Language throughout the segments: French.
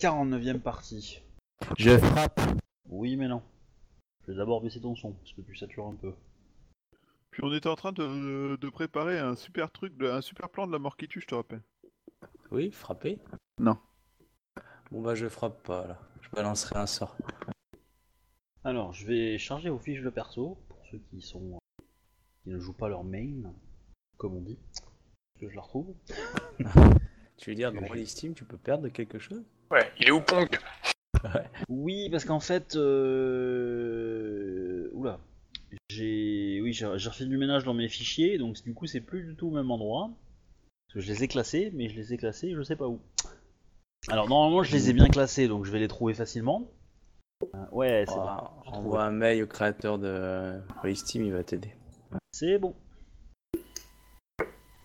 pour la 49e partie. Je frappe. Oui, mais non. Je vais d'abord baisser ton son, parce que tu satures un peu. Puis on était en train de, de préparer un super truc, de- un super plan de la mort qui tue, je te rappelle. Oui, frapper Non. Bon bah je frappe pas là. Je balancerai un sort. Alors, je vais charger vos fiches de perso, pour ceux qui sont qui ne jouent pas leur main, comme on dit. Que je la retrouve. Tu veux dire dans Steam tu peux perdre quelque chose? Ouais, il est où Pong Oui, parce qu'en fait, euh... oula, j'ai, oui, j'ai refait du ménage dans mes fichiers, donc du coup, c'est plus du tout au même endroit. Parce que je les ai classés, mais je les ai classés, je sais pas où. Alors normalement, je les ai bien classés, donc je vais les trouver facilement. Euh, ouais, c'est bon. Envoie un mail au créateur de Steam, il va t'aider. C'est bon.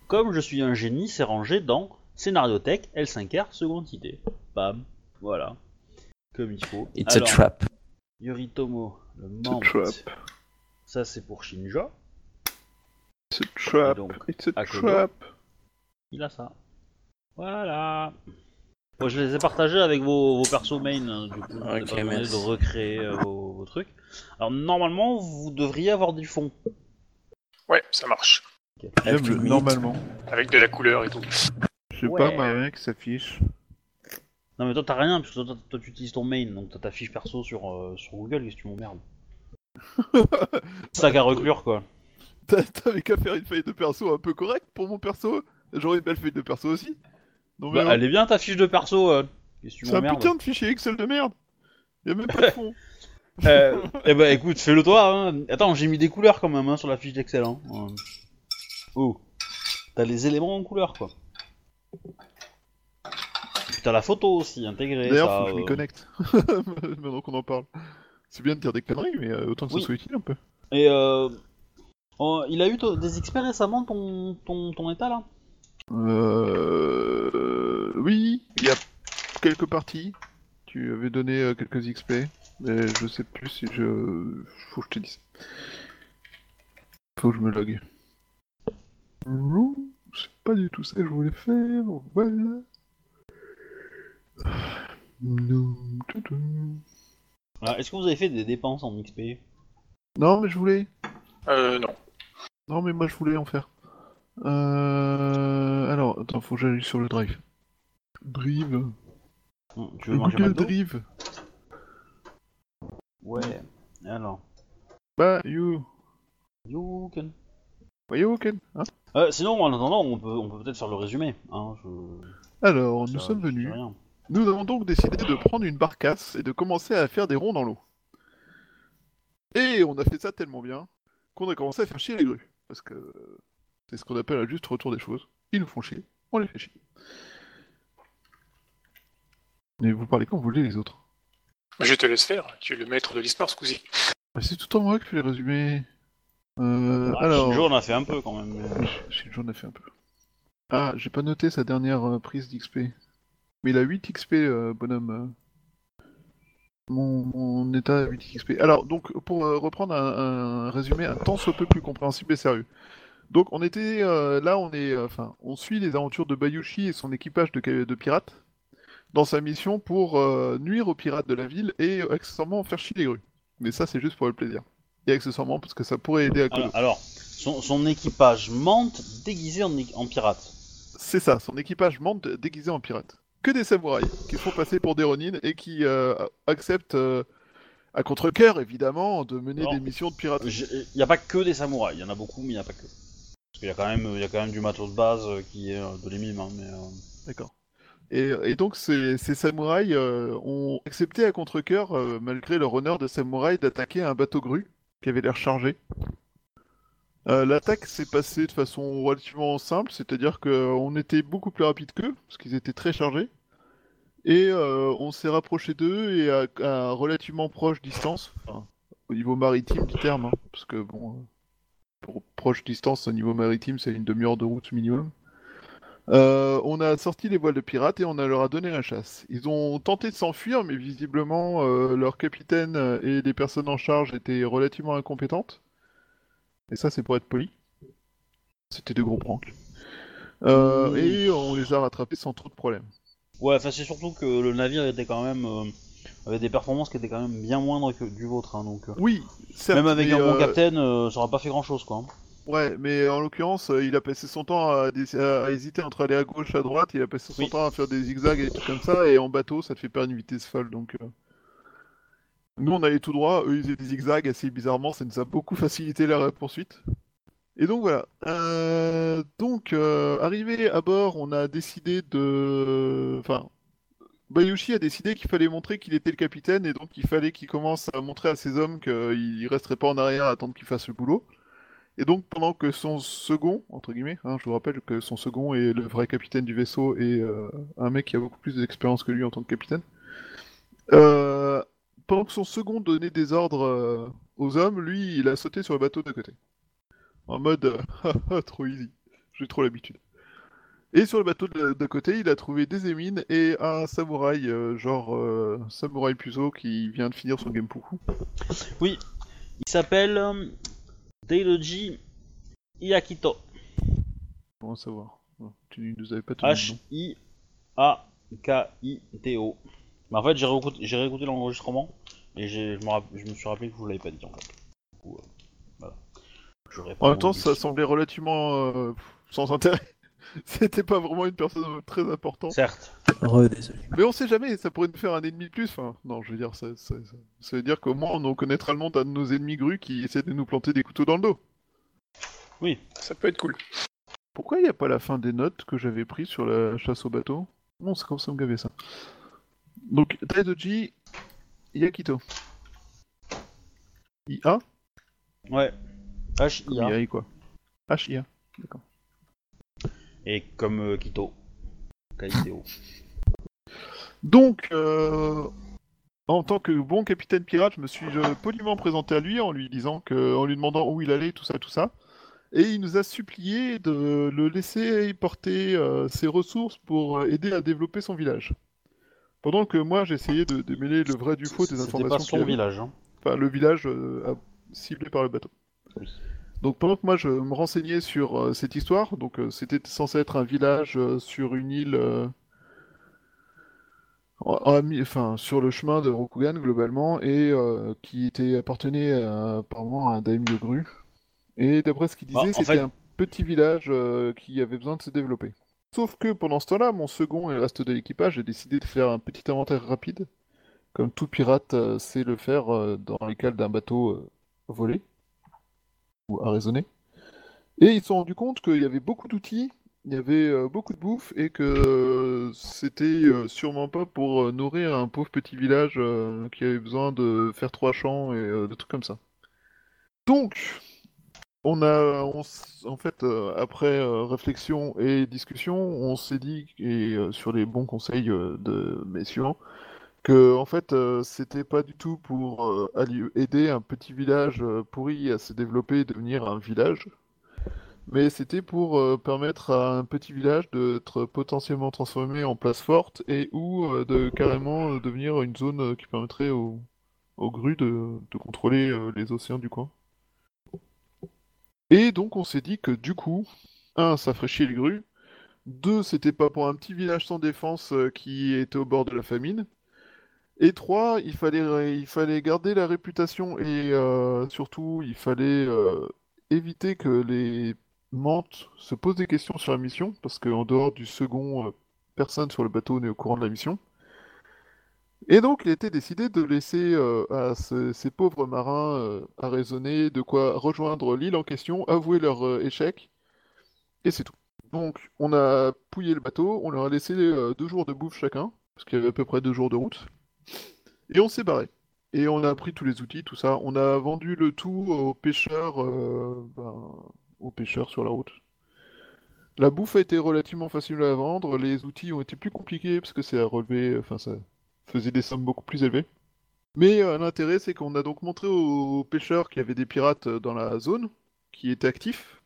Comme je suis un génie, c'est rangé dans Scénariothèque L5R seconde idée. Bam, voilà. Comme il faut. It's Alors, a trap. Yoritomo, le It's a membre. trap. Ça c'est pour Shinja. It's a trap. Donc, It's a Akodo. trap. Il a ça. Voilà. Moi je les ai partagés avec vos, vos persos main, hein, du coup. je vous ai Ok, pas de recréer euh, vos, vos trucs. Alors normalement, vous devriez avoir du fond. Ouais, ça marche. Avec normalement. Avec de la couleur et tout. Je sais pas, ma mec s'affiche. Non mais toi t'as rien, puisque toi, toi, toi, tu utilises ton main, donc t'as ta fiche perso sur, euh, sur Google, qu'est-ce que tu m'emmerdes Sac à reclure quoi. T'as- T'avais qu'à faire une feuille de perso un peu correcte pour mon perso. J'aurais une belle feuille de perso aussi. Non, mais Bah, elle est bien ta fiche de perso, euh. qu'est-ce que tu c'est un m'emmerdes putain de fichier Excel de merde. Y'a même pas de fond. Euh, Eh bah écoute, fais-le toi. Hein. Attends, j'ai mis des couleurs quand même hein, sur la fiche d'Excel. Hein. Euh. Oh, t'as les éléments en couleur quoi. T'as la photo aussi intégrée. D'ailleurs, faut que je m'y euh. connecte. Maintenant qu'on en parle. C'est bien de dire des conneries, mais euh, autant que Oui. ça soit utile un peu. Et euh... il a eu des XP récemment ton, ton, ton état là? Euh... Oui, il y a quelques parties. Tu avais donné euh, quelques XP, mais je sais plus si je... Faut que je te dise. Faut que je me log. Non, c'est pas du tout ça que je voulais faire, voilà. Ah, Est-ce que vous avez fait des dépenses en XP Non, mais je voulais. Euh, non. Non, mais moi je voulais en faire. Euh... Alors, attends, faut que j'aille sur le drive. Drive. Hum, Tu veux manger Google McDo? Drive. Ouais. Alors. Bah, you. You can. Bah, you can. Hein Euh, sinon, en attendant, on peut on peut peut-être faire le résumé. Hein, je... Alors, nous ça- sommes venus. Nous avons donc décidé de prendre une barcasse et de commencer à faire des ronds dans l'eau. Et on a fait ça tellement bien qu'on a commencé à faire chier les grues. Parce que c'est ce qu'on appelle un juste retour des choses. Ils nous font chier, on les fait chier. Mais vous parlez quand vous voulez les autres. Je te laisse faire. Tu es le maître de l'histoire ce coup-ci. Bah, c'est tout en moi qui fais les résumés. Euh, Ah, alors, Shinjo en a fait un peu quand même. mais- j'en ai fait un peu. Ah, j'ai pas noté sa dernière euh, prise d'XP. Mais il a 8 XP, euh, bonhomme. euh. Mon, mon état a 8 XP. Alors, donc, pour euh, reprendre un, un résumé un tant soit peu plus compréhensible et sérieux. Donc, on était euh, là, on est, euh, enfin, on suit les aventures de Bayushi et son équipage de, de pirates dans sa mission pour euh, nuire aux pirates de la ville et euh, accessoirement faire chier les grues. Mais ça, c'est juste pour le plaisir. Et accessoirement parce que ça pourrait aider à. Alors, alors, son, son équipage monte déguisé en, pirate. C'est ça, son équipage monte déguisé en pirate. Que des samouraïs qui se font passer pour des ronines et qui euh, acceptent, euh, à contre-cœur évidemment, de mener Alors, des missions de pirates. Il n'y a pas que des samouraïs, il y en a beaucoup, mais il n'y a pas que. Parce qu'il y a quand même, y a quand même du matos de base euh, qui est de l'émime, hein, mais. euh, D'accord. Et, et donc ces, ces samouraïs euh, ont accepté à contre-cœur, euh, malgré leur honneur de samouraï, d'attaquer un bateau grue qui avait l'air chargé. Euh, L'attaque s'est passée de façon relativement simple, c'est-à-dire qu'on était beaucoup plus rapide qu'eux, parce qu'ils étaient très chargés. Et euh, on s'est rapproché d'eux et à, relativement proche distance, au niveau maritime du terme, hein, parce que bon, euh, pour proche distance au niveau maritime, c'est une demi-heure de route minimum. Euh, on a sorti les voiles de pirates et on a- leur a donné la chasse. Ils ont tenté de s'enfuir, mais visiblement euh, leur capitaine et les personnes en charge étaient relativement incompétentes. Et ça, c'est pour être poli. C'était de gros pranks. Euh. Et on les a rattrapés sans trop de problèmes. Ouais, enfin c'est surtout que le navire était quand même avait des performances qui étaient quand même bien moindres que du vôtre, hein, donc Oui, certes, même avec un bon capitaine, ça aura pas fait grand chose quoi. Ouais, mais en l'occurrence, euh, il a passé son temps à, hésiter entre aller à gauche, à droite, il a passé son Oui. temps à faire des zigzags et des trucs comme ça, et en bateau, ça te fait perdre une vitesse folle, donc... euh, Nous, on allait tout droit, eux, ils faisaient des zigzags assez bizarrement, ça nous a beaucoup facilité la poursuite. Et donc voilà. Euh, donc, euh, arrivé à bord, on a décidé de... Enfin, Bayushi a décidé qu'il fallait montrer qu'il était le capitaine, et donc il fallait qu'il commence à montrer à ses hommes qu'il resterait pas en arrière à attendre qu'il fasse le boulot. Et donc, pendant que son second, entre guillemets, hein, je vous rappelle que son second est le vrai capitaine du vaisseau et euh, un mec qui a beaucoup plus d'expérience que lui en tant que capitaine, euh, pendant que son second donnait des ordres euh, aux hommes, lui, il a sauté sur le bateau d'à côté. En mode, trop easy, j'ai trop l'habitude. Et sur le bateau de- d'à côté, il a trouvé des émines et un samouraï, genre samouraï puzo qui vient de finir son Genpuku. Oui, il s'appelle Deiloji Iakito. Comment savoir Tu nous avais pas nom. H-I-A-K-I-T-O. Mais en fait, j'ai réécouté, j'ai réécouté l'enregistrement et j'ai- je me, rapp- je me suis rappelé que je vous l'avais pas dit en fait. Du coup, euh, voilà. En même temps, ça semblait relativement euh, sans intérêt. C'était pas vraiment une personne très importante. Certes. Re, désolé. Mais on sait jamais, ça pourrait nous faire un ennemi de plus. Enfin, non, je veux dire, ça, ça, ça- ça veut dire qu'au moins on connaîtra le nom d'un de nos ennemis grues qui essaie de nous planter des couteaux dans le dos. Oui. Ça peut être cool. Pourquoi il n'y a pas la fin des notes que j'avais prises sur la chasse au bateau? Non, c'est comme ça me gavait ça. Donc, Taidoji Yakito. IA Ouais. Comme H-I-A. IA, quoi. H-I-A. Et comme euh, Kito. K-I-T-O. Donc, euh, en tant que bon capitaine pirate, je me suis euh, poliment présenté à lui en lui disant que, en lui demandant où il allait, tout ça, tout ça. Et il nous a supplié de le laisser porter euh, ses ressources pour aider à développer son village. Pendant que moi, j'essayais de démêler le vrai du faux des C'était informations pas qu'il y son village. Hein. Enfin, le village euh, ciblé par le bateau. Oui. Donc pendant que moi je me renseignais sur euh, cette histoire, donc euh, c'était censé être un village euh, sur une île, en- en mi- enfin sur le chemin de Rokugan globalement, et qui était appartenait à- apparemment à un daimyo gru. Et d'après ce qu'il Bah, disait, c'était fait- un petit village qui avait besoin de se développer. Sauf que pendant ce temps-là, mon second et le reste de l'équipage a décidé de faire un petit inventaire rapide, comme tout pirate sait le faire dans les cales d'un bateau volé ou arraisonné. Et ils se sont rendus compte qu'il y avait beaucoup d'outils, il y avait euh, beaucoup de bouffe et que euh, c'était euh, sûrement pas pour nourrir un pauvre petit village qui avait besoin de faire trois champs et des trucs comme ça. Donc, on a, on en fait, après réflexion et discussion, on s'est dit, et sur les bons conseils de mes suivants, que en fait, euh, c'était pas du tout pour euh, aider un petit village euh, pourri à se développer et devenir un village, mais c'était pour permettre à un petit village d'être potentiellement transformé en place forte et ou de carrément devenir une zone qui permettrait aux, aux grues de, contrôler les océans du coin. Et donc on s'est dit que du coup, un, ça ferait les grues, deux, c'était pas pour un petit village sans défense qui était au bord de la famine, et trois, il fallait, garder la réputation et euh, surtout, il fallait euh, éviter que les mantes se posent des questions sur la mission, parce qu'en dehors du second, euh, personne sur le bateau n'est au courant de la mission. Et donc, il été décidé de laisser à ce- ces pauvres marins à raisonner de quoi rejoindre l'île en question, avouer leur échec, et c'est tout. Donc, on a pouillé le bateau, on leur a laissé deux jours de bouffe chacun, parce qu'il y avait à peu près deux jours de route, et on s'est barré. Et on a pris tous les outils, tout ça. On a vendu le tout aux pêcheurs, euh, ben, aux pêcheurs sur la route. La bouffe a été relativement facile à vendre, les outils ont été plus compliqués parce que c'est à relever, enfin ça faisait des sommes beaucoup plus élevées. Mais euh, l'intérêt c'est qu'on a donc montré aux pêcheurs qu'il y avait des pirates dans la zone, qui étaient actifs,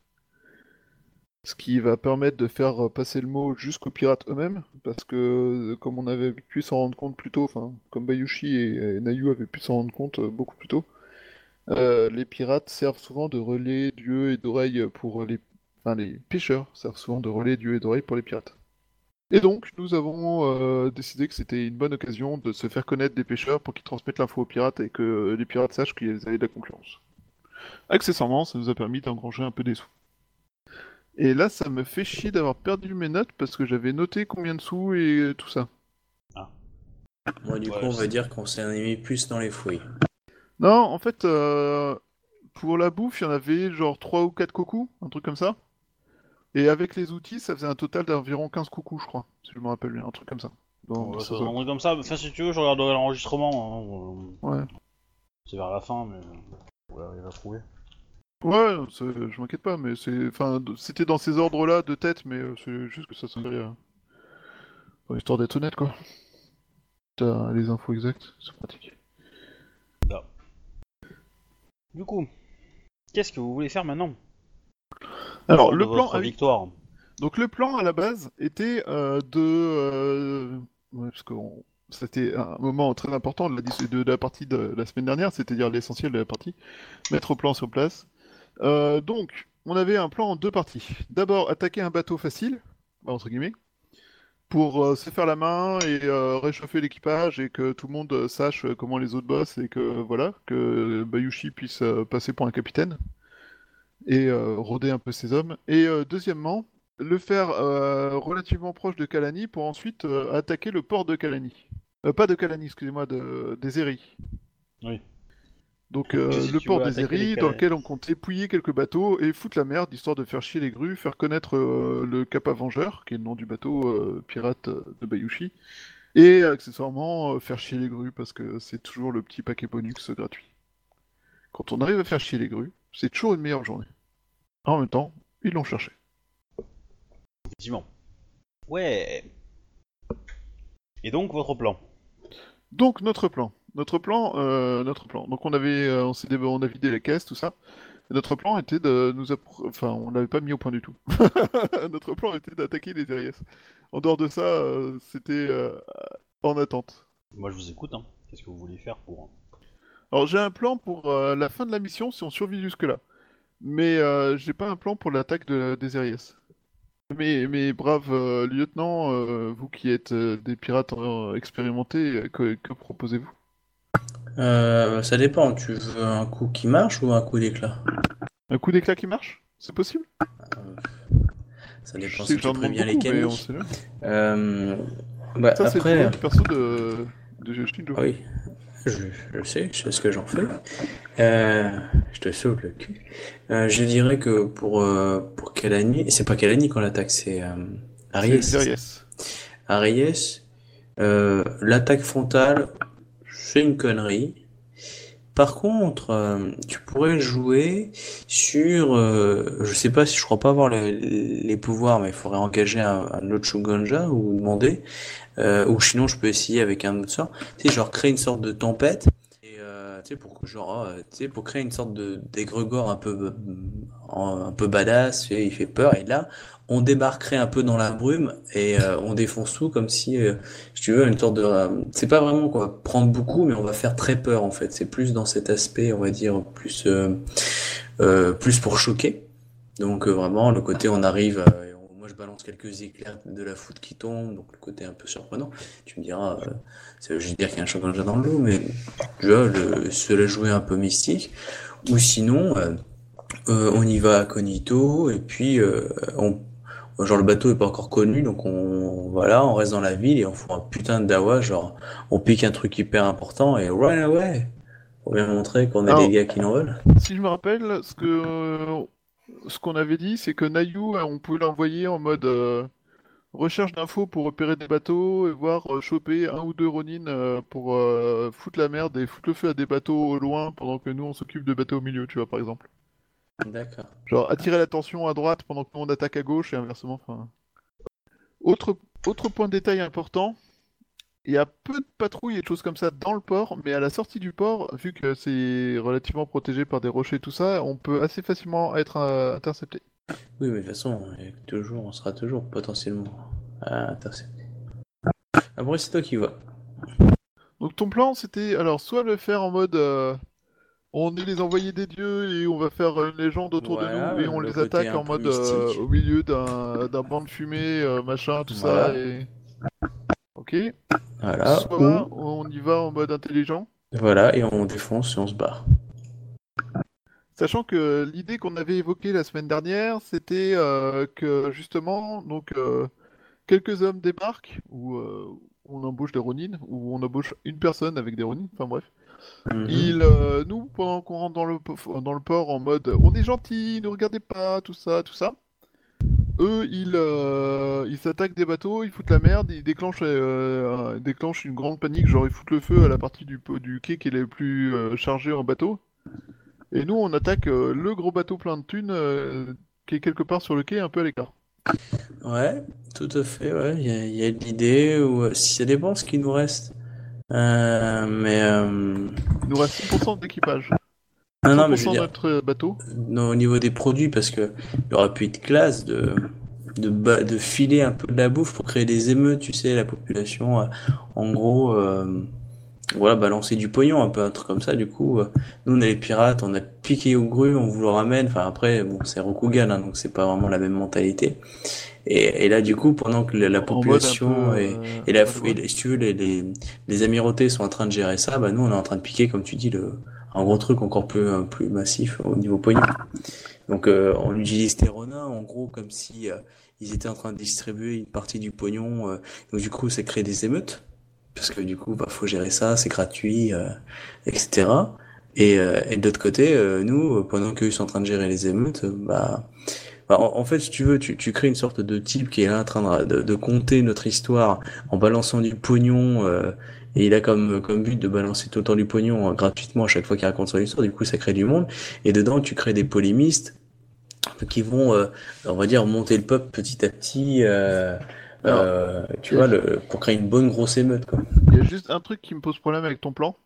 ce qui va permettre de faire euh, passer le mot jusqu'aux pirates eux-mêmes, parce que euh, comme on avait pu s'en rendre compte plus tôt, enfin comme Bayushi et, et Nayu avaient pu s'en rendre compte euh, beaucoup plus tôt, les pirates servent souvent de relais d'yeux et d'oreilles pour les... Enfin les pêcheurs servent souvent de relais d'yeux et d'oreilles pour les pirates. Et donc, nous avons décidé que c'était une bonne occasion de se faire connaître des pêcheurs pour qu'ils transmettent l'info aux pirates et que les pirates sachent qu'ils avaient de la concurrence. Accessoirement, ça nous a permis d'engranger un peu des sous. Et là, ça me fait chier d'avoir perdu mes notes parce que j'avais noté combien de sous et tout ça. Moi, du Ouais, coup, on je va dire qu'on s'est mis plus dans les fouilles. Non, en fait, euh, pour la bouffe, il y en avait genre 3 ou 4 coucous, un truc comme ça. Et avec les outils, ça faisait un total d'environ 15 coucous, je crois, si je me rappelle bien, un truc comme ça. Ouais, ça comme ça. Enfin, si tu veux, je regarderai l'enregistrement. hein, euh, Ouais. C'est vers la fin, mais. euh, Ouais, il va trouver. Ouais, je m'inquiète pas, mais c'est, enfin, c'était dans ces ordres-là de tête, mais euh, c'est juste que ça sonnerait, euh, histoire d'être honnête, quoi. T'as les infos exactes, c'est pratique. Du coup, qu'est-ce que vous voulez faire maintenant? Alors, le plan, victoire. donc le plan à la base était euh, de, euh, ouais, parce que on- c'était un moment très important de la, de la partie de la semaine dernière, c'est-à-dire l'essentiel de la partie, mettre le plan sur place. Euh, donc, on avait un plan en deux parties. D'abord, attaquer un bateau facile, entre guillemets, pour euh, se faire la main et euh, réchauffer l'équipage et que tout le monde sache comment les autres bossent et que voilà, que Bayushi puisse passer pour un capitaine et rôder un peu ses hommes. Et deuxièmement, le faire relativement proche de Kalani pour ensuite attaquer le port de Kalani. Pas de Kalani, excusez-moi, de, des Eri. Oui. Donc euh, Si le port des Kalani. dans lequel on comptait pouiller quelques bateaux et foutre la merde, histoire de faire chier les grues, faire connaître euh, le Cap Avengeur, qui est le nom du bateau euh, pirate de Bayushi, et accessoirement euh, faire chier les grues, parce que c'est toujours le petit paquet bonus gratuit. Quand on arrive à faire chier les grues, c'est toujours une meilleure journée. En même temps, ils l'ont cherché. Effectivement. Ouais. Et donc, votre plan? Donc notre plan, notre plan, euh, notre plan. Donc on avait, euh, on s'est dé- on a vidé les caisses, tout ça. Et notre plan était de nous, appro- enfin on l'avait pas mis au point du tout. notre plan était d'attaquer les Darius. En dehors de ça, euh, c'était euh, en attente. Moi, je vous écoute. Hein. Qu'est-ce que vous voulez faire pour. Alors j'ai un plan pour la fin de la mission si on survit jusque-là. Mais euh, j'ai pas un plan pour l'attaque de, des Arias. Mais, mes braves euh, lieutenants, euh, vous qui êtes euh, des pirates expérimentés, que, que proposez-vous? Euh, ça dépend, tu veux un coup qui marche ou un coup d'éclat? Un coup d'éclat qui marche? C'est possible? Ça dépend si tu préviens les jamais. Euh, bah, Ça, c'est le après, boulot du perso de, de Yoshido. ah oui, je, je sais, je sais ce que j'en fais. Euh, je te sauve le cul. Euh, je dirais que pour, euh, pour Kalani, c'est pas Kalani qu'on l'attaque, c'est Aries. C'est Darius. Aries, euh, l'attaque frontale, c'est une connerie. Par contre, euh, tu pourrais jouer sur, euh, je sais pas si je crois pas avoir les, pouvoirs, mais il faudrait engager un, autre Shogunja ou demander, euh, ou sinon je peux essayer avec un autre sort. Tu sais, genre créer une sorte de tempête et euh, tu sais pour genre, tu sais pour créer une sorte de un peu un peu badass, sais, il fait peur et là on débarquerait un peu dans la brume et euh, on défonce tout comme si, euh, si tu veux, une sorte de... euh, c'est pas vraiment qu'on va prendre beaucoup, mais on va faire très peur en fait. C'est plus dans cet aspect, on va dire, plus, plus pour choquer. Donc vraiment, le côté on arrive, moi je balance quelques éclairs de la foudre qui tombe, donc le côté un peu surprenant. Tu me diras, ça veut juste dire qu'il y a un Shogunja dans l'eau, mais tu vois, le, se jouer un peu mystique. Ou sinon, on y va à Cognito, et puis on Genre le bateau est pas encore connu, donc on voilà, on reste dans la ville et on fout un putain de dawa, genre on pique un truc hyper important et run away pour bien montrer qu'on est des gars qui n'en veulent. Si je me rappelle, ce que euh, ce qu'on avait dit, c'est que Nayu, euh, on pouvait l'envoyer en mode euh, recherche d'infos pour repérer des bateaux et voir euh, choper un ou deux Ronin euh, pour foutre la merde et foutre le feu à des bateaux au loin pendant que nous on s'occupe de bateaux au milieu, tu vois, par exemple. D'accord. Genre attirer l'attention à droite pendant que nous on attaque à gauche et inversement. Enfin... Autre, autre point de détail important, il y a peu de patrouilles et de choses comme ça dans le port, mais à la sortie du port, vu que c'est relativement protégé par des rochers et tout ça, on peut assez facilement être euh, intercepté. Oui, mais de toute façon, toujours, on sera toujours potentiellement à intercepter. Après, c'est toi qui vois. Donc ton plan c'était alors soit le faire en mode euh, on est les envoyés des dieux et on va faire une légende autour Voilà, de nous et on le les attaque en mode euh, au milieu d'un d'un banc de fumée, euh, machin, tout ça. Voilà. Et... Ok. Voilà. Soit Ou- on y va en mode intelligent. voilà, et on défonce et on se barre. Sachant que l'idée qu'on avait évoquée la semaine dernière, c'était euh, que justement, donc quelques hommes débarquent, ou on embauche des Ronin, ou on embauche une personne avec des Ronin, enfin bref. Mhm. Euh, nous, pendant qu'on rentre dans le, po- dans le port en mode on est gentil, ne regardez pas, tout ça, tout ça. Eux, ils euh, ils s'attaquent des bateaux, ils foutent la merde, ils déclenchent, euh, euh, déclenchent une grande panique, genre ils foutent le feu à la partie du, quai qui est la plus euh, chargée en bateau. Et nous, on attaque euh, le gros bateau plein de thunes euh, qui est quelque part sur le quai, un peu à l'écart. Ouais, tout à fait, ouais. Il y a, y a l'idée, ou euh, si ça dépend ce qu'il nous reste. Euh, mais euh, Il nous reste 6% d'équipage. non, 100% non, mais je veux de dire, notre bateau. non, au niveau des produits, parce que il aurait pu être classe de, de, de filer un peu de la bouffe pour créer des émeutes, tu sais, la population, euh, en gros, euh, voilà, balancer du pognon, un peu un truc comme ça. Du coup, euh, nous, on est les pirates, on a piqué au gru, on vous le ramène. Enfin, après, bon, c'est Rokugan, hein, donc c'est pas vraiment la même mentalité. Et, et là, du coup, pendant que la, population peu, est euh, Et, la, et les- si tu veux, les, les, les amirautés sont en train de gérer ça, bah nous on est en train de piquer, comme tu dis, le, un gros truc encore plus, un- plus massif au niveau pognon. Donc euh, on utilise renins en gros comme si euh, ils étaient en train de distribuer une partie du pognon. euh, donc du coup ça crée des émeutes, parce que du coup bah faut gérer ça, c'est gratuit, euh, etc. Et, euh, et de l'autre côté, euh, nous, pendant qu'eux sont en train de gérer les émeutes, euh, bah bah, en, fait, si tu veux, tu, tu crées une sorte de type qui est là en train de, de, conter notre histoire en balançant du pognon, euh, et il a comme, comme but de balancer tout le du pognon euh, gratuitement à chaque fois qu'il raconte son histoire, du coup ça crée du monde, et dedans tu crées des polémistes qui vont, euh, on va dire, monter le peuple petit à petit, euh, tu vois, le, pour créer une bonne grosse émeute, quoi. Il y a juste un truc qui me pose problème avec ton plan,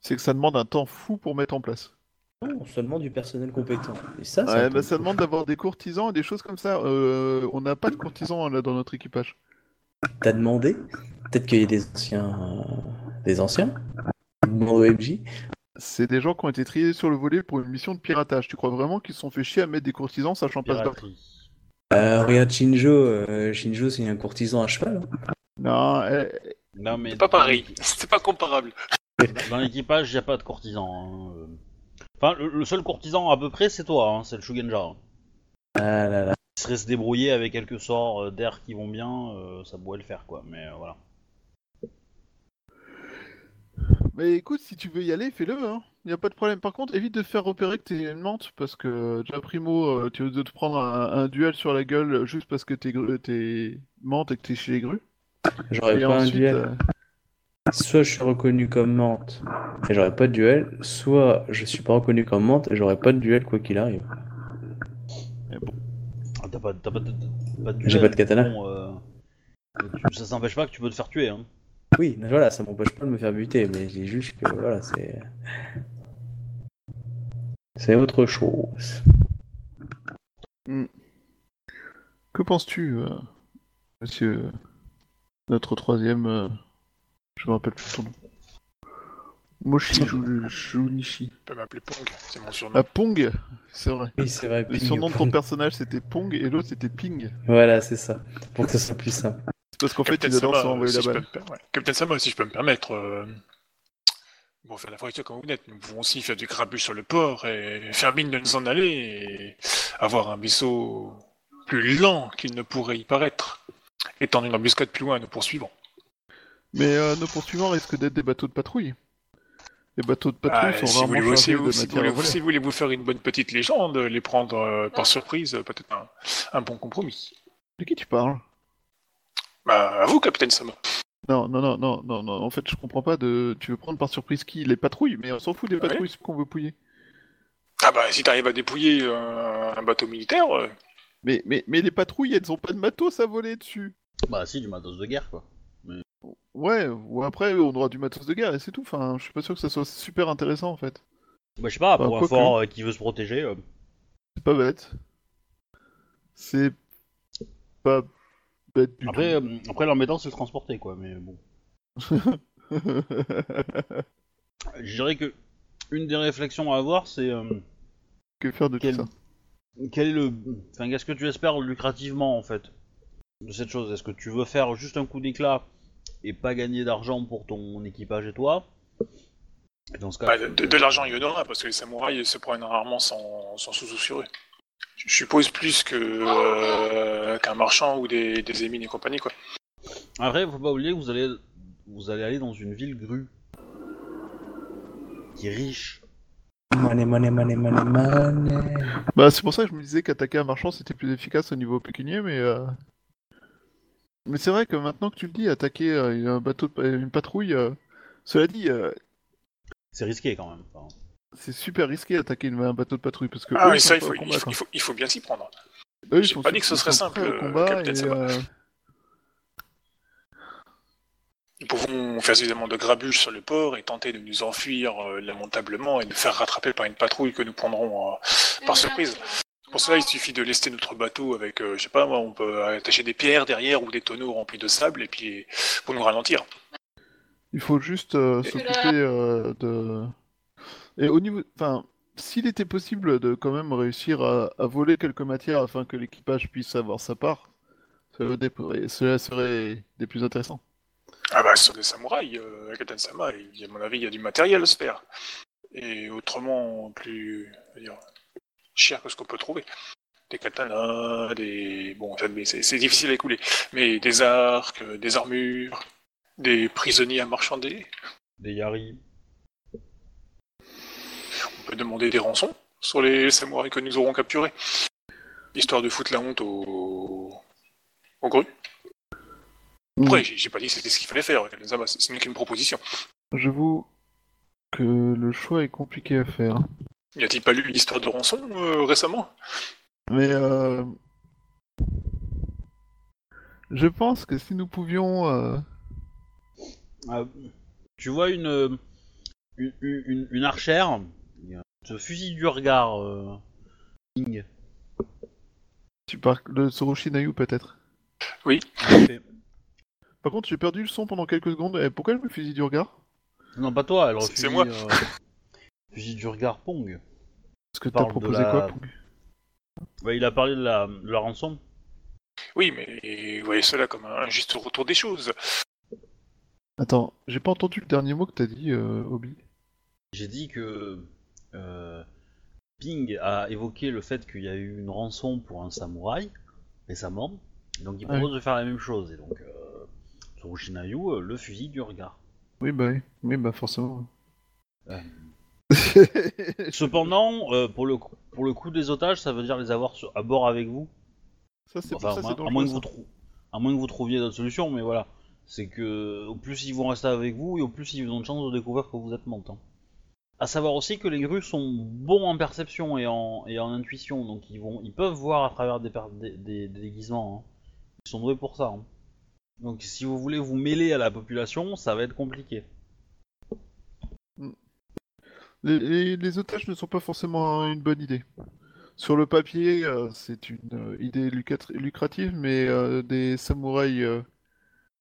c'est que ça demande un temps fou pour mettre en place. Non, seulement du personnel compétent. Et ça, c'est Ouais, un bah, ça demande d'avoir des courtisans et des choses comme ça. Euh, on n'a pas de courtisans là dans notre équipage. T'as demandé? Peut-être qu'il y a des anciens, des anciens? Demande au MJ. C'est des gens qui ont été triés sur le volet pour une mission de piratage. Tu crois vraiment qu'ils se sont fait chier à mettre des courtisans sachant pas se battre. Euh, regarde Shinjo, euh, Shinjo c'est un courtisan à cheval. hein. Non, eh, Non, mais C'est pas pareil, c'est pas comparable. Dans l'équipage, il n'y a pas de courtisan. hein, euh. Enfin, le, le seul courtisan à peu près, c'est toi, hein, c'est le Shugenja. hein. Ah là là. Il serait se débrouiller avec quelques sorts euh, d'air qui vont bien, euh, ça pourrait le faire, quoi. Mais euh, voilà. mais écoute, si tu veux y aller, fais-le, hein. Y a pas de problème. Par contre, évite de faire repérer que t'es une menthe, parce que déjà primo, euh, tu veux te prendre un, un duel sur la gueule juste parce que t'es gru- t'es menthe et que t'es chez les grues. J'aurais Et pas un duel. euh, Soit je suis reconnu comme menthe et j'aurais pas de duel, soit je suis pas reconnu comme menthe et j'aurais pas de duel quoi qu'il arrive. Ah, T'as pas, t'as pas, de- pas de J'ai pas de katana. bon, euh, ça s'empêche pas que tu peux te faire tuer. Hein. Oui, mais voilà, ça m'empêche pas de me faire buter, mais j'ai juste que voilà, c'est. C'est autre chose. Que penses-tu, euh, monsieur, notre troisième, euh, je me rappelle plus ton nom. Moshi Ju- Junichi. Tu peux m'appeler Pong, c'est mon surnom. Ah, Pong, c'est vrai. Oui, c'est vrai. Le surnom de ton personnage c'était Pong et l'autre c'était Ping. Voilà, c'est ça. Pour que ce soit plus simple. C'est parce qu'en fait ils adorent Sama, se renvoyer si la balle. Captain Sama, si je peux me permettre. Bon, faire la fourniture comme vous n'êtes, nous pouvons aussi faire du grabuge sur le port et faire mine de nous en aller et avoir un vaisseau plus lent qu'il ne pourrait y paraître, étant une embuscade plus loin à nous poursuivons. Mais euh, nos poursuivants risquent d'être des bateaux de patrouille. Les bateaux de patrouille Ah, sont si, si, chargés vous, de si, matière à voulez-vous, voler. si voulez-vous faire une bonne petite légende, les prendre euh, par surprise, euh, peut-être un, un bon compromis. De qui tu parles? Bah, à vous, Capitaine Sama. Non, non, non, non, non, non. En fait, je comprends pas de. Tu veux prendre par surprise qui? Les patrouilles, mais on s'en fout des Ouais. patrouilles qu'on veut pouiller. Ah bah, si t'arrives à dépouiller euh, un bateau militaire, euh, Mais, mais, mais les patrouilles, elles ont pas de matos à voler dessus. Bah, si, du matos de guerre, quoi. Ouais, ou après, on aura du matos de guerre et c'est tout. Enfin, je suis pas sûr que ça soit super intéressant en fait. Bah, je sais pas, pour un fort euh, qui veut se protéger. euh, C'est pas bête. C'est pas bête du Après, euh, après l'embêtant, c'est le transporter, quoi. Mais bon. Je dirais que une des réflexions à avoir, c'est euh, Que faire de quel, tout ça? quel est le, enfin, qu'est-ce que tu espères lucrativement en fait de cette chose? Est-ce que tu veux faire juste un coup d'éclat et pas gagner d'argent pour ton équipage et toi? Et Dans ce cas, Bah, de, de l'argent, il y en aura, parce que les samouraïs se prennent rarement sans, sans sous sur eux. Je suppose plus que euh, qu'un marchand ou des, des émines et compagnie, quoi. Après, faut pas oublier que vous allez, vous allez aller dans une ville grue qui est riche. Money, money, money, money, money. Bah, c'est pour ça que je me disais qu'attaquer un marchand c'était plus efficace au niveau pécunier, mais. euh, Mais c'est vrai que maintenant que tu le dis, attaquer euh, un bateau, de- une patrouille, euh, cela dit, euh, C'est risqué quand même. Enfin, c'est super risqué d'attaquer un bateau de patrouille parce que. Ah eux, ça, il faut, au il, faut, quoi. il, faut, il faut bien s'y prendre. Eux, ils j'ai sont pas dit que ce serait simple, au euh, combat et, euh, Nous pouvons faire suffisamment de grabuge sur le port et tenter de nous enfuir euh, lamentablement et nous faire rattraper par une patrouille que nous prendrons euh, par surprise. Pour cela, il suffit de lester notre bateau avec, euh, je sais pas moi, on peut attacher des pierres derrière ou des tonneaux remplis de sable et puis pour nous ralentir. Il faut juste euh, s'occuper euh, de. Et au niveau. Enfin, s'il était possible de quand même réussir à, à voler quelques matières afin que l'équipage puisse avoir sa part, cela, dé- cela serait des plus intéressants. Ah bah sur des samouraïs, euh, Captain Sama, à mon avis, il y a du matériel à se faire. Et autrement plus dire, cher que ce qu'on peut trouver. Des katanas, des... Bon, c'est c'est difficile à écouler. Mais des arcs, euh, des armures, des prisonniers à marchander. des Yari. Peut demander des rançons sur les samouraïs que nous aurons capturés. Histoire de foutre la honte aux... aux grues. Après, j'ai j'ai pas dit que c'était ce qu'il fallait faire, c'est c'est qu'une proposition. J'avoue que le choix est compliqué à faire. Y a-t-il pas lu l'histoire de rançon euh, récemment? Mais euh, je pense que si nous pouvions. euh, Ah, tu vois une, euh, une, une, une archère, ce fusil du regard. euh, King. Tu parles de Soroshi Nayu peut-être? Fait- Par contre, j'ai perdu le son pendant quelques secondes. Et pourquoi elle me fusil du regard? Non, pas toi, elle C'est- refuse. c'est moi. euh, fusil du regard Pong. Est-ce que t'as proposé la- quoi Pong? Ouais, il a parlé de la, de la rançon. Oui, mais vous voyez cela comme un juste retour des choses. Attends, j'ai pas entendu le dernier mot que t'as dit, euh, Obi. J'ai dit que Ping a évoqué le fait qu'il y a eu une rançon pour un samouraï récemment, donc il propose de faire la même chose. Et donc, euh, Tsurushinayu, euh, le fusil du regard. Oui, bah oui. Oui, bah forcément. Euh. Cependant, euh, pour, le, coup- pour le coup des otages, ça veut dire les avoir sur- à bord avec vous. ça, c'est Enfin, à, à moins que vous trou- à moins que vous trouviez d'autres solutions, mais voilà. C'est que au plus ils vont rester avec vous, et au plus ils ont de chances de découvrir que vous êtes mentant. À savoir aussi que les grues sont bons en perception et en, intuition, donc ils, vont, ils peuvent voir à travers des, des, déguisements. hein. Ils sont doués pour ça. hein. Donc si vous voulez vous mêler à la population, ça va être compliqué. Les, otages ne sont pas forcément une bonne idée. Sur le papier, euh, c'est une euh, idée lucrat- lucrative, mais euh, des samouraïs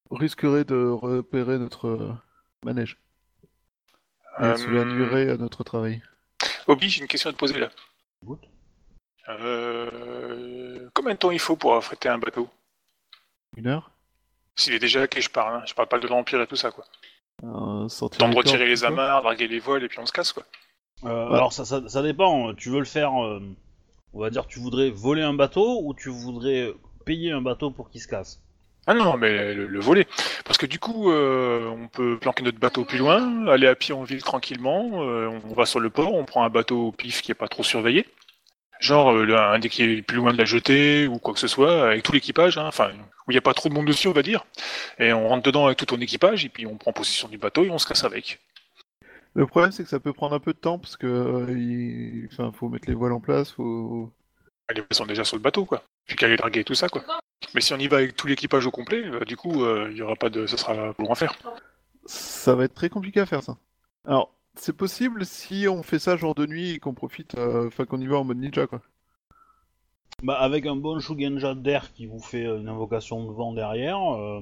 risqueraient de repérer notre manège. Euh, cela nuirait à notre travail. Obi, j'ai une question à te poser là. Euh, combien de temps il faut pour affréter un bateau? Une heure? S'il est déjà hacké, je parle. Hein. Je parle pas de l'Empire et tout ça, quoi. Euh, Temps de retirer les amarres, draguer les voiles et puis on se casse, quoi. Euh, Ouais. Alors ça, ça, ça dépend, tu veux le faire, euh, on va dire tu voudrais voler un bateau ou tu voudrais payer un bateau pour qu'il se casse? Ah non, mais le, le voler. Parce que du coup, euh, on peut planquer notre bateau plus loin, aller à pied en ville tranquillement, euh, on va sur le port, on prend un bateau au pif qui est pas trop surveillé. Genre euh, le- un des qui est plus loin de la jetée ou quoi que ce soit, avec tout l'équipage, hein, enfin, où il n'y a pas trop de monde dessus, on va dire. Et on rentre dedans avec tout ton équipage, et puis on prend possession du bateau et on se casse avec. Le problème, c'est que ça peut prendre un peu de temps parce que euh, il... enfin, faut mettre les voiles en place, faut. Les voiles sont déjà sur le bateau, quoi. Puis qu'à les draguer et tout ça, quoi. Mais si on y va avec tout l'équipage au complet, euh, du coup, euh, il y aura pas de, ça sera long à faire. Ça va être très compliqué à faire ça. Alors, c'est possible si on fait ça genre de nuit et qu'on profite, euh, enfin qu'on y va en mode ninja quoi. Bah avec un bon Shugenja d'air qui vous fait euh, une invocation de vent derrière, euh,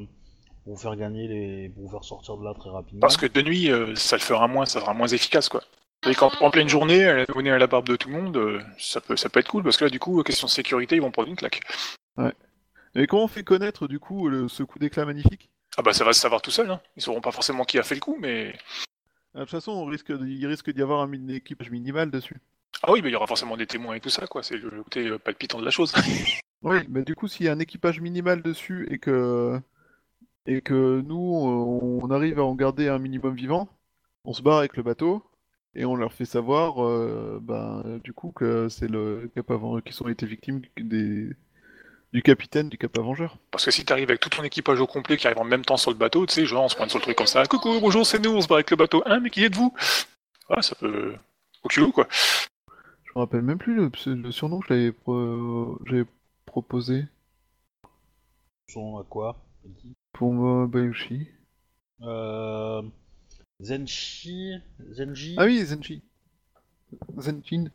pour vous faire gagner les. pour vous faire sortir de là très rapidement. Parce que de nuit, euh, ça le fera moins, ça sera moins efficace, quoi. Et quand en pleine journée, elle est à la barbe de tout le monde, euh, ça peut, ça peut être cool, parce que là, du coup, question de sécurité, ils vont prendre une claque. Et comment on fait connaître du coup le- ce coup d'éclat magnifique? Ah bah ça va se savoir tout seul, hein. Ils sauront pas forcément qui a fait le coup, mais... Ah, De toute façon, on risque de- il risque d'y avoir un, équipage minimal dessus. Ah oui, mais il y aura forcément des témoins et tout ça, quoi. C'est le côté euh, palpitant de la chose. Oui, mais du coup, s'il y a un équipage minimal dessus et que et que nous, on arrive à en garder un minimum vivant, on se barre avec le bateau et on leur fait savoir, euh, ben, du coup, que c'est le Cap Aven- qu'ils ont été victimes des du capitaine du Cap Avengeur. Parce que si t'arrives avec tout ton équipage au complet qui arrive en même temps sur le bateau, tu sais, genre on se pointe sur le truc comme ça, coucou, bonjour, c'est nous, on se barre avec le bateau. Hein, mais qui êtes-vous? Ah, ça peut... Au culot, quoi. Je me rappelle même plus le, surnom que j'avais pro- j'avais proposé Son à quoi? Pour moi, Bayushi. euh... Zenshi Zenji Ah oui, Zenji. Zenchin.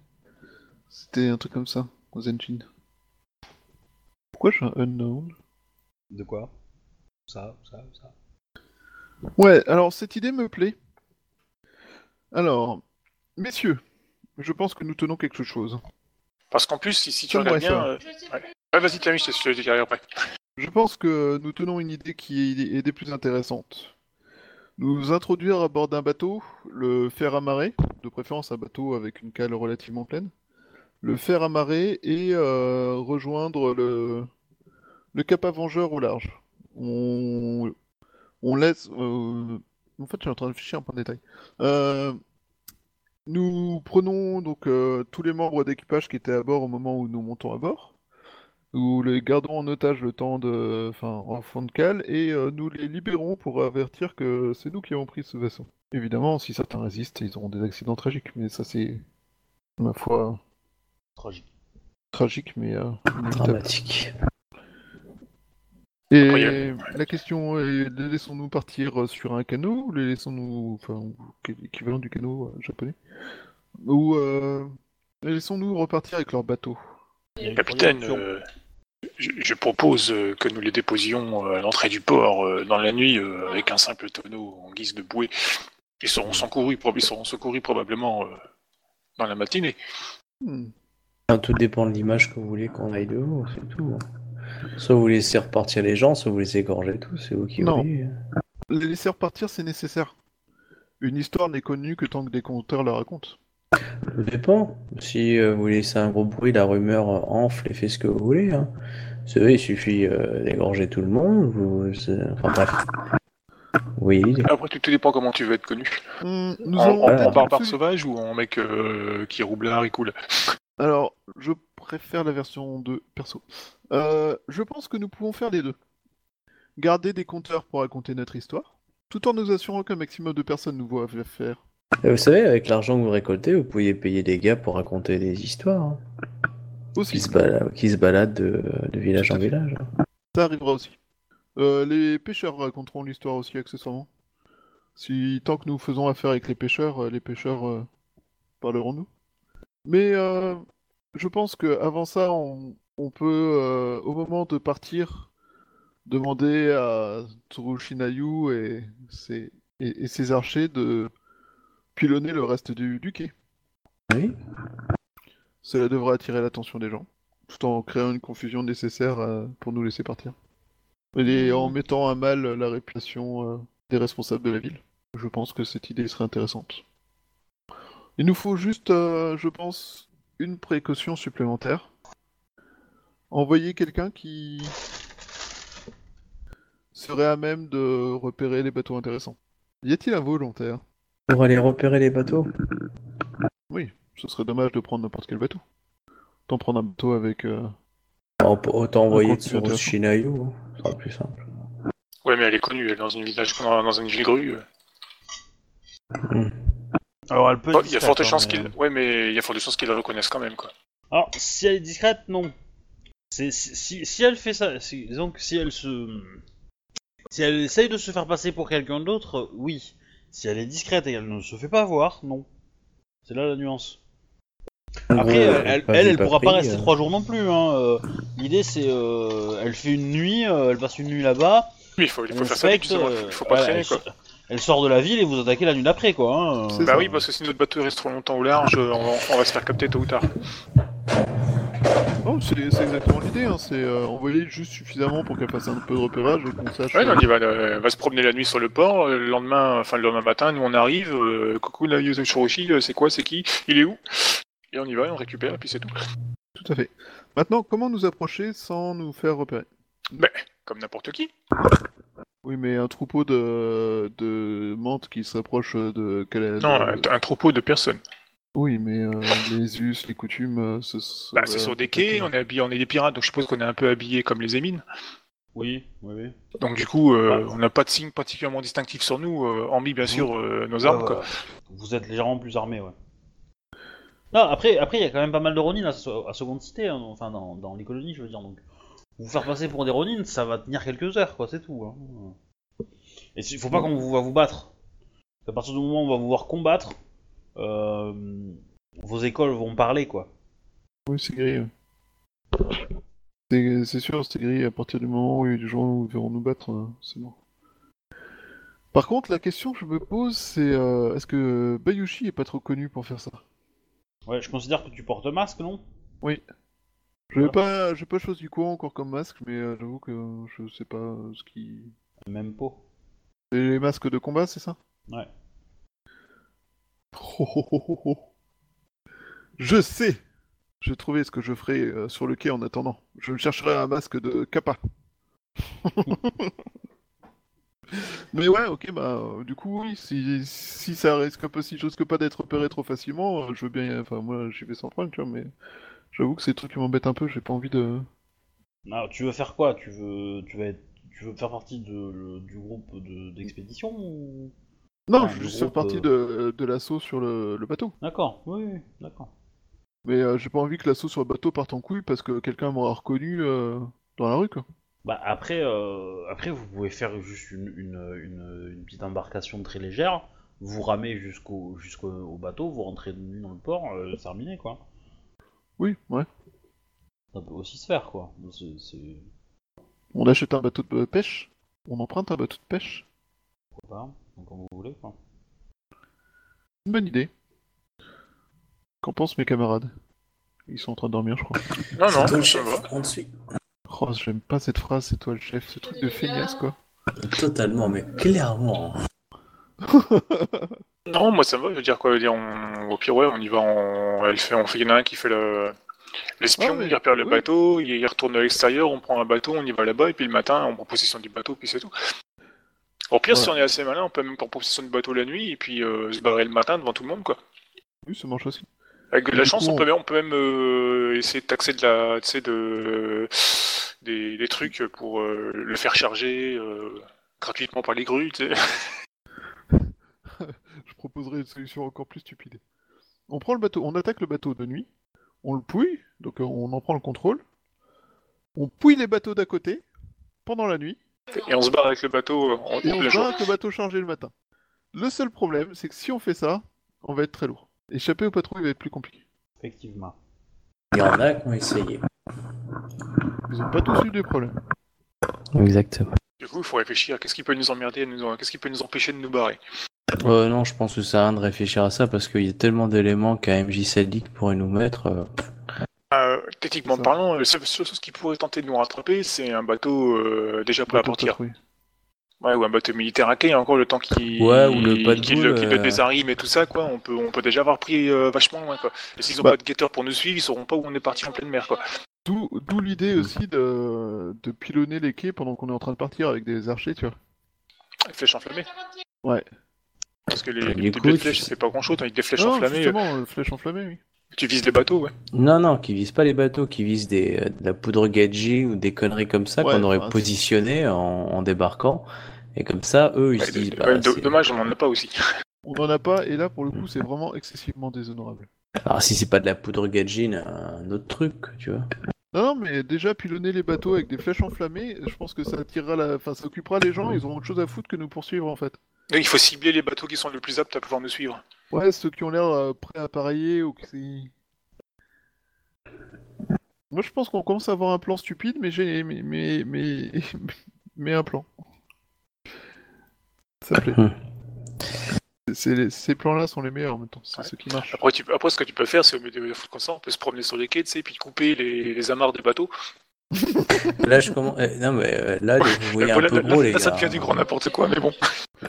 C'était un truc comme ça, Zenchin. Pourquoi j'ai un unknown? De quoi? Ça, ça, ça. Ouais, alors cette idée me plaît. Alors, messieurs, je pense que nous tenons quelque chose. Parce qu'en plus, si, si tu me regardes bien... euh, Ouais, Ouais, vas-y, je te je te dirai après. Je pense que nous tenons une idée qui est, est des plus intéressantes. Nous introduire à bord d'un bateau, le faire amarrer, de préférence un bateau avec une cale relativement pleine, le faire amarrer et euh, rejoindre le, le Cap Avengeur au large. On, on laisse... euh, En fait, je suis en train de réfléchir un peu en détail. Euh, Nous prenons donc tous les membres d'équipage qui étaient à bord au moment où nous montons à bord. Nous les gardons en otage le temps de, enfin, en fond de cale et nous les libérons pour avertir que c'est nous qui avons pris ce vaisseau. Évidemment, si certains résistent, ils auront des accidents tragiques, mais ça c'est, ma foi, Tragique. tragique, mais euh. Dramatique. Et la question est, laissons-nous partir sur un canot ou les laissons-nous, enfin, l'équivalent du canot euh, japonais, ou euh, les laissons-nous repartir avec leur bateau? Capitaine, euh, je, je propose euh, que nous les déposions euh, à l'entrée du port euh, dans la nuit euh, avec un simple tonneau en guise de bouée. Ils seront secourus, prob- ils seront secourus probablement euh, dans la matinée. Hmm. Enfin, tout dépend de l'image que vous voulez qu'on aille de haut, c'est tout. Soit vous laissez repartir les gens, soit vous les égorgez tous, c'est vous qui Non. voyez. Les laisser repartir, c'est nécessaire. Une histoire n'est connue que tant que des conteurs la racontent. Tout dépend. Si euh, vous laissez un gros bruit, la rumeur euh, enfle et fait ce que vous voulez. Hein. Vous savez, il suffit euh, d'égorger tout le monde. Vous... Enfin bref. Oui, Après, tout, dépend comment tu veux être connu. Hmm, nous en, barbare sauvage ou en mec euh, qui est roublard et cool Alors, je préfère la version 2 perso. Euh, je pense que nous pouvons faire les deux. Garder des compteurs pour raconter notre histoire, tout en nous assurant qu'un maximum de personnes nous voient faire. Et Vous savez, avec l'argent que vous récoltez, vous pourriez payer des gars pour raconter des histoires. hein, Aussi, qui, se baladent, qui se baladent de, de village en village. ça arrivera aussi. Euh, les pêcheurs raconteront l'histoire aussi accessoirement. Si tant que nous faisons affaire avec les pêcheurs, euh, les pêcheurs euh, parleront nous. Mais euh, je pense que avant ça, on, on peut, euh, au moment de partir, demander à Tsurushinayu et ses, et, et ses archers de pilonner le reste du, du quai. Oui. Cela devrait attirer l'attention des gens, tout en créant une confusion nécessaire euh, pour nous laisser partir. Et en mettant à mal la réputation des responsables de la ville. Je pense que cette idée serait intéressante. Il nous faut juste, euh, je pense, une précaution supplémentaire. Envoyer quelqu'un qui serait à même de repérer les bateaux intéressants. Y a-t-il un volontaire Pour aller repérer les bateaux. Oui, ce serait dommage de prendre n'importe quel bateau. Tant prendre un bateau avec... euh, Autant envoyer sur. Shinayu, hein, ce sera plus simple. Ouais, mais elle est connue, elle est dans une village, dans, dans une ville grue. Alors, elle peut. Bon, être il y a forte hein, chance mais, qu'ils, euh, ouais, mais il y a forte chance qu'ils la reconnaissent quand même, quoi. Alors, si elle est discrète, non. C'est si, si, si elle fait ça, si, disons que si elle se, si elle essaye de se faire passer pour quelqu'un d'autre, oui. Si elle est discrète et qu'elle ne se fait pas voir, non. C'est là la nuance. Après, Ouais, elle, elle, vu, elle pas pourra pas rester euh. trois jours non plus. Hein. euh, L'idée, c'est, euh, elle fait une nuit, euh, elle passe une nuit là-bas. Oui, il faut, il faut faire ça il faut pas traîner, quoi. Elle sort de la ville et vous attaquez la nuit d'après, quoi. hein. Bah ça. oui, parce que si notre bateau reste trop longtemps au large, on va, on va se faire capter tôt ou tard. Non, c'est exactement l'idée, hein, c'est euh, envoyer juste suffisamment pour qu'elle fasse un peu de repérage et qu'on sache. Ouais, euh, non, on y va, euh, on va se promener la nuit sur le port, euh, le lendemain, enfin le lendemain matin, nous on arrive, euh, coucou la Shoroshi, euh, c'est quoi, c'est qui, il est où? Et on y va, et on récupère, et puis c'est tout. Tout à fait. Maintenant, comment nous approcher sans nous faire repérer? Comme n'importe qui. Oui, mais un troupeau de, de menthes qui s'approche de... quel- Non, de- un, un troupeau de personnes. Oui, mais euh, les us, les coutumes, euh, ce, ce- Bah, c'est voilà, sur des quais, on est habillé, on est des pirates, donc je suppose qu'on est un peu habillé comme les émines. Oui, oui, oui. Donc du coup, euh, on n'a pas de signe particulièrement distinctif sur nous, euh, hormis bien sûr euh, nos armes. Quoi. Vous êtes légèrement plus armé, ouais. Non, après, après, il y a quand même pas mal de Ronin à, à Seconde Cité, hein, enfin dans, dans les colonies, je veux dire. Donc, vous faire passer pour des Ronin, ça va tenir quelques heures, quoi, c'est tout. Hein. Et il faut pas qu'on vous va vous battre. À partir du moment où on va vous voir combattre, euh, vos écoles vont parler, quoi. Oui, c'est gris. ouais. C'est sûr, c'est gris à partir du moment où les gens verront nous battre, euh, c'est bon. Par contre, la question que je me pose, c'est euh, est-ce que Bayushi est pas trop connu pour faire ça? Ouais, je considère que tu portes masque, non? Je n'ai pas, j'ai pas chose du courant encore comme masque, mais euh, j'avoue que je sais pas euh, ce qui. Même pot. C'est les masques de combat, c'est ça? Ouais. Oh, oh, oh, oh, oh. Je sais Je trouvé ce que je ferai euh, sur le quai en attendant. Je chercherai un masque de Kappa. Mais ouais, ok, bah, du coup, oui, si, si ça risque un peu, si risque pas d'être repéré trop facilement, je veux bien, enfin, moi, j'y vais sans problème, tu vois, mais j'avoue que c'est des trucs qui m'embêtent un peu, j'ai pas envie de... Ah, tu veux faire quoi? Tu veux, tu veux, être- tu veux faire partie de, le- du groupe de- d'expédition ou? Non, je veux juste faire partie euh, de, de l'assaut sur le, le bateau. D'accord, oui, oui, d'accord. Mais euh, j'ai pas envie que l'assaut sur le bateau parte en couille parce que quelqu'un m'aura reconnu euh, dans la rue, quoi. Bah après, euh, après vous pouvez faire juste une, une, une, une petite embarcation très légère, vous ramez jusqu'au jusqu'au au bateau, vous rentrez de nuit dans le port, c'est terminé quoi. Oui, ouais. Ça peut aussi se faire quoi. C'est- c'est- On achète un bateau de pêche, on emprunte un bateau de pêche. Pourquoi pas, donc comme vous voulez quoi. Une bonne idée. Qu'en pensent mes camarades? Ils sont en train de dormir, je crois. Non, non, C'est toi le ça chef, va. on te suit. Oh, j'aime pas cette phrase, c'est toi le chef, ce truc de feignasse, quoi. Totalement, mais clairement. Non, moi ça me va, je veux dire quoi, je veux dire, on... au pire ouais, on y va, on, elle fait, on fait, il y en a un qui fait le... l'espion, il repère le oui. bateau, il, retourne à l'extérieur, on prend un bateau, on y va là-bas, et puis le matin, on prend possession du bateau, puis c'est tout. Au pire, si on est assez malin, on peut même prendre possession du bateau la nuit, et puis euh, se barrer le matin devant tout le monde, quoi. Oui, ça marche aussi. Avec de la chance, coup, on peut même, on peut même euh, essayer de taxer de la, tu sais, de, des, des trucs pour euh, le faire charger euh, gratuitement par les grues, tu sais. Je proposerai une solution encore plus stupide. On prend le bateau, on attaque le bateau de nuit, on le pouille, donc euh, on en prend le contrôle. On pouille les bateaux d'à côté pendant la nuit, Et on se barre avec le bateau euh, en et on se bat avec le bateau chargé le matin. Le seul problème, c'est que si on fait ça, on va être très lourd. Échapper aux patrouilles va être plus compliqué. Effectivement. Il y en a qui ont essayé. Ils ont pas tous eu des problèmes. Exactement. Du coup, il faut réfléchir à qu'est-ce qui peut nous emmerder, nous... qu'est-ce qui peut nous empêcher de nous barrer? Euh, non, je pense que ça sert à rien de réfléchir à ça parce qu'il y a tellement d'éléments qu'un MJ Sadiq pourrait nous mettre. euh, Euh, techniquement Ça. parlant, la seule chose qui pourrait tenter de nous rattraper, c'est un bateau euh, déjà prêt à Bateau partir. Ouais, ou un bateau militaire à quai, encore le temps qu'il Ouais, ou le euh. des arrimes et tout ça, quoi. On peut, on peut déjà avoir pris euh, vachement loin, quoi. Et s'ils ont Bah. pas de guetteurs pour nous suivre, ils sauront pas où on est parti en pleine mer, quoi. D'où d'où l'idée aussi de, de pilonner les quais pendant qu'on est en train de partir avec des archers, tu vois. Les flèches enflammées. Ouais. Parce que les, coup, tu- flèches, c'est pas grand chose, avec des flèches non, enflammées, justement, euh, flèche enflammée, oui. euh, tu vises les bateaux, ouais. Non, non, qui visent pas les bateaux, qui visent des, euh, de la poudre gadget ou des conneries comme ça Ouais, qu'on aurait enfin, c'est- positionné en, en débarquant. Et comme ça, eux, ils Ouais, se disent. de- bah, dommage, on en a pas aussi. On en a pas, et là, pour le coup, c'est vraiment excessivement déshonorable. Alors, si c'est pas de la poudre gadget, un autre truc, tu vois. Non, non, mais déjà pilonner les bateaux avec des flèches enflammées, je pense que ça attirera la... Enfin, ça occupera les gens, ils auront autre chose à foutre que nous poursuivre, en fait. Et Il faut cibler les bateaux qui sont le plus aptes à pouvoir nous suivre. Ouais, ceux qui ont l'air euh, prêts à pareiller ou qui... Moi, je pense qu'on commence à avoir un plan stupide, mais j'ai... Mais... Mais... Mais, mais un plan. Ça plaît. les- ces plans-là sont les meilleurs en même temps, c'est Ouais. ce qui marche. Après, tu, après, ce que tu peux faire, c'est au milieu de foutre comme ça, on peut se promener sur les quais, tu sais, puis couper les, les amarres des bateaux. Là, je commence. euh, Non, mais euh, là, vous voyez un là, peu là, gros, les là, ça gars. devient du grand n'importe quoi, mais bon.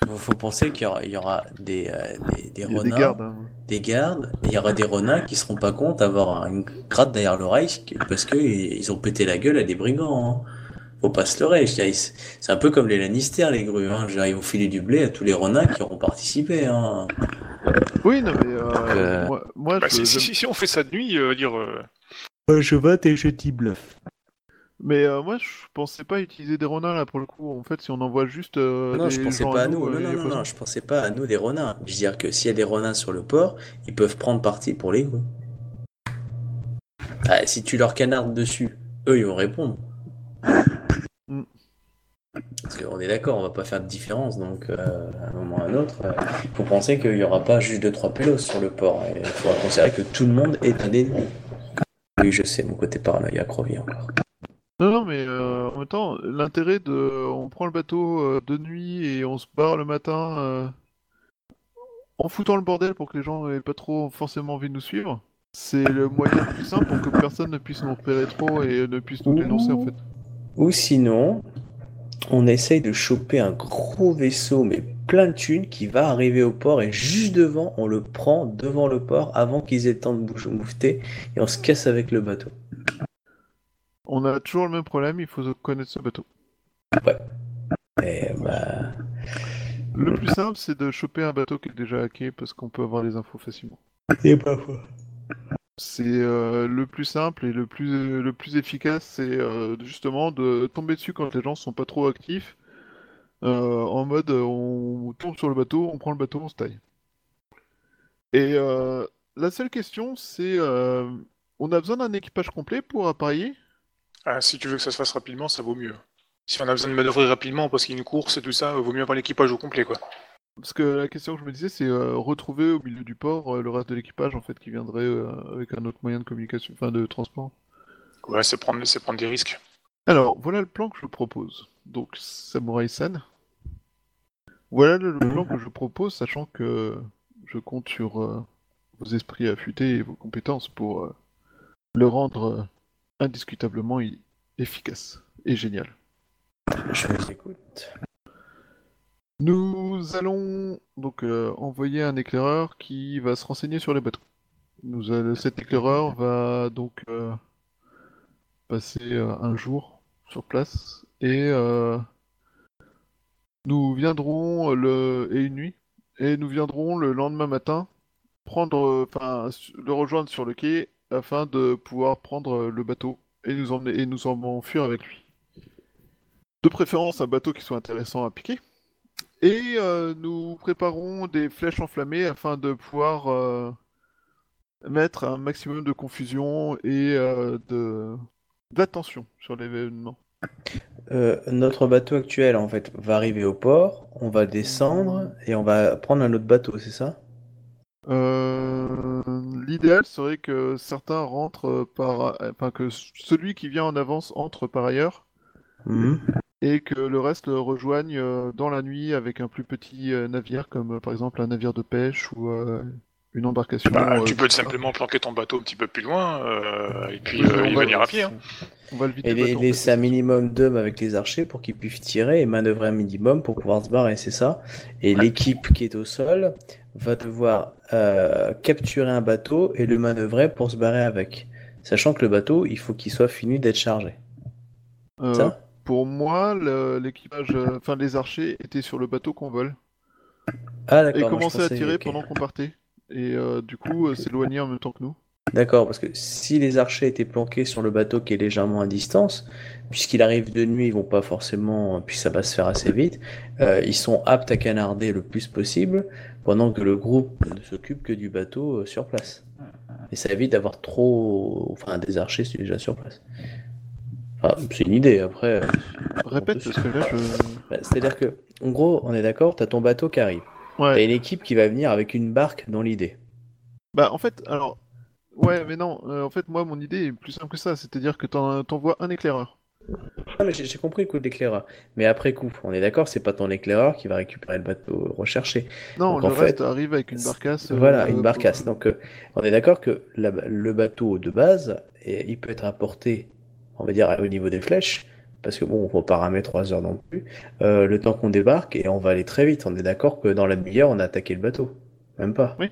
Il faut penser qu'il y aura, il y aura des, euh, des, des Il y a des renards, gardes. hein. des gardes, et il y aura des renards qui seront pas compte d'avoir une gratte derrière l'oreille parce que ils ont pété la gueule à des brigands. hein. Faut pas se leurrer. C'est un peu comme les Lannister, les grues. Hein. Ils vont filer du blé à tous les renards qui auront participé. Hein. Oui, non, mais euh, Euh, moi, moi, Bah, je- si, si, j'aime- si- si on fait ça de nuit, euh, dire. euh, je vote et je dis bluff. Mais euh, moi, je pensais pas utiliser des renards là pour le coup. En fait, si on envoie juste. euh, Non, des je pensais pas à nous, nous. euh, Non, non, non, non, je pensais pas à nous des renards. Je veux dire que s'il y a des renards sur le port, ils peuvent prendre parti pour les grues. Ah, si tu leur canardes dessus, eux, ils vont répondre. Mm. Parce qu'on est d'accord, on va pas faire de différence, donc euh, à un moment ou à un autre, il faut penser qu'il y aura pas juste 2-3 pélos sur le port. Il faudra considérer que tout le monde est un ennemi. Oui, je sais, mon côté paranoïaque revient encore. Non, non, mais euh, en même temps, l'intérêt de. On prend le bateau euh, de nuit et on se barre le matin euh, en foutant le bordel pour que les gens aient pas trop forcément envie de nous suivre. C'est le moyen le plus simple pour que personne ne puisse nous repérer trop et ne puisse nous dénoncer en fait. Ou sinon, on essaye de choper un gros vaisseau, mais plein de thunes, qui va arriver au port et juste devant, on le prend devant le port avant qu'ils aient le temps de bouger et on se casse avec le bateau. On a toujours le même problème, il faut connaître ce bateau. Et bah. Le plus simple, c'est de choper un bateau qui est déjà hacké parce qu'on peut avoir les infos facilement. Et pas faux. C'est euh, le plus simple et le plus, le plus efficace, c'est euh, justement de tomber dessus quand les gens sont pas trop actifs. euh, en mode, euh, on tombe sur le bateau, on prend le bateau, on se taille. Et euh, la seule question, c'est, euh, on a besoin d'un équipage complet pour appareiller? Ah, si tu veux que ça se fasse rapidement, ça vaut mieux. Si on a besoin de manœuvrer rapidement parce qu'il y a une course et tout ça, vaut mieux avoir l'équipage au complet, quoi. Parce que la question que je me disais, c'est euh, retrouver au milieu du port euh, le reste de l'équipage en fait qui viendrait euh, avec un autre moyen de communication, enfin de transport. Ouais, c'est prendre, c'est prendre des risques. Alors, voilà le plan que je propose. Donc, Samurai-san. Voilà le, plan que je propose, sachant que je compte sur vos esprits affûtés et vos compétences pour le rendre indiscutablement efficace et génial. Je vous écoute. Nous allons donc euh, envoyer un éclaireur qui va se renseigner sur les bateaux. Nous cet éclaireur va donc euh, passer euh, un jour sur place et nous viendrons le et une nuit et nous viendrons le lendemain matin prendre enfin le rejoindre sur le quai afin de pouvoir prendre euh, le bateau et nous emmener et nous enfuir avec lui. De préférence un bateau qui soit intéressant à piquer. Et euh, nous préparons des flèches enflammées afin de pouvoir euh, mettre un maximum de confusion et de d'attention sur l'événement. Notre bateau actuel, en fait, va arriver au port, on va descendre et on va prendre un autre bateau, c'est ça? Euh, L'idéal serait que certains rentrent par, enfin que celui qui vient en avance entre par ailleurs Mhm. et que le reste le rejoigne euh, dans la nuit avec un plus petit euh, navire comme euh, par exemple un navire de pêche ou euh, une embarcation. Bah, euh, tu peux simplement planquer ton bateau un petit peu plus loin, euh, et puis Oui, mais euh, on y va- venir à pied. Hein. On va le Et les- laisser un minimum d'hommes avec les archers pour qu'ils puissent tirer et manœuvrer un minimum pour pouvoir se barrer, c'est ça? Et l'équipe qui est au sol va devoir euh, capturer un bateau et le manœuvrer pour se barrer avec. Sachant que le bateau, il faut qu'il soit fini d'être chargé. Euh, Ça Pour moi, l'équipage, euh, enfin les archers étaient sur le bateau qu'on vole Ah et commençaient à tirer pendant qu'on partait. Et euh, du coup, euh, s'éloigner en même temps que nous. D'accord, parce que si les archers étaient planqués sur le bateau qui est légèrement à distance, puisqu'il arrive de nuit, ils vont pas forcément, puis ça va se faire assez vite, euh, ils sont aptes à canarder le plus possible, pendant que le groupe ne s'occupe que du bateau euh, sur place. Et ça évite d'avoir trop, enfin, des archers déjà sur place. Enfin, c'est une idée, après. euh, Répète, parce que là, je... Bah, C'est-à-dire que, en gros, on est d'accord, t'as ton bateau qui arrive. T'as Ouais. une équipe qui va venir avec une barque dans l'idée. Bah, en fait, alors... Ouais, mais non, euh, en fait, moi, mon idée est plus simple que ça. C'est-à-dire que t'en- t'envoies un éclaireur. Non, mais j'ai compris le coup de l'éclaireur. Mais après coup, on est d'accord, c'est pas ton éclaireur qui va récupérer le bateau recherché. Non, Donc, le en reste fait, arrive avec une barcasse. euh, Voilà, une pour- barcasse. Donc, euh, on est d'accord que la- le bateau de base, et il peut être apporté, on va dire, au niveau des flèches, parce que bon, on va pas ramer trois heures non plus, euh, le temps qu'on débarque, et on va aller très vite. On est d'accord que dans la demi-heure, on a attaqué le bateau. Même pas. Oui.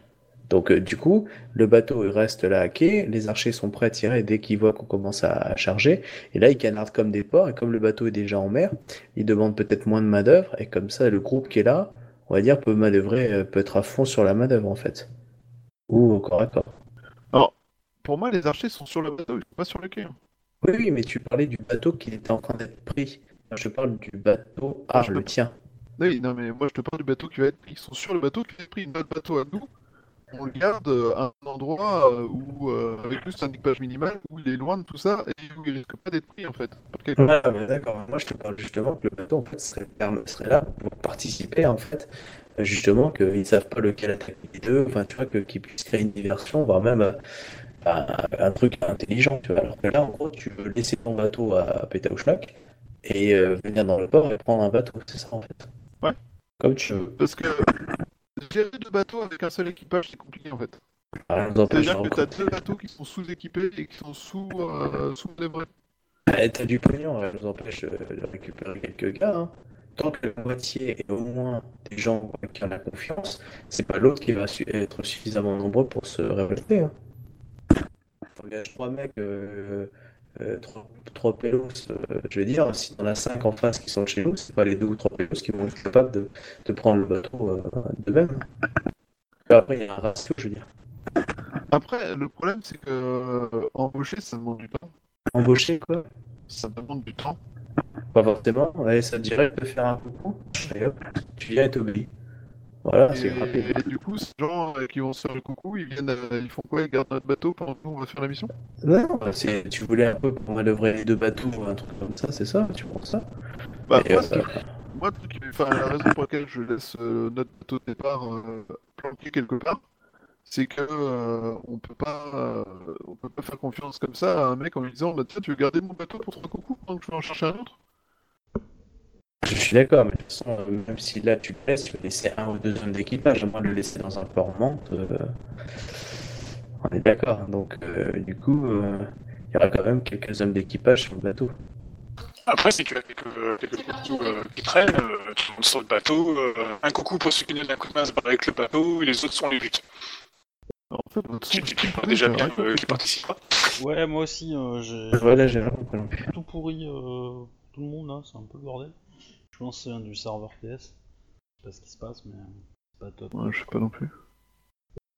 Donc, euh, du coup, le bateau il reste là à quai, les archers sont prêts à tirer dès qu'ils voient qu'on commence à, à charger, et là, ils canardent comme des porcs, et comme le bateau est déjà en mer, ils demandent peut-être moins de main-d'œuvre, et comme ça, le groupe qui est là, on va dire, peut manœuvrer, euh, peut être à fond sur la main-d'œuvre, en fait. Ou au corps à corps. Pour moi, les archers sont sur le bateau, ils sont pas sur le quai. hein. Oui, oui, mais tu parlais du bateau qui était en train d'être pris. Je parle du bateau. Ah, Je le peux- tien. Oui, non, mais moi je te parle du bateau qui va être pris. Ils sont sur le bateau qui va être pris. Notre bateau à nous, on le garde euh, à un endroit euh, où, euh, avec juste un équipage minimal, où il est loin de tout ça et où il risque pas d'être pris en fait. mais d'accord. Moi, je te parle justement que le bateau, en fait, serait, serait là pour participer, en fait. Justement, qu'ils savent pas lequel attaquer les deux. Enfin, tu vois, que, qu'ils puissent créer une diversion, voire même euh, un, un truc intelligent, tu vois. Alors que là, en gros, tu veux laisser ton bateau à Pétaouchlac et euh, venir dans le port et prendre un bateau. C'est ça, en fait. Ouais. Comme tu veux. Parce que gérer deux bateaux avec un seul équipage, c'est compliqué en fait. C'est-à-dire de que t'as deux bateaux qui sont sous-équipés et qui sont sous, euh, sous. Eh, T'as du pognon, ça nous empêche de récupérer quelques gars. hein. Tant que la moitié est au moins des gens qui en a confiance, c'est pas l'autre qui va être suffisamment nombreux pour se révolter. Hein. Trois mecs, euh, trois, trois pélos, euh, je veux dire, si t'en as cinq en face qui sont chez nous, c'est pas les deux ou trois pélos qui vont être capables de, de prendre le bateau euh, d'eux-mêmes. Après, il y a un ratio, je veux dire. Après, le problème c'est que euh, embaucher ça demande du temps. Embaucher, quoi? Ça demande du temps. Pas forcément, ouais, ça te dirait de faire un coucou, et hop, tu viens et t'obéis. Voilà, c'est rapide. et du coup, ces gens euh, qui vont se faire le coucou, ils viennent, euh, ils font quoi Ils gardent notre bateau pendant que nous on va faire la mission? Non, c'est- tu voulais un peu pour manœuvrer les deux bateaux ou un truc comme ça, c'est ça Tu penses ça? Bah, Et, moi, euh, moi, truc- la raison pour laquelle je laisse euh, notre bateau de départ euh, planqué quelque part, c'est que on peut pas, on peut pas faire confiance comme ça à un mec en lui disant, bah tiens, tu veux garder mon bateau pour faire coucou pendant que je vais en chercher un autre? Je suis d'accord, mais de toute façon, euh, même si là tu le laisses, tu vas laisser un ou deux hommes d'équipage, à moins de le laisser dans un port en menthe, euh, on est d'accord. Donc, euh, du coup, euh, il y aura quand même quelques hommes d'équipage sur le bateau. Après, c'est que quelques, euh, quelques coucous euh, qui traînent, euh, tout le monde sur le bateau, euh, un coucou pour ceux qui donnent un coup de main avec le bateau, et les autres sont les buts. En fait, Tu tu pas déjà bien euh, qui participent pas. Ouais, moi aussi, euh, j'ai Voilà, j'ai tout pourri euh, tout le monde là, c'est un peu le bordel. Je pense que c'est un du serveur TS. Je sais pas ce qui se passe, mais euh, c'est pas top. Ouais, je sais pas non plus.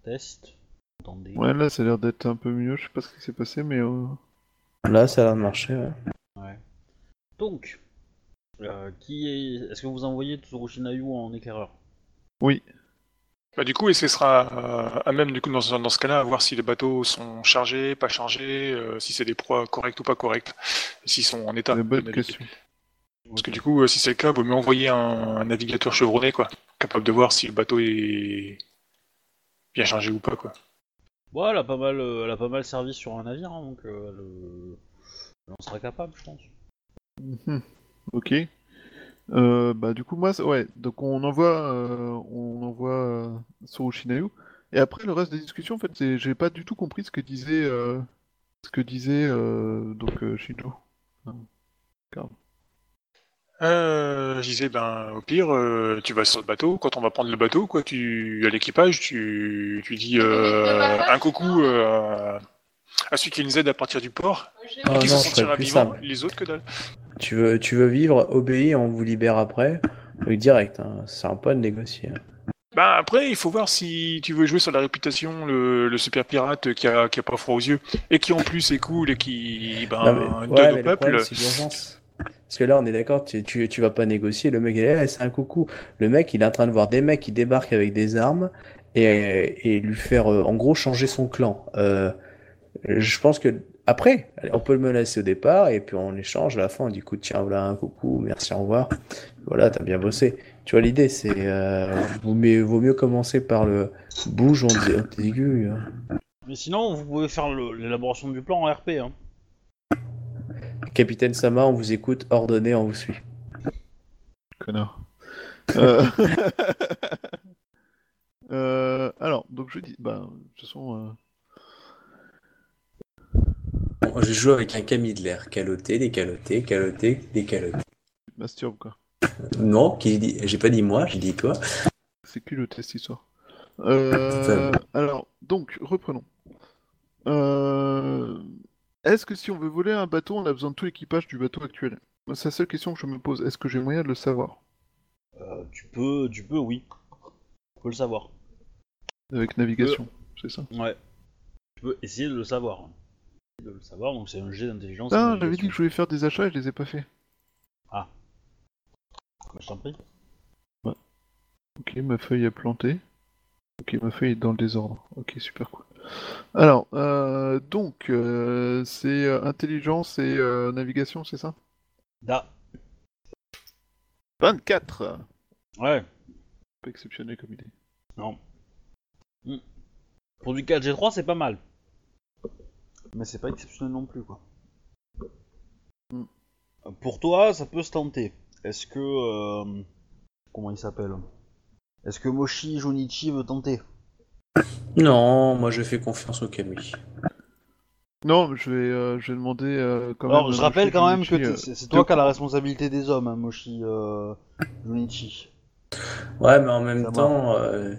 Test. Attendez. Ouais, là, ça a l'air d'être un peu mieux. Je sais pas ce qui s'est passé, mais euh, Là, ça a l'air de marcher, ouais. Ouais. Donc, euh, qui est. Est-ce que vous envoyez Tsurushinayu en éclaireur? Oui. Bah, du coup, et ce sera euh, à même du coup dans, ce- dans ce cas-là à voir si les bateaux sont chargés, pas chargés, euh, si c'est des proies correctes ou pas correctes, s'ils sont en état. C'est une bonne question. Parce que du coup, euh, si c'est le cas, vaut mieux envoyer un, un navigateur chevronné, quoi, capable de voir si le bateau est bien chargé ou pas, quoi. Bon, elle a pas mal, euh, elle a pas mal servi sur un navire, hein, donc euh, elle, elle en sera capable, je pense. Mhm. Ok. Euh, bah du coup moi ouais donc on envoie euh, on envoie euh, Surushinayu et après le reste des discussions en fait c'est j'ai pas du tout compris ce que disait euh, ce que disait euh, donc euh, Shinjo. Euh, je disais, ben, au pire, euh, tu vas sur le bateau, quand on va prendre le bateau, quoi, tu, à l'équipage, tu, tu dis euh, un coucou euh, à celui qui nous aide à partir du port, Ah qui non, se ce sentira serait plus vivant, simple. les autres que dalle. Tu veux, tu veux vivre, obéis, on vous libère après. Direct, hein. c'est un pas de négocier. hein. Ben, après, il faut voir si tu veux jouer sur la réputation, le, le super pirate qui a, qui a pas froid aux yeux, et qui en plus est cool et qui, ben, Non, mais, donne au le peuple. problème. Parce que là, on est d'accord, tu, vas pas négocier. Le mec, il est, Eh, c'est un coucou. Le mec, il est en train de voir des mecs qui débarquent avec des armes et, lui faire, euh, en gros, changer son clan. Euh, je pense que après, on peut le menacer au départ et puis en échange, à la fin, on dit, écoute, tiens, voilà un coucou, merci, au revoir. Voilà, t'as bien bossé. Tu vois, l'idée, c'est, euh, vaut, mieux, vaut mieux commencer par le bouge, on on hein. Mais sinon, vous pouvez faire l'élaboration du plan en RP. Hein. Capitaine Sama, on vous écoute, ordonnez, on vous suit. Connard. Euh, euh, alors, donc je dis, bah, de toute façon, euh, Bon, je joue avec un Camille de l'air. Caloté, décaloté, caloté, décaloté. masturbes quoi. Non, qui dit... j'ai pas dit moi, j'ai dit toi. C'est culotté cette histoire. Euh, alors, donc, reprenons. Euh, Est-ce que si on veut voler un bateau, on a besoin de tout l'équipage du bateau actuel? C'est la seule question que je me pose. Est-ce que j'ai moyen de le savoir? Euh, tu peux, tu peux, oui. Tu peux le savoir. Avec navigation, c'est ça? Ouais. Tu peux essayer de le savoir. De le savoir, donc c'est un jet d'intelligence. Ah, j'avais dit que je voulais faire des achats et je les ai pas fait. Bah, je t'en prie. Ok, ma feuille est plantée. Ok, ma feuille est dans le désordre. Ok, super cool. Alors, euh, donc, euh, c'est euh, intelligence et euh, navigation, c'est ça? Da. 24 Ouais. Pas exceptionnel comme idée. Non. Hmm. Pour du 4G3, c'est pas mal. Mais c'est pas exceptionnel non plus, quoi. Hmm. Euh, Pour toi, ça peut se tenter. Est-ce que. euh, Comment il s'appelle? Est-ce que Moshi Junichi veut tenter? Non, moi je fais confiance au Camille. Non, je vais, euh, je vais demander euh, quand Alors, même. je rappelle Moshi quand même que Junichi, euh, c'est c'est toi qui as la responsabilité des hommes, hein, Moshi euh, Junichi. Ouais, mais en même Ça temps, euh,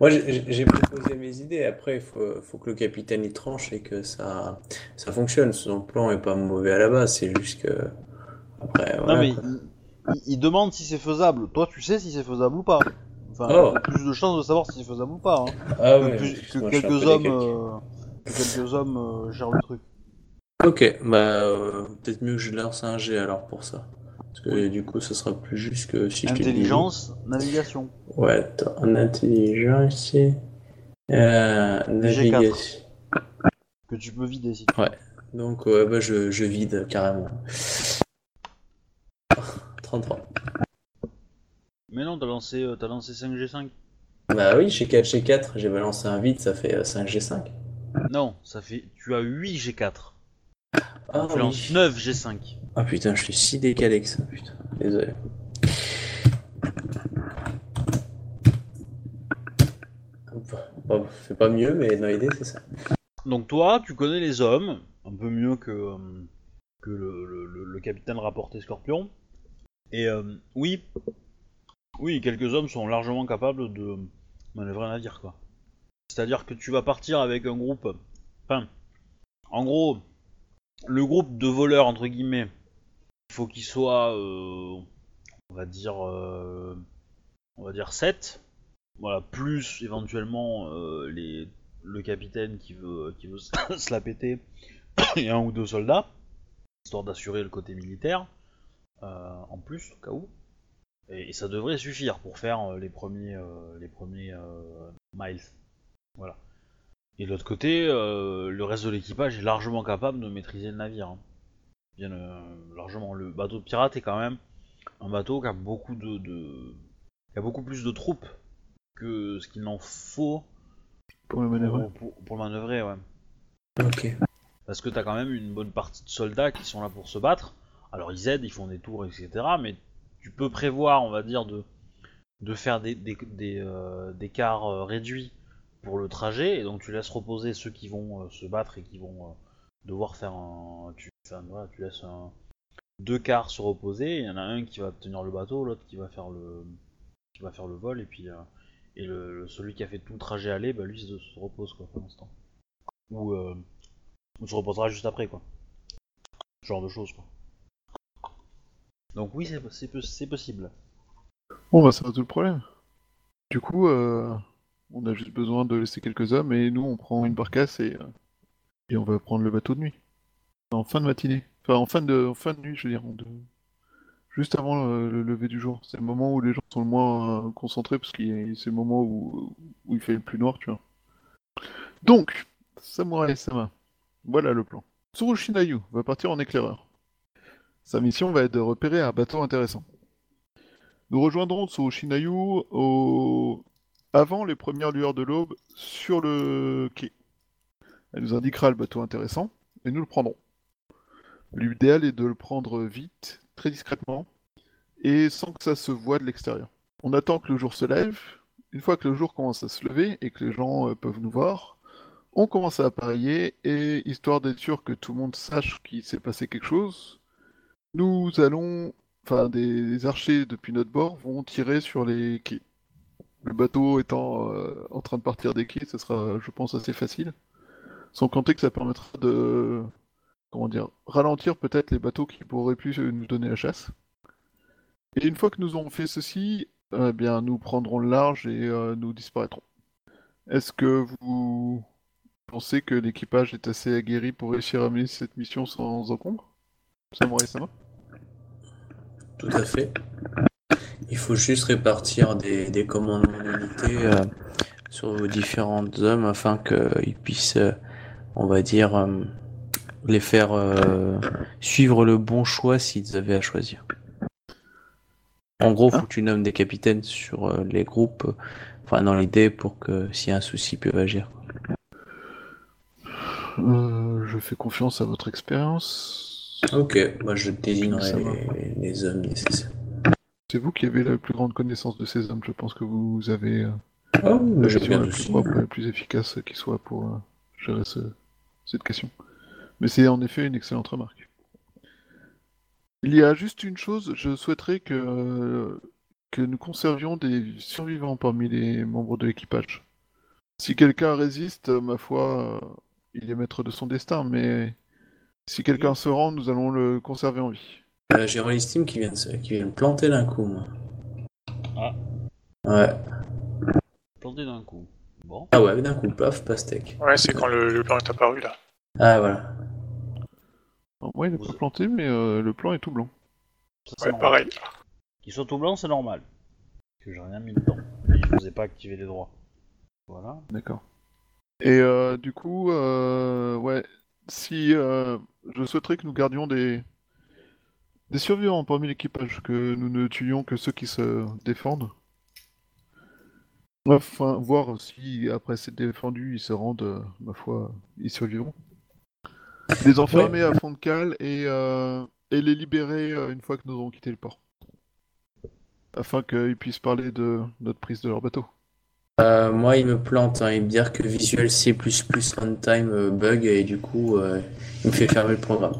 moi j'ai j'ai proposé mes idées. Après, il faut, faut que le capitaine y tranche et que ça, ça fonctionne. Son plan est pas mauvais à la base, c'est juste que. Après, Non, mais il demande si c'est faisable. Toi, tu sais si c'est faisable ou pas. Enfin, Oh. plus de chances de savoir si c'est faisable ou pas. hein. Ah que, ouais, plus- que suis un quelques hommes, décalqué. euh, que quelques hommes euh, gèrent le truc. Ok, bah euh, peut-être mieux que je lance un G alors pour ça. Parce que du coup, ce sera plus juste que si je Intelligence, navigation. Ouais, attends, en intelligence, euh, navigation. Que tu peux vider si Donc, ouais, bah, je, je vide carrément. 33. Mais non, t'as lancé, euh, t'as lancé 5G5. Bah oui, chez 4 chez 4, j'ai balancé un vide, ça fait euh, 5G5. Non, ça fait. Tu as 8G4. Ah tu oui. lances 9G5. Ah putain, je suis si décalé que ça, putain. Désolé. Bon, c'est pas mieux, mais dans l'idée, c'est ça. Donc toi, tu connais les hommes, un peu mieux que, euh, que le- le capitaine rapporté Scorpion. Et euh, oui, oui, quelques hommes sont largement capables de manœuvrer un navire, quoi. C'est-à-dire que tu vas partir avec un groupe. Enfin, en gros, le groupe de voleurs entre guillemets, il faut qu'il soit, euh, on va dire, euh, on va dire 7 Voilà, plus éventuellement euh, le capitaine qui veut, qui veut se la péter et un ou deux soldats, histoire d'assurer le côté militaire, en plus, au cas où. Et, et ça devrait suffire pour faire euh, les premiers, euh, les premiers euh, miles. Voilà. Et de l'autre côté, le reste de l'équipage est largement capable de maîtriser le navire. hein. Bien largement. Le bateau de pirate est quand même un bateau qui a beaucoup de, de- a beaucoup plus de troupes que ce qu'il en faut Pour le manœuvrer. pour, pour- pour manœuvrer, ouais. Ok. Parce que t'as quand même une bonne partie de soldats qui sont là pour se battre. Alors ils aident, ils font des tours, etc. Mais tu peux prévoir, on va dire, de, faire des, des, euh, euh, réduits pour le trajet. Et donc tu laisses reposer ceux qui vont euh, se battre et qui vont devoir faire un... Tu, laisses deux quarts se reposer. Il y en a un qui va tenir le bateau, l'autre qui va faire le qui va faire le vol. Et puis le, celui qui a fait tout le trajet aller, bah, lui se, se repose quoi pour l'instant. Ou euh, se reposera juste après, quoi. Ce genre de choses, quoi. Donc oui, c'est c'est po- c'est possible. Bon, bah, ça va tout le problème. Du coup, euh, on a juste besoin de laisser quelques hommes et nous, on prend une barcasse et, euh, et on va prendre le bateau de nuit. En fin de matinée. Enfin, en fin de, nuit, je veux dire. Juste avant le, le lever du jour. C'est le moment où les gens sont le moins euh, concentrés parce que c'est le moment où, où il fait le plus noir, tu vois. Donc, Samurai Sama. Voilà le plan. Tsurushinayu va partir en éclaireur. Sa mission va être de repérer un bateau intéressant. Nous rejoindrons Tsurushinayu au... avant les premières lueurs de l'aube sur le quai. Elle nous indiquera le bateau intéressant et nous le prendrons. L'idéal est de le prendre vite, très discrètement, et sans que ça se voie de l'extérieur. On attend que le jour se lève. Une fois que le jour commence à se lever et que les gens euh, peuvent nous voir, on commence à appareiller et histoire d'être sûr que tout le monde sache qu'il s'est passé quelque chose, nous allons, enfin des archers depuis notre bord vont tirer sur les quais. Le bateau étant euh, en train de partir des quais, ce sera, je pense, assez facile. Sans compter que ça permettra de, comment dire, ralentir peut-être les bateaux qui pourraient plus nous donner la chasse. Et une fois que nous aurons fait ceci, eh bien, nous prendrons le large et euh, nous disparaîtrons. Est-ce que vous pensez que l'équipage est assez aguerri pour réussir à mener cette mission sans encombre? Samurai Sama Tout à fait. Il faut juste répartir des, commandements d'unité euh, sur vos différents hommes afin qu'ils puissent, euh, on va dire, euh, les faire suivre le bon choix s'ils avaient à choisir. En gros, faut que tu nommes des capitaines sur les groupes, enfin dans l'idée pour que s'il y a un souci, ils peuvent agir. Je fais confiance à votre expérience. Ok, moi je désignerai les, les hommes nécessaires. C'est vous qui avez la plus grande connaissance de ces hommes. Je pense que vous avez euh, Oh, la vision la plus propre la plus efficace qui soit pour euh, gérer ce- cette question. Mais c'est en effet une excellente remarque. Il y a juste une chose, je souhaiterais que, que nous conservions des survivants parmi les membres de l'équipage. Si quelqu'un résiste, ma foi, euh, il est maître de son destin, mais si quelqu'un se rend, nous allons le conserver en vie. Euh, j'ai Rollistim qui vient, de, se- qui vient de planter d'un coup, moi. Ah. Ouais. Planté d'un coup. Bon. Ah ouais, d'un coup, paf, pastèque. Ouais, c'est quand le, le plan est apparu là. Ah voilà. Alors, moi, il n'est Vous- pas planté, mais euh, le plan est tout blanc. Ça, c'est Ouais, normal. pareil. Qu'il soit tout blanc, c'est normal. Parce que j'ai rien mis dedans. Et je vous ai pas activé les droits. Voilà. D'accord. Et euh, du coup, euh, ouais, si euh, je souhaiterais que nous gardions des des survivants parmi l'équipage, que nous ne tuions que ceux qui se défendent. Enfin, voir si après s'être défendus, ils se rendent, euh, ma foi, ils survivront. Les enfermer à fond de cale et, euh, et les libérer une fois que nous aurons quitté le port. Afin qu'ils puissent parler de notre prise de leur bateau. Euh, moi, il me plante, hein, il me dit que Visual C++ runtime euh, bug et du coup, euh, il me fait fermer le programme.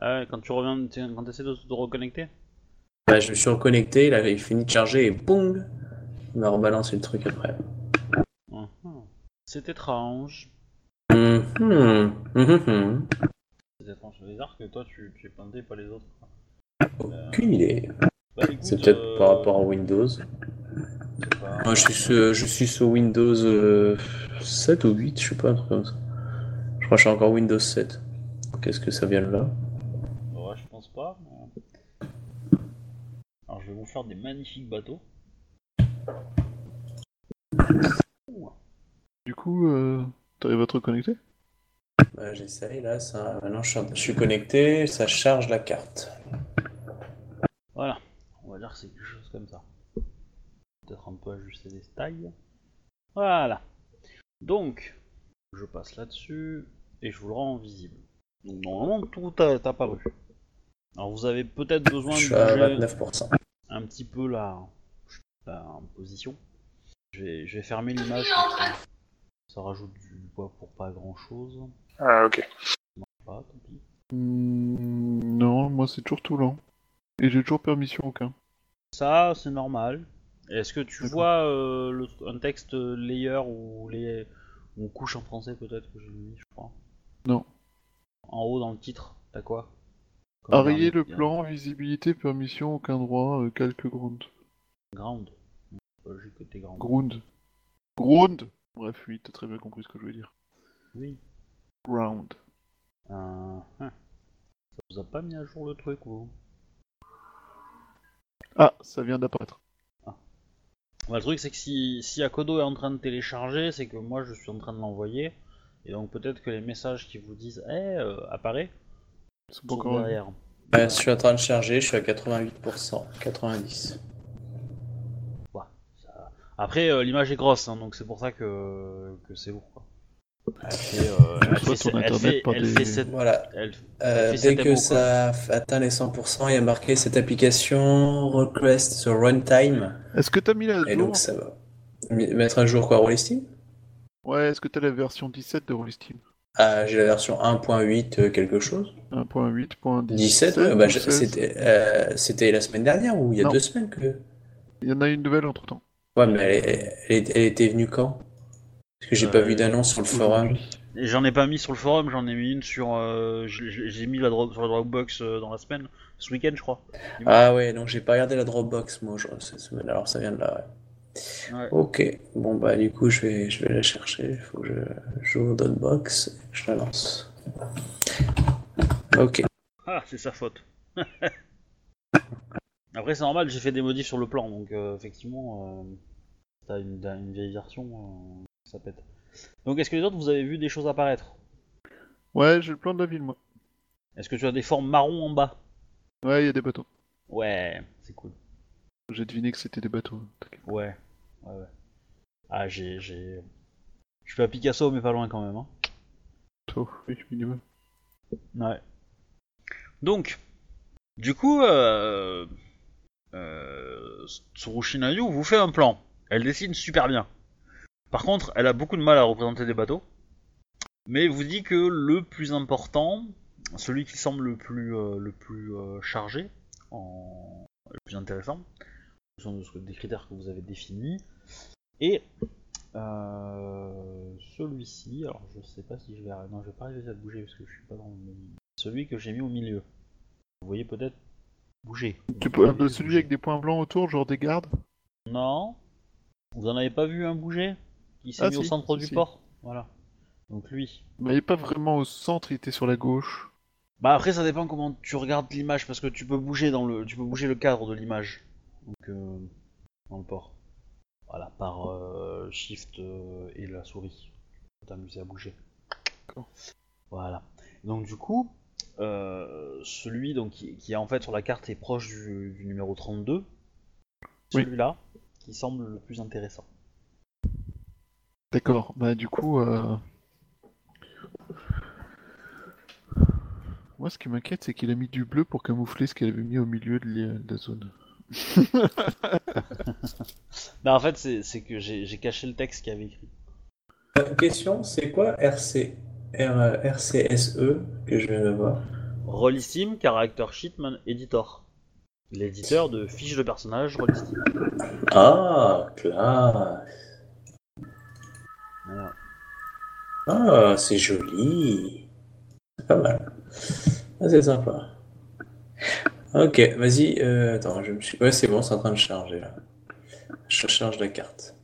Ah ouais, quand tu reviens, quand tu essaies de te reconnecter? Bah, je me suis reconnecté, il avait fini de charger et boum, il m'a rebalancé le truc après. Mhm. C'est étrange. Mhm, mhm. C'est étrange. C'est bizarre que toi tu, tu es planté, pas les autres. Aucune idée. Bah, écoute, C'est peut-être euh, par rapport à Windows. Moi, je suis sur, je suis sur Windows euh, 7 ou 8, je sais pas, un truc comme ça. Je crois que je suis encore Windows 7. Qu'est-ce que ça vient de là? Ouais, je pense pas. mais- Alors, je vais vous faire des magnifiques bateaux. Du coup, euh, t'arrives à te reconnecter? Bah, J'essaye là, ça... maintenant je suis connecté, ça charge la carte. Voilà, on va dire que c'est quelque chose comme ça. Peut-être un peu ajuster les styles. Voilà. Donc, je passe là-dessus et je vous le rends visible. Donc normalement tout a- est apparu. Alors vous avez peut-être besoin Je de suis à bouger 29%. un petit peu la, la position. Je vais, je vais fermer l'image. ça. Ça rajoute du poids pour pas grand chose. Ah, ok. Pas, tant pis. Hmm, Non, moi c'est toujours tout lent. Et j'ai toujours permission aucun. Ça, c'est normal. Est-ce que tu vois euh, le- un texte layer ou les ou couche en français peut-être que j'ai mis, je crois. Non. En haut dans le titre, t'as quoi Arrayer le plan, visibilité, permission, aucun droit, euh, calque ground. Ground. Logique que t'es ground. Ground. Ground Bref, oui, t'as très bien compris ce que je voulais dire. Oui. Ground. Euh, hein. Ça vous a pas mis à jour le truc vous? Ah, ça vient d'apparaître. Bah, Le truc c'est que si, si Akodo est en train de télécharger, c'est que moi je suis en train de l'envoyer. Et donc peut-être que les messages qui vous disent Eh, euh, apparaît sont encore derrière. Ouais, je suis en train de charger, je suis à 88%, 90. Ouais, ça- Après, euh, l'image est grosse, hein, donc c'est pour ça que, que c'est lourd. Quoi. Voilà. elle- Euh, dès que ça atteint les 100%, il y a marqué cette application request the runtime. Est-ce que t'as mis la Et jour donc ça va. Mettre à jour quoi, Rollistim Ouais, est-ce que t'as la version 17 de Rollistim Ah, j'ai la version 1.8 euh, quelque chose. 1.8.17 17, ouais, bah, ou je- 16? c'était euh, c'était la semaine dernière ou il y a Non. deux semaines que. Il y en a une nouvelle entre temps. Ouais, mais elle, est- elle, est- elle était venue quand? Parce que j'ai pas Euh, vu d'annonce sur le forum. Et J'en ai pas mis sur le forum, j'en ai mis une sur. euh, J'ai mis la drop, sur la Dropbox euh, dans la semaine, ce week-end je crois. Ah ouais, non, j'ai pas regardé la Dropbox moi je- cette semaine, alors ça vient de là. ouais. Ouais. Ok, bon bah du coup je vais, je vais la chercher, il faut que je j'ouvre Dropbox, je la lance. Ok. Ah, c'est sa faute. Après, c'est normal, j'ai fait des modifs sur le plan, donc euh, effectivement, euh, t'as une, vieille version, euh, ça pète. Donc, est-ce que les autres, vous avez vu des choses apparaître? Ouais, j'ai le plan de la ville, moi. Est-ce que tu as des formes marron en bas? Ouais, il y a des bateaux. Ouais, c'est cool. J'ai deviné que c'était des bateaux. t'inquiète. Ouais, ouais, ouais. Ah, j'ai. j'ai... Je suis à Picasso, mais pas loin quand même. Hein. Oh, oui, minimum. Ouais. Donc, du coup, euh, euh, Tsurushinayu vous fait un plan. Elle dessine super bien. Par contre, elle a beaucoup de mal à représenter des bateaux. Mais vous dit que le plus important, celui qui semble le plus, euh, le plus euh, chargé, en... le plus intéressant, en fonction de ce que- des critères que vous avez définis, et euh, celui-ci, alors je sais pas si je vais non je vais pas réussir à bouger parce que je suis pas dans le celui que j'ai mis au milieu. Vous voyez peut-être bouger. Tu peux, celui avec des points blancs autour, genre des gardes? Non Vous en avez pas vu un bouger? Qui s'est Ah, mis au centre du si. port Voilà. Donc lui. Mais il est pas vraiment au centre, il était sur la gauche. Bah après ça dépend comment tu regardes l'image parce que tu peux bouger dans le tu peux bouger le cadre de l'image. Donc euh, dans le port. Voilà, par euh, shift euh, et la souris. Faut t'amuser à bouger. D'accord. Voilà. Donc du coup, euh, celui donc, qui, qui est en fait sur la carte est proche du, du numéro 32. Oui. Celui-là, qui semble le plus intéressant. D'accord, bah du coup... Euh... Moi ce qui m'inquiète c'est qu'il a mis du bleu pour camoufler ce qu'il avait mis au milieu de la- la zone. Bah en fait c'est c'est que j'ai j'ai caché le texte qu'il y avait écrit. Euh, Question, c'est quoi RC, R- RCSE que je viens de voir? Rollistim, Character Sheet Man Editor. L'éditeur de fiches de personnages Rollistim. Ah, classe. Voilà. Ah, c'est joli. C'est pas mal. Ah, c'est sympa. Ok, vas-y. euh, attends, je me suis. Ouais, c'est bon, c'est en train de charger là. Je charge la carte.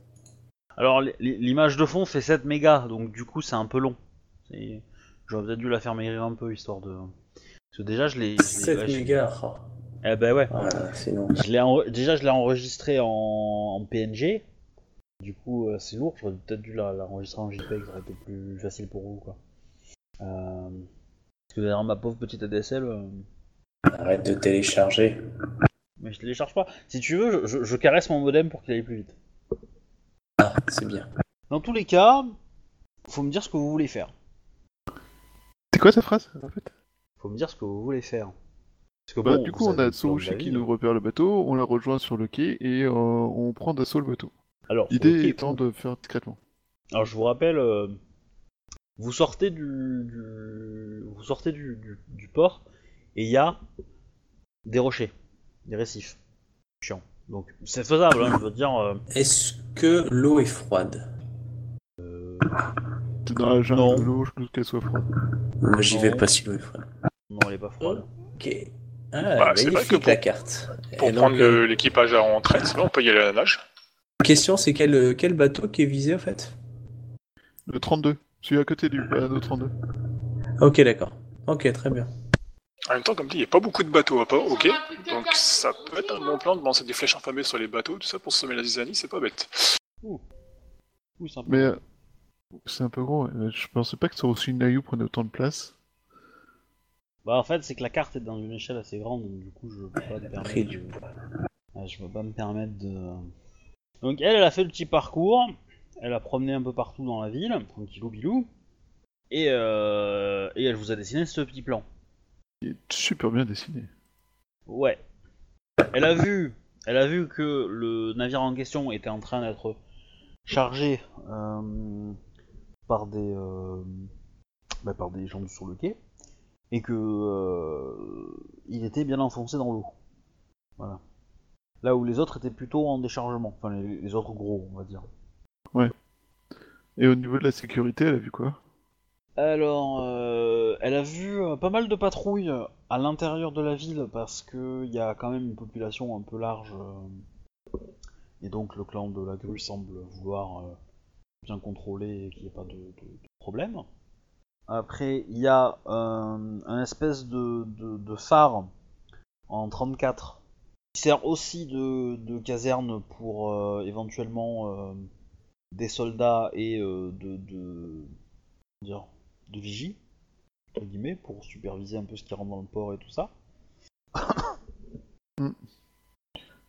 Alors l'image de fond fait 7 mégas, donc du coup c'est un peu long. J'aurais peut-être dû la faire maigrir un peu histoire de. Parce que déjà je l'ai. je l'ai- 7 ouais, je- mégas. oh. Eh ben ouais. Voilà, sinon. Je Déjà je l'ai enregistré en... en PNG. Du coup euh, c'est lourd, j'aurais peut-être dû la- l'enregistrer en JPEG, ça aurait été plus facile pour vous quoi. Euh, Parce que derrière ma pauvre petite ADSL, euh, Arrête de télécharger. mais je télécharge pas. Si tu veux, je, je- je caresse mon modem pour qu'il aille plus vite. Ah, c'est bien. Dans tous les cas, faut me dire ce que vous voulez faire. C'est quoi ta phrase en fait? Faut me dire ce que vous voulez faire. Parce que Bah, bon, Du coup on a Tsurushi qui nous repère le bateau, on la rejoint sur le quai et euh, on prend d'assaut le bateau. Alors, L'idée étant de faire discrètement. Alors je vous rappelle, euh, vous sortez du, du- vous sortez du, du- du port et il y a des rochers, des récifs. Chiant. Donc c'est faisable, hein, je veux dire. euh, Est-ce que l'eau est froide C'est dans la jungle Non. de l'eau, je doute qu'elle soit froide. Moi, j'y vais pas si l'eau est froide. non, elle est pas froide. Ok. Ah, Bah, c'est vrai que pour- la carte. Pour Et prendre euh, l'équipage en retraite, sinon on peut y aller à la nage. Question, c'est quel, quel bateau qui est visé en fait? Le 32, celui à côté du bateau 32. Ok, d'accord. Ok, très bien. En même temps, comme dit, il n'y a pas beaucoup de bateaux à port, ok Donc ça peut être un bon plan de lancer des flèches infamées sur les bateaux, tout ça pour semer la zizanie, c'est pas bête. Sympa. Mais euh, c'est un peu gros, je pensais pas que Tsurushi Nayu prenait autant de place. Bah en fait c'est que la carte est dans une échelle assez grande, donc du coup je peux pas me permettre du de... Ouais, je peux pas me permettre de... Donc elle, elle a fait le petit parcours, elle a promené un peu partout dans la ville, tranquillou bilou. et, euh, et elle vous a dessiné ce petit plan. Il est super bien dessiné. Ouais. Elle a vu, elle a vu que le navire en question était en train d'être chargé euh, par des euh, bah, par des gens sur le quai et que il était bien enfoncé dans l'eau. Voilà. Là où les autres étaient plutôt en déchargement, enfin les, les autres gros, on va dire. Et au niveau de la sécurité, elle a vu quoi? Alors, euh, elle a vu euh, pas mal de patrouilles à l'intérieur de la ville parce que il y a quand même une population un peu large euh, et donc le clan de la grue semble vouloir euh, bien contrôler et qu'il n'y ait pas de, de- de problème. Après, il y a euh, un espèce de, de- de phare en 34 qui sert aussi de, de caserne pour euh, éventuellement euh, des soldats et euh, de, de dire, de vigie, entre guillemets, pour superviser un peu ce qui rentre dans le port et tout ça.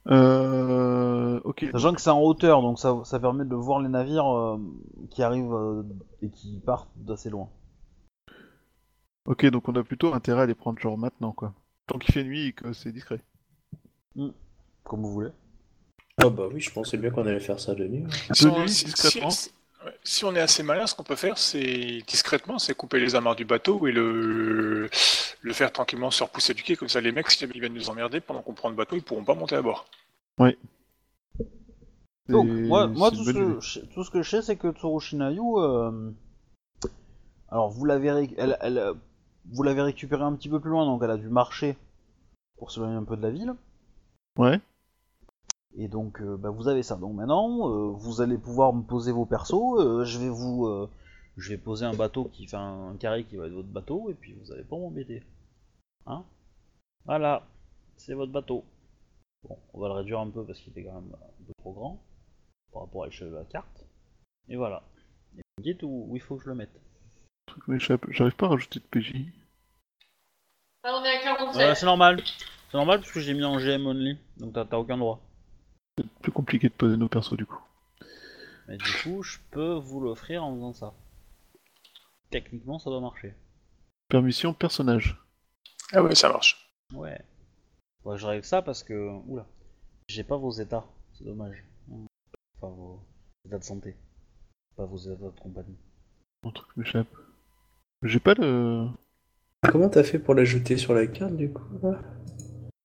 Euh. Ok. Sachant que c'est en hauteur, donc ça, ça permet de voir les navires euh, qui arrivent euh, et qui partent d'assez loin. Ok, donc on a plutôt intérêt à les prendre genre maintenant, quoi. Tant qu'il fait nuit et que c'est discret. Comme vous voulez. Ah bah oui, je pensais bien qu'on allait faire ça de nuit. Si De on, nuit, si- discrètement. si- ouais, si on est assez malin, ce qu'on peut faire, c'est discrètement, c'est couper les amarres du bateau et le, le faire tranquillement se repousser du quai. Comme ça, les mecs, si jamais ils viennent nous emmerder pendant qu'on prend le bateau, ils pourront pas monter à bord. Donc, C'est- moi, moi tout, ce que, je- tout ce que je sais, c'est que Tsurushinayu, euh, alors vous l'avez ré- elle, elle, euh, vous l'avez récupéré un petit peu plus loin, donc elle a dû marcher pour s'éloigner un peu de la ville. Ouais. Et donc, euh, bah, vous avez ça. Donc maintenant, euh, vous allez pouvoir me poser vos persos. euh, je vais vous, euh, je vais poser un bateau qui fait un, un carré qui va être votre bateau, et puis vous allez pas m'embêter. Hein? Voilà, c'est votre bateau. Bon, on va le réduire un peu parce qu'il était quand même un peu trop grand par rapport à l'échelle de la carte. Et voilà. Et vous me dites où, où il faut que je le mette. Le truc m'échappe. J'arrive pas à rajouter de PJ. Ah, on est à 47. Ouais, c'est normal. C'est normal parce que j'ai mis en GM only, donc t'as aucun droit. C'est plus compliqué de poser nos persos du coup. Mais du coup, je peux vous l'offrir en faisant ça. Techniquement, ça doit marcher. Permission personnage. Ah ouais, ça marche. Ouais. Faudrait que je règle ça parce que. Oula. J'ai pas vos états. C'est dommage. Enfin, vos états de santé. Pas vos états de compagnie. Mon truc m'échappe. J'ai pas le. Comment t'as fait pour l'ajouter sur la carte du coup? là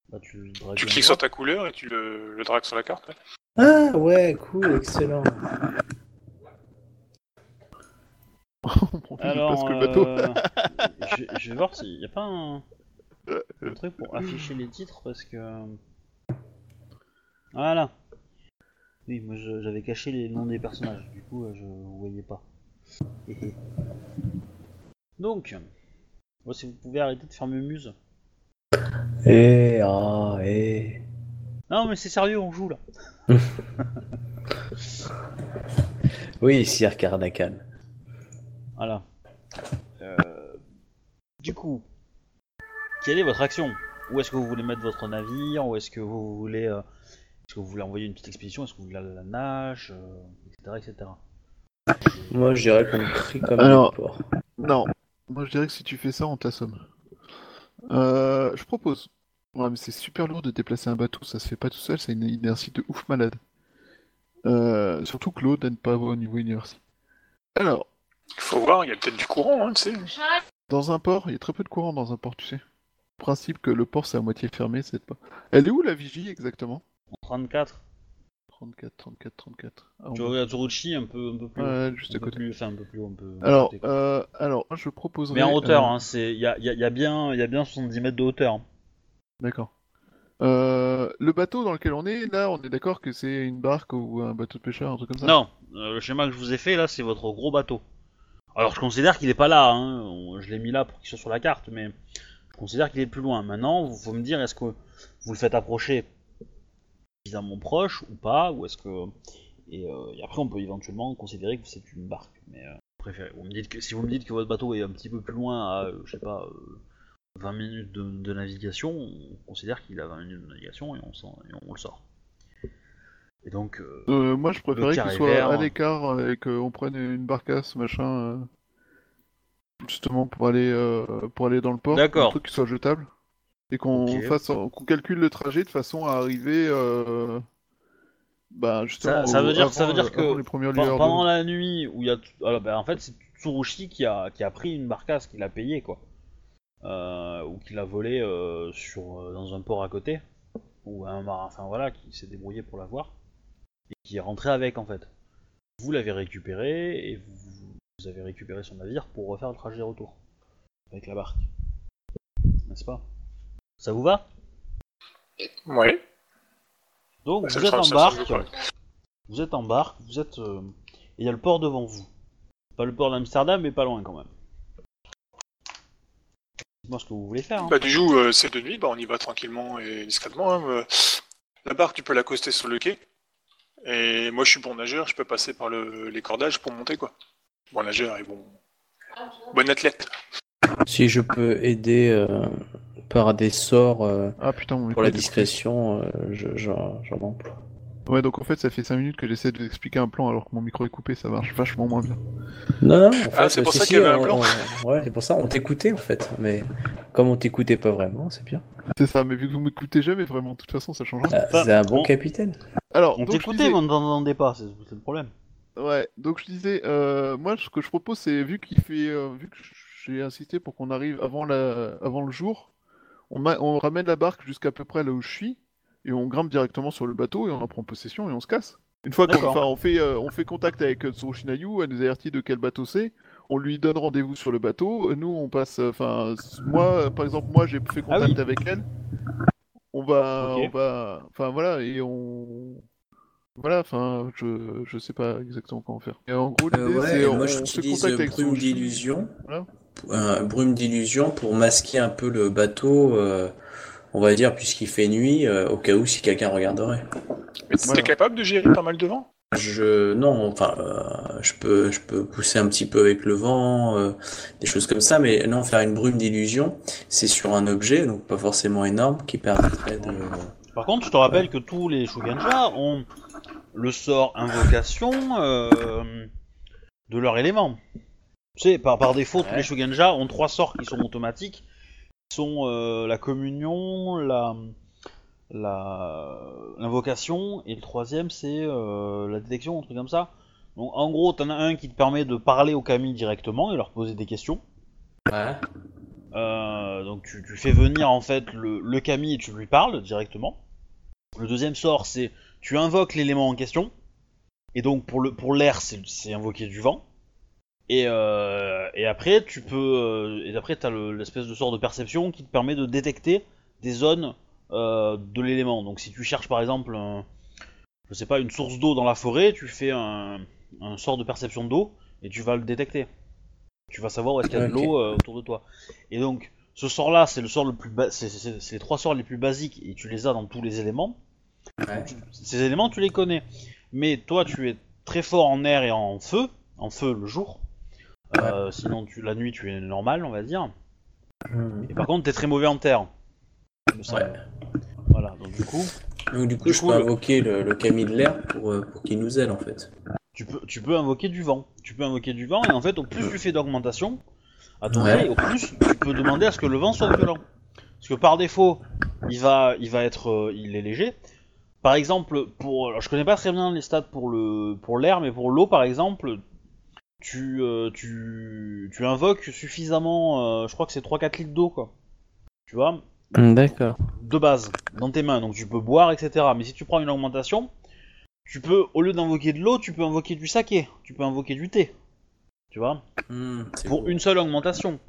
Bah, tu, cliques sur ta couleur et tu le, le dragues sur la carte. ouais. Ah ouais, cool, excellent. On prend plus de Alors, place que le bateau. euh, je, je vais voir s'il y a pas un, un truc pour afficher les titres parce que. Voilà. Oui, moi j'avais caché les noms des personnages, du coup euh, je voyais pas. Donc, moi, si vous pouvez arrêter de faire mes muses. Eh, ah, eh. Non mais c'est sérieux, on joue là. Oui, Sir Karnakan. Voilà. Euh, du coup, quelle est votre action? Où est-ce que vous voulez mettre votre navire? Où est-ce que vous voulez, euh, est-ce que vous voulez envoyer une petite expédition? Est-ce que vous voulez aller à la nage, euh, etc., etc. Moi, je dirais qu'on crie comme Alors-. Non. Moi je dirais que si tu fais ça, on t'assomme. Euh, je propose. Ouais, mais c'est super lourd de déplacer un bateau, ça se fait pas tout seul, c'est une inertie de ouf malade. Euh, surtout que l'eau n'aide pas au niveau inertie. Alors, Il faut voir, il y a peut-être du courant, hein, tu sais. Dans un port, il y a très peu de courant dans un port, tu sais. Le principe que le port c'est à moitié fermé, c'est pas. Elle est où la vigie exactement? En 34, 34, 34, 34. Ah, tu on- regardes un peu, un peu plus haut. Ouais, juste Un à peu côté. plus, enfin un peu plus haut, un peu. à Alors, côté, euh, alors, je proposerais. Mais en hauteur, euh, hein, c'est, il y a, y a- y a bien, y a bien 70 mètres de hauteur. hein. D'accord. Euh, le bateau dans lequel on est, là, on est d'accord que c'est une barque ou un bateau de pêcheur, un truc comme ça? Non, euh, le schéma que je vous ai fait là, c'est votre gros bateau. Alors je considère qu'il est pas là, hein. je l'ai mis là pour qu'il soit sur la carte, mais je considère qu'il est plus loin. Maintenant, il faut me dire est-ce que vous le faites approcher suffisamment proche ou pas, ou est-ce que et, euh, et après on peut éventuellement considérer que c'est une barque. Mais euh, préférez. Vous me dites que si vous me dites que votre bateau est un petit peu plus loin, à euh, je sais pas euh, 20 minutes de, de navigation, on considère qu'il a 20 minutes de navigation et on, et on le sort. Et donc, euh, Euh, moi, je préférais qu'il soit vert. à l'écart et qu'on prenne une barcasse, machin. euh. justement pour aller euh, pour aller dans le port. D'accord. Un truc qui soit jetable et qu'on Ok. fasse qu'on calcule le trajet de façon à arriver. Euh... Bah justement. Ça- ça veut dire- ça avant, veut dire que Pendant de- la nuit où il y a. Alors, bah, en fait, c'est Tsurushi qui a, qui a pris une barcasse qu'il a payée, quoi. Euh, ou qu'il a volé euh, sur, euh, dans un port à côté. Ou un marin, enfin voilà, qui s'est débrouillé pour l'avoir. Et qui est rentré avec, en fait. Vous l'avez récupéré et vous, vous avez récupéré son navire pour refaire le trajet retour. Avec la barque. N'est-ce pas? Ça vous va? Ouais. Donc Bah, vous êtes en barque, vous êtes en barque, vous êtes, euh, et il y a le port devant vous. Pas le port d'Amsterdam, mais pas loin quand même. Dites-moi ce que vous voulez faire. hein. Bah, du coup, euh, c'est de nuit, bah, on y va tranquillement et discrètement. hein, euh. La barque, tu peux l'accoster sur le quai. Et moi, je suis bon nageur, je peux passer par le- les cordages pour monter, quoi. Bon nageur et bon, bon athlète. Si je peux aider euh, par des sorts euh, Ah putain, mon pour la discrétion, euh, je- j'en j'en emploie. Ouais, donc en fait, ça fait 5 minutes que j'essaie de vous expliquer un plan alors que mon micro est coupé, ça marche vachement moins bien. Non, non, en Ah, fait, c'est pour si, ça si, qu'il y avait un on- plan. on- Ouais, c'est pour ça, on t'écoutait en fait. Mais comme on t'écoutait pas vraiment, c'est bien. C'est ça, mais vu que vous m'écoutez jamais vraiment, de toute façon, ça change rien. Ah, c'est un bon on- capitaine. Alors, On t'écoutait, disais- mais on ne t'entendait pas, c'est c'est le problème. Ouais, donc je disais, euh, moi ce que je propose c'est vu qu'il fait, euh, vu que j'ai insisté pour qu'on arrive avant la, avant le jour, on, ramène la barque jusqu'à peu près là où je suis et on grimpe directement sur le bateau et on en prend possession et on se casse. Une fois qu'on on fait, euh, on fait contact avec euh, Tsurushinayu, elle nous avertit de quel bateau c'est, on lui donne rendez-vous sur le bateau, nous on passe, euh, enfin moi par exemple moi j'ai fait Ah contact oui. avec elle, on va, on va, enfin voilà et on voilà, enfin, je, je sais pas exactement comment faire. Et en gros, Euh, ouais, c'est on, moi on se j'utilise contacte avec brume son d'illusion. Voilà. Euh, brume d'illusion pour masquer un peu le bateau, euh, on va dire, puisqu'il fait nuit, euh, au cas où si quelqu'un regarderait. Mais t'es Voilà. capable de gérer pas mal de vent? Je non, enfin, euh, je peux, je peux pousser un petit peu avec le vent, euh, des choses comme ça, mais non, faire une brume d'illusion, c'est sur un objet, donc pas forcément énorme, qui permettrait de. Par contre, je te rappelle que tous les Shugenja ont le sort invocation euh, de leur élément. Tu sais, par, par défaut, tous les Shugenja ont trois sorts qui sont automatiques, qui sont euh, la communion, la la l'invocation et le troisième c'est euh, la détection, un truc comme ça. Donc en gros, t'en as un qui te permet de parler aux Kami directement et leur poser des questions. Ouais. Euh, donc tu, tu fais venir en fait le, le Kami et tu lui parles directement. Le deuxième sort c'est tu invoques l'élément en question. Et donc pour le pour l'air c'est invoquer du vent. Et, euh, et après tu peux euh, et après t'as le- l'espèce de sort de perception qui te permet de détecter des zones euh, de l'élément. Donc si tu cherches par exemple un- je sais pas une source d'eau dans la forêt, tu fais un, un sort de perception d'eau et tu vas le détecter. Tu vas savoir où est-ce qu'il y a de l'eau euh, autour de toi. Et donc, ce sort-là, c'est le sort le plus c'est- les trois sorts les plus basiques et tu les as dans tous les éléments. Ouais. Tu- Ces éléments, tu les connais. Mais toi, tu es très fort en air et en feu, en feu le jour. Euh, sinon, tu, la nuit, tu es normal, on va dire. Mhm. Et par contre, t'es très mauvais en terre. Ça, Ouais. euh, Voilà, donc du coup, Donc du coup, Du je coup, peux le- invoquer le, le Camille de l'air pour, euh, pour qu'il nous aide en fait. tu peux, tu peux invoquer du vent. Tu peux invoquer du vent, et en fait, au plus tu fais d'augmentation à ton Ouais. jet, au plus tu peux demander à ce que le vent soit violent. Parce que par défaut, il va, il va être, euh, il est léger. Par exemple, pour, alors, je connais pas très bien les stats pour le, pour l'air, mais pour l'eau, par exemple, tu, euh, tu, tu invoques suffisamment, euh, je crois que c'est 3-4 litres d'eau, quoi. Tu vois, D'accord. de base dans tes mains, donc tu peux boire, etc. Mais si tu prends une augmentation, tu peux, au lieu d'invoquer de l'eau, tu peux invoquer du saké, tu peux invoquer du thé, tu vois, pour une seule augmentation.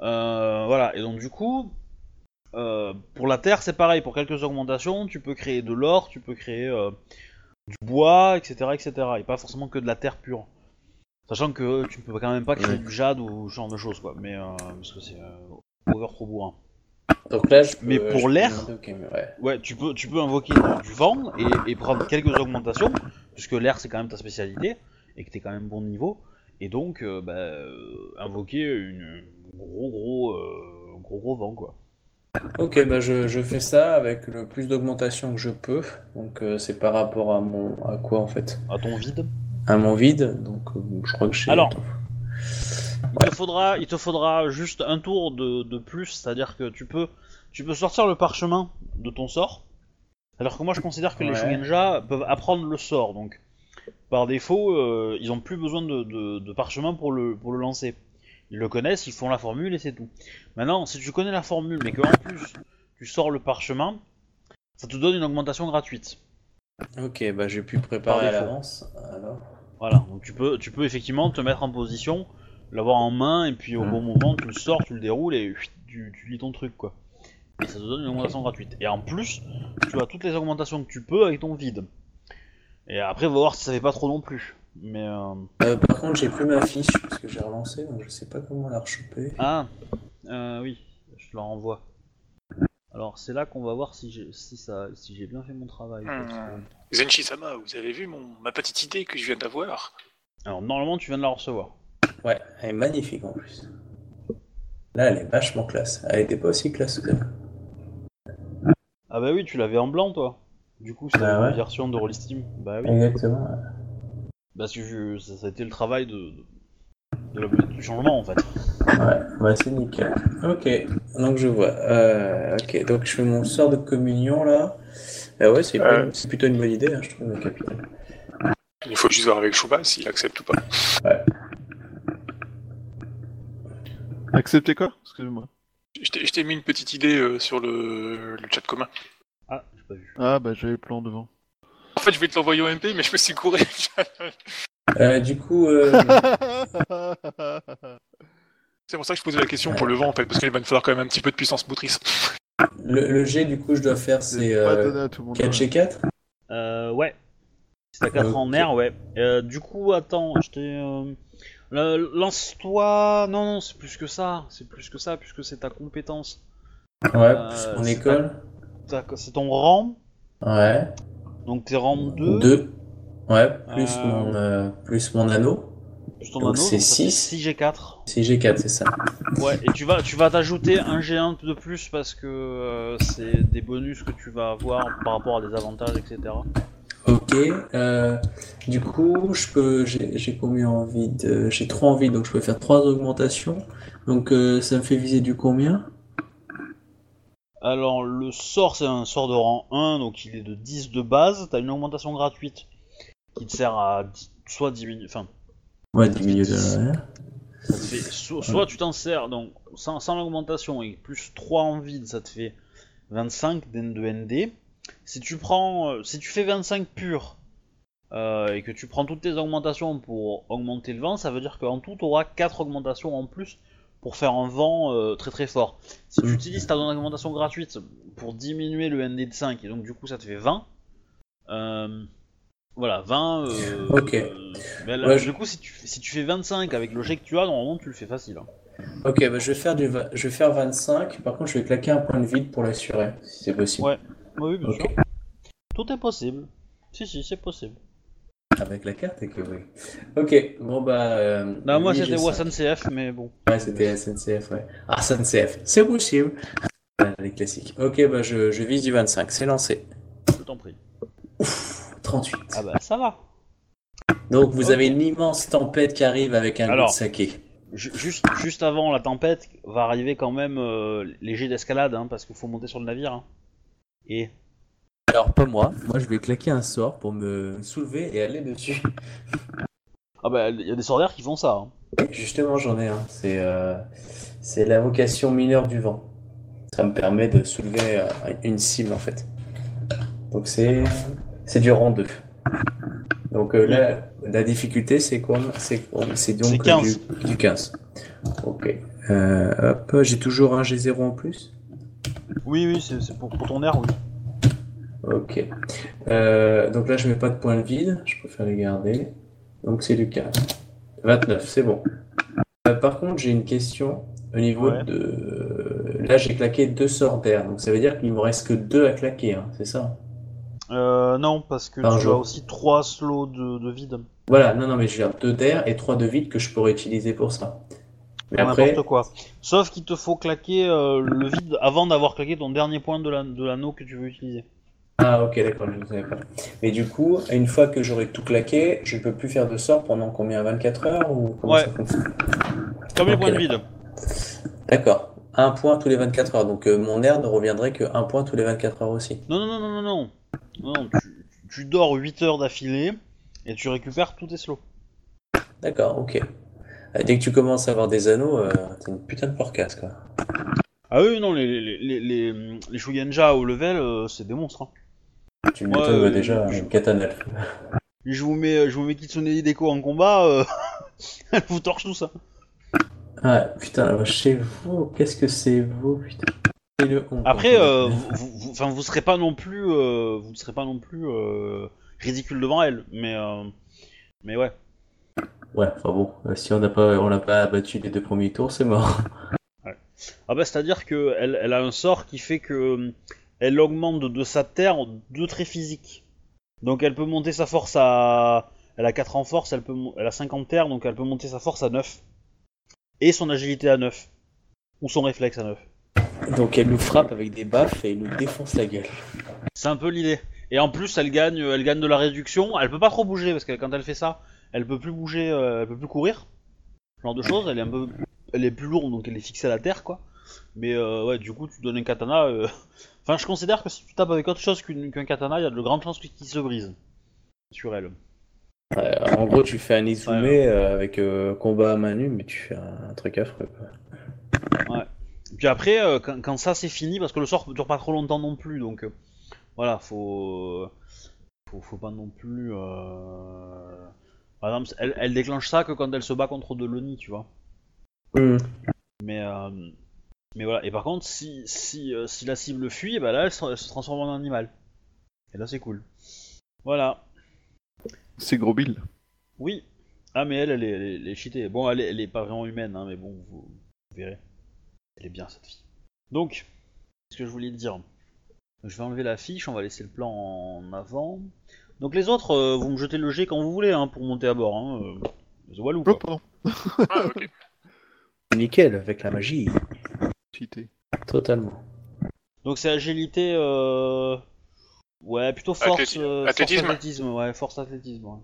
Euh, voilà, et donc du coup, pour la terre, c'est pareil, pour quelques augmentations, tu peux créer de l'or, tu peux créer du bois, etc., etc. Et pas forcément que de la terre pure. Sachant que tu peux quand même pas créer Ouais. du jade ou ce genre de choses, quoi, mais euh, parce que c'est euh, over trop bourrin. Donc là, je peux, Mais pour l'air- ouais. Ouais, tu peux, tu peux invoquer du, vent et, et prendre quelques augmentations, puisque l'air c'est quand même ta spécialité, et que t'es quand même bon niveau, et donc euh, bah, euh, invoquer une gros gros, gros gros vent quoi. Ok, bah je, je fais ça avec le plus d'augmentation que je peux. Donc c'est par rapport à mon à quoi en fait? À ton vide. À mon vide. Donc euh, je crois que j'ai. Alors. Il te faudra, il te faudra juste un tour de, de plus, c'est-à-dire que tu peux, tu peux sortir le parchemin de ton sort. Alors que moi je considère que les. Shugenja peuvent apprendre le sort, donc par défaut, euh, ils ont plus besoin de, de, de parchemin pour le, pour le lancer. Ils le connaissent, ils font la formule et c'est tout. Maintenant, si tu connais la formule, mais que en plus tu sors le parchemin, ça te donne une augmentation gratuite. Ok, bah j'ai pu préparer Par à l'avance. Alors. Voilà, donc tu peux, tu peux effectivement te mettre en position, l'avoir en main, et puis au bon moment, tu le sors, tu le déroules et tu, tu lis ton truc, quoi. Et ça te donne une augmentation gratuite. Et en plus, tu as toutes les augmentations que tu peux avec ton vide. Et après, on va voir si ça fait pas trop non plus. Mais euh... Euh, par contre, j'ai plus ma fiche parce que j'ai relancé, donc je sais pas comment la rechoper. ah, euh, oui, je te la renvoie. Alors c'est là qu'on va voir si j'ai si ça si j'ai bien fait mon travail. que- Zenshi-sama, vous avez vu mon, ma petite idée que je viens d'avoir? Alors normalement tu viens de la recevoir. Ouais, elle est magnifique en plus. Là, elle est vachement classe. Elle était pas aussi classe que Ah bah oui, tu l'avais en blanc toi. Du coup c'est Bah la ouais. version de Rollistim. Bah oui. Exactement. Parce que je- ça, ça a été le travail de, de, de la- du changement en fait. Ouais, bah c'est nickel. Ok, donc je vois. Euh, ok, donc je fais mon sort de communion là. Ah ouais, c'est Euh. c'est plutôt une bonne idée, hein, je trouve, le capitaine. Il faut juste voir avec Chouba s'il accepte ou pas. Acceptez quoi? Excusez-moi. Je t'ai je t'ai mis une petite idée euh, sur le, le chat commun. Ah, j'ai pas vu. Ah bah j'avais le plan devant. En fait, je vais te l'envoyer au MP, mais je me suis couru. Euh, du coup, euh, C'est pour ça que je posais la question pour le vent, en fait, parce qu'il va me falloir quand même un petit peu de puissance motrice. Le, le G, du coup, je dois faire, c'est pas euh, à. 4 G 4 Euh, ouais. Si t'as 4 en air, ouais. Euh, du coup, attends, je t'ai. euh, Lance-toi. Non, non, c'est plus que ça. C'est plus que ça, puisque c'est ta compétence. Ouais, Euh, plus mon c'est école. C'est ton rang. Ouais. Donc t'es rang 2. 2. Ouais, plus, Euh, mon, euh, plus mon anneau. Donc c'est donc ça fait six. 6G4. C'est G 4 c'est ça. Ouais, et tu vas, tu vas t'ajouter un G1 de plus parce que euh, c'est des bonus que tu vas avoir par rapport à des avantages, etc. Ok. euh, du coup, je peux. J'ai combien en vide J'ai 3 en vide, donc je peux faire 3 augmentations. Donc euh, ça me fait viser du combien? Alors, le sort, c'est un sort de rang 1, donc il est de 10 de base. T'as une augmentation gratuite qui te sert à soit diminuer. Enfin, Ouais, 10 milieux de la ça te fait. so- soit tu t'en sers, donc sans, sans l'augmentation, et plus 3 en vide, ça te fait 25 de ND. Si tu prends. euh, Si tu fais 25 pur. euh, et que tu prends toutes tes augmentations pour augmenter le vent, ça veut dire qu'en tout, tu auras 4 augmentations en plus pour faire un vent euh, très très fort. Si tu Mm. utilises ta augmentation gratuite pour diminuer le ND de 5, et donc du coup ça te fait 20, euh, voilà, 20. euh, Ok. euh, mais là, Ouais, je- Du coup, si tu, si tu fais 25 avec le jet que tu as, normalement tu le fais facile. hein. Ok, bah, je vais faire du je vais faire 25. Par contre, je vais claquer un point de vide pour l'assurer, si c'est possible. Ouais. Oui, bien sûr. Tout est possible. Si, si, c'est possible. Avec la carte, ok, oui. Ok, bon bah. euh, Bah, moi c'était. SNCF, mais bon. Ouais, c'était SNCF, ouais. Ah, SNCF, c'est possible. Les classiques. Ok, bah je, je vise du 25, c'est lancé. Je t'en prie. 38. Ah bah ça va. Donc vous avez une immense tempête qui arrive avec un Alors. de saké. Ju- Juste, juste avant la tempête, va arriver quand même euh, les jets d'escalade, hein, parce qu'il faut monter sur le navire. hein. Et Alors pas moi, moi je vais claquer un sort pour me soulever et aller dessus. ah bah il y a des sordaires qui font ça. hein. Justement j'en ai un, c'est euh, c'est la vocation mineure du vent. Ça me permet de soulever euh, une cible en fait. Donc c'est c'est du rang 2. Donc euh, là, la difficulté c'est quoi C'est donc 15. Du, du 15. Ok. Euh, hop, j'ai toujours un G0 en plus? Oui, oui, c'est pour, pour ton air, oui. Ok. Euh, donc là, je mets pas de point de vide, je préfère les garder. Donc c'est du 4. 29, c'est bon. Par contre, j'ai une question au niveau Ouais. de. Là, j'ai claqué deux sorts d'air, donc ça veut dire qu'il me reste que deux à claquer, hein, c'est ça? Euh, non, parce que Par tu jour. as aussi 3 slots de, de vide. Voilà, non, non, mais j'ai deux d'air et trois de vide que je pourrais utiliser pour ça. Mais Pour après, N'importe quoi. Sauf qu'il te faut claquer euh, le vide avant d'avoir claqué ton dernier point de la- de l'anneau que tu veux utiliser. Ah ok d'accord, je ne savais pas. Mais du coup, une fois que j'aurai tout claqué, je peux plus faire de sort pendant combien? 24 heures ou comment Ouais. ça fonctionne? Comme les Ok, points de vide. D'accord. Un point tous les 24 heures. Donc euh, mon air ne reviendrait que un point tous les 24 heures aussi. Non, non, non, non, non, non. Tu, tu dors 8 heures d'affilée et tu récupères tous tes slots. D'accord, ok. Euh, Dès que tu commences à avoir des anneaux, euh, t'es une putain de porcasse quoi. Ah oui, non, les, les, les, les, au level, euh, c'est des monstres. Hein. Tu me Ouais, m'étonnes euh, déjà, je- un katana. Je vous mets, je vous mets Kitsune Hideko en combat, euh, elle vous torche tout ça. Ah putain, la vache, c'est vous, qu'est-ce que c'est vous, putain. C'est le Après, euh, vous, vous, vous- enfin, vous serez pas non plus, euh, vous ne serez pas non plus euh, ridicule devant elle, mais, euh, mais ouais. Ouais, enfin bon, si on n'a pas, on l'a pas abattu les deux premiers tours, c'est mort. Ah bah c'est-à-dire que elle, elle a un sort qui fait que elle augmente de sa terre deux traits physiques. Donc elle peut monter sa force à, elle a 4 en force, elle peut, mo- elle a 5 en terre, donc elle peut monter sa force à 9 et son agilité à 9 ou son réflexe à 9. Donc elle nous frappe avec des baffes et elle nous défonce la gueule. C'est un peu l'idée. Et en plus, elle gagne, elle gagne de la réduction. Elle peut pas trop bouger parce que quand elle fait ça, elle peut plus bouger, euh, elle peut plus courir. Ce genre de choses. Elle est un peu, elle est plus lourde donc elle est fixée à la terre quoi. Mais euh, ouais, du coup, tu donnes un katana. euh, Enfin, je considère que si tu tapes avec autre chose qu'un katana, il y a de grandes chances qu'il se brise sur elle. Ouais, en gros, tu fais un Izume Ouais. euh, avec combat à main nue, mais tu fais un, truc affreux. Quoi. Puis après, euh, quand, quand ça c'est fini, parce que le sort dure pas trop longtemps non plus, donc euh, voilà, faut, faut, faut pas non plus. euh, Par exemple, elle, elle déclenche ça que quand elle se bat contre de l'Oni, tu vois. Hmm. Mais, euh, mais voilà. Et par contre, si, si, euh, si la cible fuit, bah là, elle se, elle se transforme en animal. Et là, c'est cool. Voilà. C'est gros Bill. Oui. Ah, mais elle, elle est, elle est, elle est cheatée. Bon, elle est, elle est pas vraiment humaine, hein, mais bon, vous, vous verrez. Elle est bien, cette fille. Donc, ce que je voulais te dire. Je vais enlever la fiche, on va laisser le plan en avant. Donc les autres, euh, vous me jetez le jet quand vous voulez hein, pour monter à bord. Hein. euh, The Walou, Oh, pardon. Ah, ok. Nickel, avec la magie. Totalement. Donc c'est agilité, euh... ouais, plutôt force, Athléti- euh, force athlétisme. athlétisme, ouais, force athlétisme. ouais.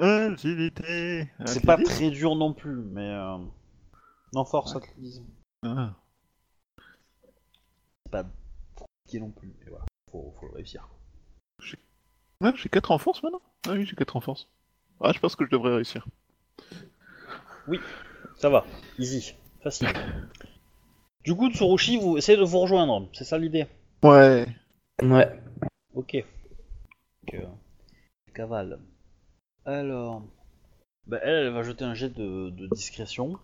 Agilité. C'est pas très dur non plus, mais euh... non force athlétisme, Ah. c'est pas compliqué non plus, mais voilà, faut, faut le réussir. quoi. Ouais, j'ai 4 en force maintenant Ah oui, j'ai 4 en force. Ah, je pense que je devrais réussir. Ça va, easy, facile. Du coup, Tsurushi, vous essayez de vous rejoindre, c'est ça l'idée? Ouais. Ouais. Ok. Donc, euh, cavale. Alors, bah, elle, elle va jeter un jet de, de discrétion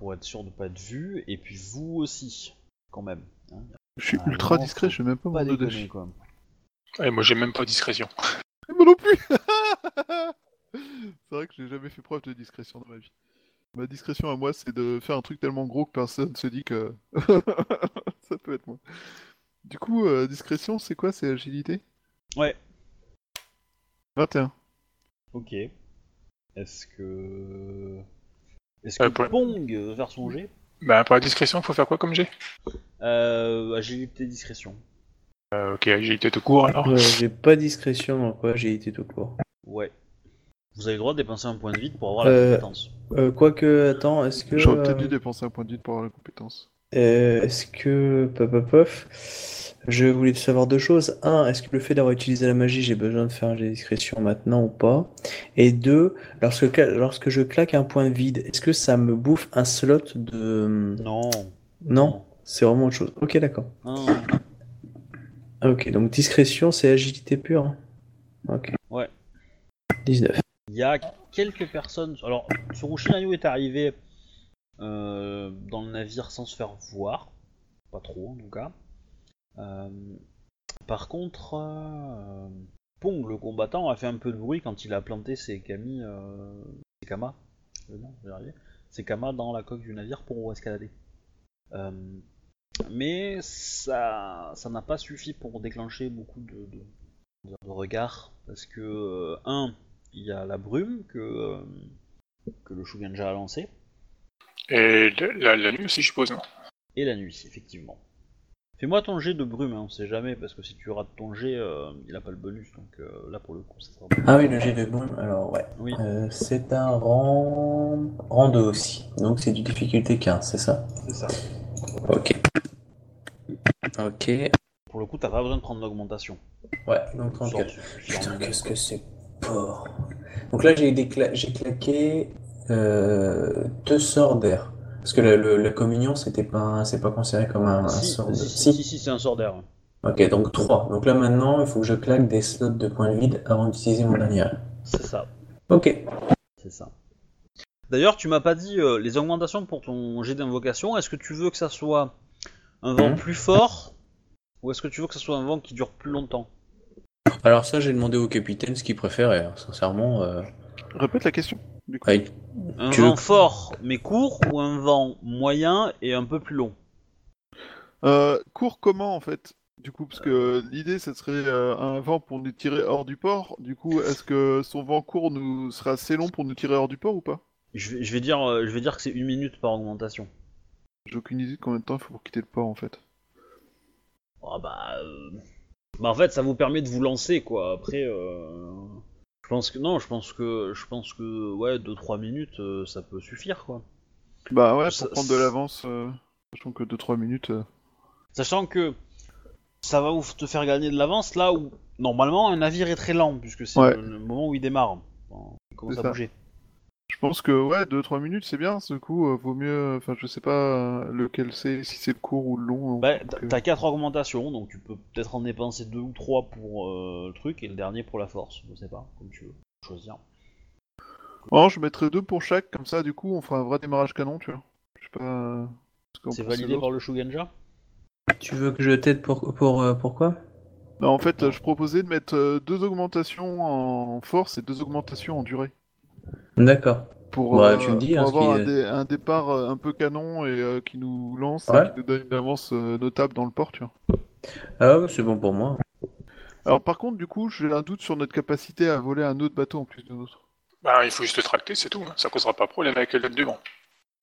pour être sûr de pas être vue, et puis vous aussi, quand même. hein. Je suis Ah, ultra non, discret, je sais même pas Pas mon déconner quoi. Moi, j'ai même pas discrétion. Moi non plus C'est vrai que j'ai jamais fait preuve de discrétion dans ma vie. Ma discrétion à moi, c'est de faire un truc tellement gros que personne se dit que ça peut être moi. Du coup, euh, discrétion, c'est quoi? C'est agilité? Ouais. 21. Ok. Est-ce que. Est-ce que Euh, pour- Pong euh, vers son jet Bah, pour la discrétion, faut faire quoi comme jet euh, Agilité, discrétion. euh, Ok, agilité tout court alors. J'ai pas discrétion, donc ouais, j'ai été tout court. Ouais. Vous avez le droit de dépenser un point de vide pour avoir la Euh, compétence. Euh, Quoique, attends, est-ce que. J'aurais peut-être euh, dû dépenser un point de vie pour avoir la compétence. Euh, est-ce que, pop, pop, pop, je voulais savoir deux choses. Un, est-ce que le fait d'avoir utilisé la magie, j'ai besoin de faire des discrétions maintenant ou pas? Et deux, lorsque, lorsque je claque un point de vide, est-ce que ça me bouffe un slot de... Non. Non, c'est vraiment autre chose. Ok, d'accord. Non. Ah, Ok, donc discrétion, c'est agilité pure. hein. Ok. Ouais. 19. Il y a quelques personnes. Alors, Tsurushi Nayo est arrivé euh, dans le navire sans se faire voir. Pas trop, en tout cas. Euh, par contre, euh, Pong, le combattant, a fait un peu de bruit quand il a planté ses kamis. Euh, ses kamas. Ses dans la coque du navire pour escalader. Mais ça n'a pas suffi pour déclencher beaucoup de, regards. Parce que, un, il y a la brume que, que le Shuganja a lancé, Et le- la, la nuit aussi, je suppose, non et la nuit, effectivement. Fais-moi ton jet de brume, hein, on sait jamais, parce que si tu rates ton jet, euh, il a pas le bonus, donc euh, là pour le coup, ça sera. Ah oui, le jet de brume, alors ouais. Oui, Euh, c'est un rang... rang 2 aussi, donc c'est du difficulté 15, c'est ça c'est ça. Ok. Ok, Pour le coup, t'as pas besoin de prendre d'augmentation. ouais, donc Ça 34. suffit Putain, qu'est-ce que c'est porc. Donc là, j'ai décla- j'ai claqué deux sorts d'air. Parce que le- le- la communion, c'était pas, c'est pas considéré comme un, un Si, sort de... si, Si. si, si, c'est un sort d'air. Ok, donc 3. Donc là, maintenant, il faut que je claque des slots de points de vide avant d'utiliser mon dernier. C'est ça, Ok. c'est ça. D'ailleurs, tu m'as pas dit euh, les augmentations pour ton jet d'invocation. Est-ce que tu veux que ça soit un vent Mhm. plus fort ou est-ce que tu veux que ça soit un vent qui dure plus longtemps? Alors ça, j'ai demandé au capitaine ce qu'il préférait. hein. Sincèrement, euh... Répète la question. Du coup. ouais, Un Tu vent veux- fort mais court ou un vent moyen et un peu plus long? Euh, court comment en fait? Du coup, parce que l'idée, ce serait euh, un vent pour nous tirer hors du port. Du coup, est-ce que son vent court nous sera assez long pour nous tirer hors du port ou pas? Je vais, je vais dire, euh, je vais dire que c'est une minute par augmentation. J'ai aucune idée de combien de temps il faut pour quitter le port en fait. Ah bah, euh, bah en fait ça vous permet de vous lancer quoi. Après, euh, pense que non, je pense que je pense que ouais 2-3 minutes euh, ça peut suffire quoi. Bah ouais, pour Ça- prendre de l'avance, euh, sachant que 2-3 minutes. euh, Sachant que ça va vous te faire gagner de l'avance là où normalement un navire est très lent puisque c'est Ouais. le, le moment où il démarre. Enfin, il commence C'est à ça. bouger. Je pense que ouais, 2-3 minutes c'est bien, ce coup, euh, vaut mieux. Enfin, je sais pas euh, lequel c'est, si c'est le court ou le long. Bah, donc, t'as- euh, t'as 4 augmentations donc tu peux peut-être en dépenser 2 ou 3 pour euh, le truc et le dernier pour la force. Je sais pas, comme tu veux choisir. Oh, je mettrais deux pour chaque, comme ça, du coup, on fera un vrai démarrage canon, tu vois. Je sais pas. euh, C'est validé par le Shugenja? Tu veux que je t'aide pour, pour, euh, pourquoi Non, en fait, euh, je proposais de mettre euh, deux augmentations en force et deux augmentations en durée. D'accord. Pour, Ouais, euh, tu me dis, pour hein, avoir un, est- dé- un départ euh, un peu canon et euh, qui nous lance Ouais. et qui nous donne une avance euh, notable dans le port, tu vois. Ah ouais, c'est bon pour moi. Alors, par contre, du coup, j'ai un doute sur notre capacité à voler un autre bateau en plus de notre. Bah, il faut juste le tracter, c'est tout. hein. Ça causera pas de problème avec l'aide du vent.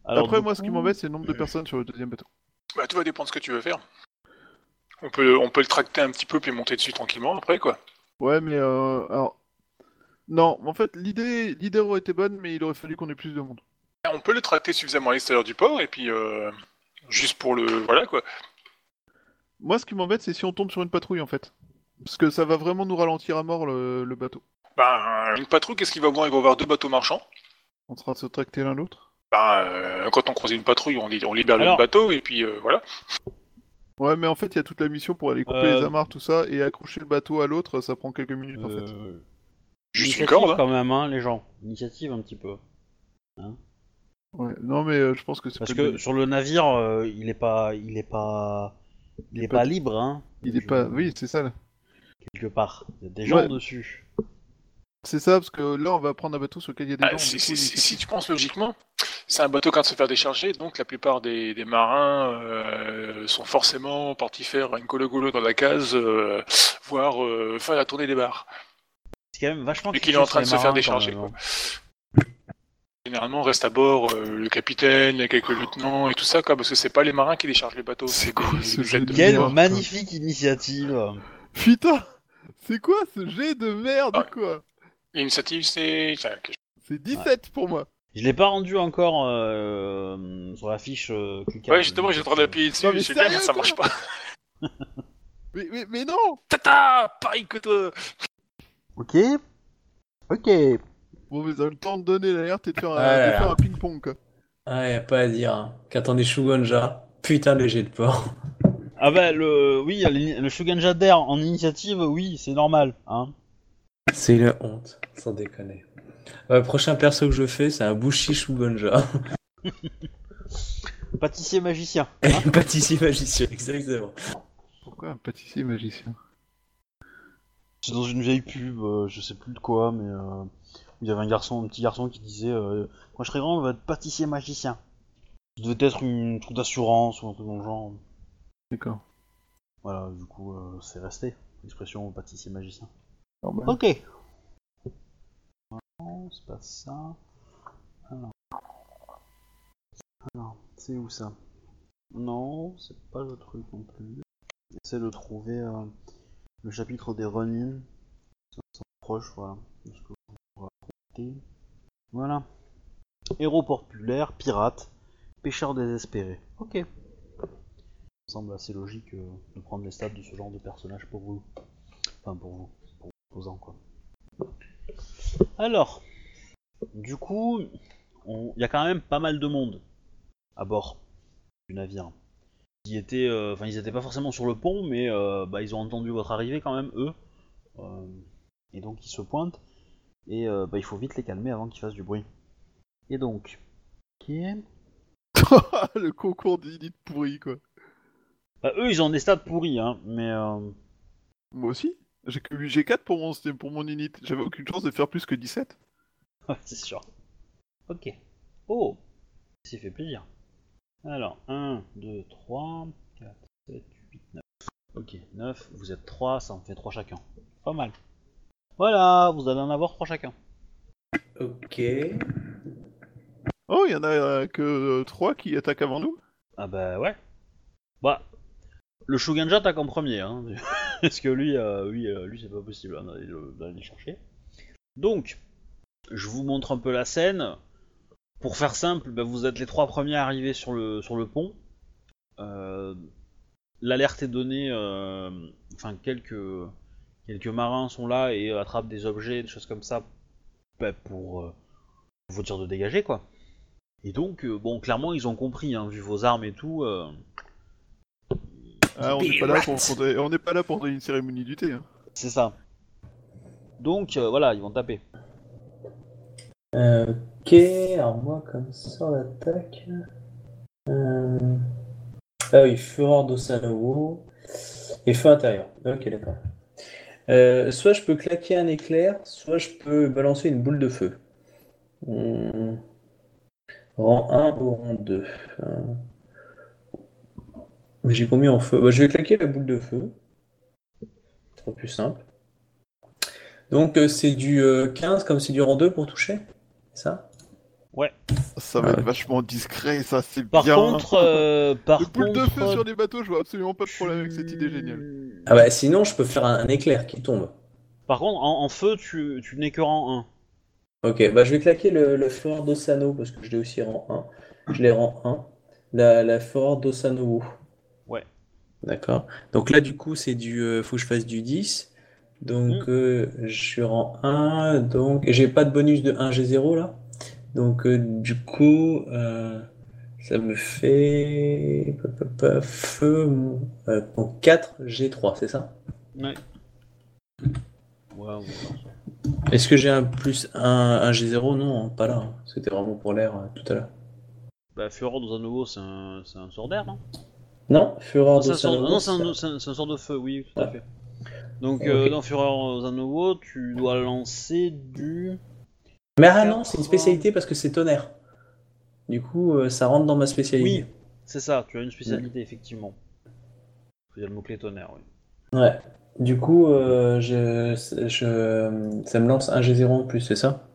Après, moi, ce qui m'embête, c'est le nombre de personnes sur le deuxième bateau. Bah, tout va dépendre de ce que tu veux faire. On peut, on peut le tracter un petit peu puis monter dessus tranquillement après, quoi. Ouais, mais euh, alors. Non, en fait, l'idée, l'idée aurait été bonne, mais il aurait fallu qu'on ait plus de monde. On peut le tracter suffisamment à l'extérieur du port et puis euh, juste pour le. Voilà, quoi. Moi, ce qui m'embête, c'est si on tombe sur une patrouille, en fait. Parce que ça va vraiment nous ralentir à mort le, le bateau. Bah, une patrouille, qu'est-ce qu'il va voir? Il va voir deux bateaux marchands. On sera se tracter l'un l'autre. Bah, euh, quand on croise une patrouille, on, li- on libère Alors- le bateau et puis euh, voilà. Ouais, mais en fait, il y a toute la mission pour aller couper Euh, les amarres, tout ça, et accrocher le bateau à l'autre, ça prend quelques minutes, en fait. Juste une initiative corde. hein. quand même, hein, les gens. Initiative un petit peu. Ouais. Non, mais euh, je pense que c'est Parce que sur le navire, euh, il est pas, il est pas, il est pas- pas libre, hein. Il est Je- pas... Oui, c'est ça, là. Quelque part. Il y a des gens Ouais. dessus. C'est ça, parce que là, on va prendre un bateau sur lequel il y a des Ah, gens. si, coup, tu penses logiquement, c'est un bateau qui vient de se faire décharger, donc la plupart des, des marins euh, sont forcément partis faire une colo-golo dans la case, euh, voire euh, faire la tournée des bars. C'est quand même vachement. Et qu'il est en train de se faire décharger, quoi. Généralement, reste à bord euh, le capitaine, et quelques lieutenants et tout ça, quoi, parce que c'est pas les marins qui déchargent les bateaux. C'est quoi ce jeu de hein. Quelle Merde, quoi. magnifique initiative. Putain C'est quoi ce jet de merde, Ah. quoi L'initiative, c'est. enfin, C'est 17 pour moi. Je l'ai pas rendu encore euh, sur la fiche. euh. Ouais, justement, j'ai en train d'appuyer dessus, Non, mais bien, ça marche pas. Mais, mais, mais non Tata Pareil que toi Ok. Ok. Bon, mais dans le temps de donner l'alerte et de faire un, Ah de faire un ping-pong, quoi. Ah, y a pas à dire. Hein. Qu'attendait Shugonja Putain, le jet de port. Ah bah le, oui, le le Shuganja d'air en initiative, oui, c'est normal, hein. C'est la honte, sans déconner. Ouais, prochain perso que je fais, c'est un Bushi Shugonja. Pâtissier magicien. Pâtissier magicien, exactement. Pourquoi un pâtissier magicien? C'est dans une vieille pub, euh, je sais plus de quoi, mais euh, où il y avait un garçon, un petit garçon qui disait euh, Quand je serai grand, on va être pâtissier magicien. Ça devait être une truc d'assurance ou un truc dans le genre. D'accord. Voilà, du coup, euh, c'est resté. L'expression pâtissier magicien. Ok. Non, c'est pas ça. Alors. Alors, c'est où ça? Non, c'est pas le truc non plus. Essaie de trouver euh, le chapitre des Ronin. Ça ça proche, voilà. de ce que vous racontez. Voilà. Héros populaire, pirate, pêcheur désespéré. Ok. Ça semble assez logique euh, de prendre les stats de ce genre de personnage pour vous. Enfin, pour vous. Pour opposants, quoi. Alors. Du coup, on- il y a quand même pas mal de monde à bord du navire. Qui étaient, euh, enfin, ils étaient pas forcément sur le pont, mais euh, bah, ils ont entendu votre arrivée quand même, eux. Euh, et donc ils se pointent. Et bah, il faut vite les calmer avant qu'ils fassent du bruit. Et donc, qui est le concours d'élite pourri, quoi. Bah, eux, ils ont des stats pourris, hein, mais Moi aussi. J'ai que 8 G4 pour mon, pour mon unit. J'avais aucune chance de faire plus que 17. c'est sûr. Ok. Oh, ça fait plaisir. Alors, 1, 2, 3, 4, 7, 8, 9. Ok, 9, vous êtes 3, ça en fait 3 chacun. Pas mal. Voilà, vous allez en avoir 3 chacun. Ok. Oh, il y en a euh, que 3 qui attaquent avant nous? Ah bah ouais. Bah, le Shuganja attaque en premier, hein. Parce que lui, euh, lui, euh, lui c'est pas possible hein, d'aller le, d'aller le chercher. Donc, je vous montre un peu la scène. Pour faire simple, bah, vous êtes les trois premiers arrivés sur le, sur le pont. Euh, L'alerte est donnée, euh, enfin quelques, quelques marins sont là et attrapent des objets, des choses comme ça, bah, pour euh, vous dire de dégager quoi. Et donc, euh, bon, clairement, ils ont compris, hein, vu vos armes et tout. euh, Ah, on n'est pas, là pour, pour- on n'est pas là pour une cérémonie du thé. hein. c'est ça. Donc, euh, voilà, ils vont taper. Euh, ok, alors moi, comme ça, l'attaque. Euh... Ah oui, fureur d'Osanowo et feu intérieur. Ok, d'accord. Euh, soit je peux claquer un éclair, soit je peux balancer une boule de feu. Hmm. Rang 1 ou rang 2. Euh, Mais j'ai combien en feu Bah, Je vais claquer la boule de feu. Ce sera plus simple. Donc euh, c'est du euh, 15 comme c'est du rang 2 pour toucher C'est ça Ça va Ah, être vachement discret, ça c'est Par bien. contre, euh, par Le boule de contre, feu sur les bateaux, je vois absolument pas de problème avec cette idée géniale. Ah bah sinon je peux faire un, un éclair qui tombe. Par contre, en, en feu, tu, tu n'es que rang 1. Ok, bah je vais claquer le, le d'Osano parce que je l'ai aussi rang 1. Je l'ai rang 1. La, la fureur d'Osano. Ouais. D'accord. Donc là du coup c'est du... euh, faut que je fasse du 10. Donc Mm. euh, je suis rang 1. Donc et j'ai pas de bonus de 1 G0 là? Donc euh, du coup euh, ça me fait... Feu... euh, donc 4 G3, c'est ça? Ouais. Ça. Est-ce que j'ai un plus un, un G0? Non, hein, pas là. hein. C'était vraiment pour l'air tout à l'heure. Bah, Zanovo, c'est un, c'est un sort d'air, non? Non, C'est de un sort- Non, c'est un, ça- c'est un- c'est un sort de feu, oui, tout à Ah. fait. Donc, euh, dans Fureur Zanovo, tu dois lancer du. Mais ah non, c'est une spécialité parce que c'est tonnerre. Du coup, euh, ça rentre dans ma spécialité. Oui, c'est ça, tu as une spécialité, effectivement. Il y a le mot-clé tonnerre, oui. Ouais. Du coup, euh, je, je, ça me lance un G0 en plus, c'est ça?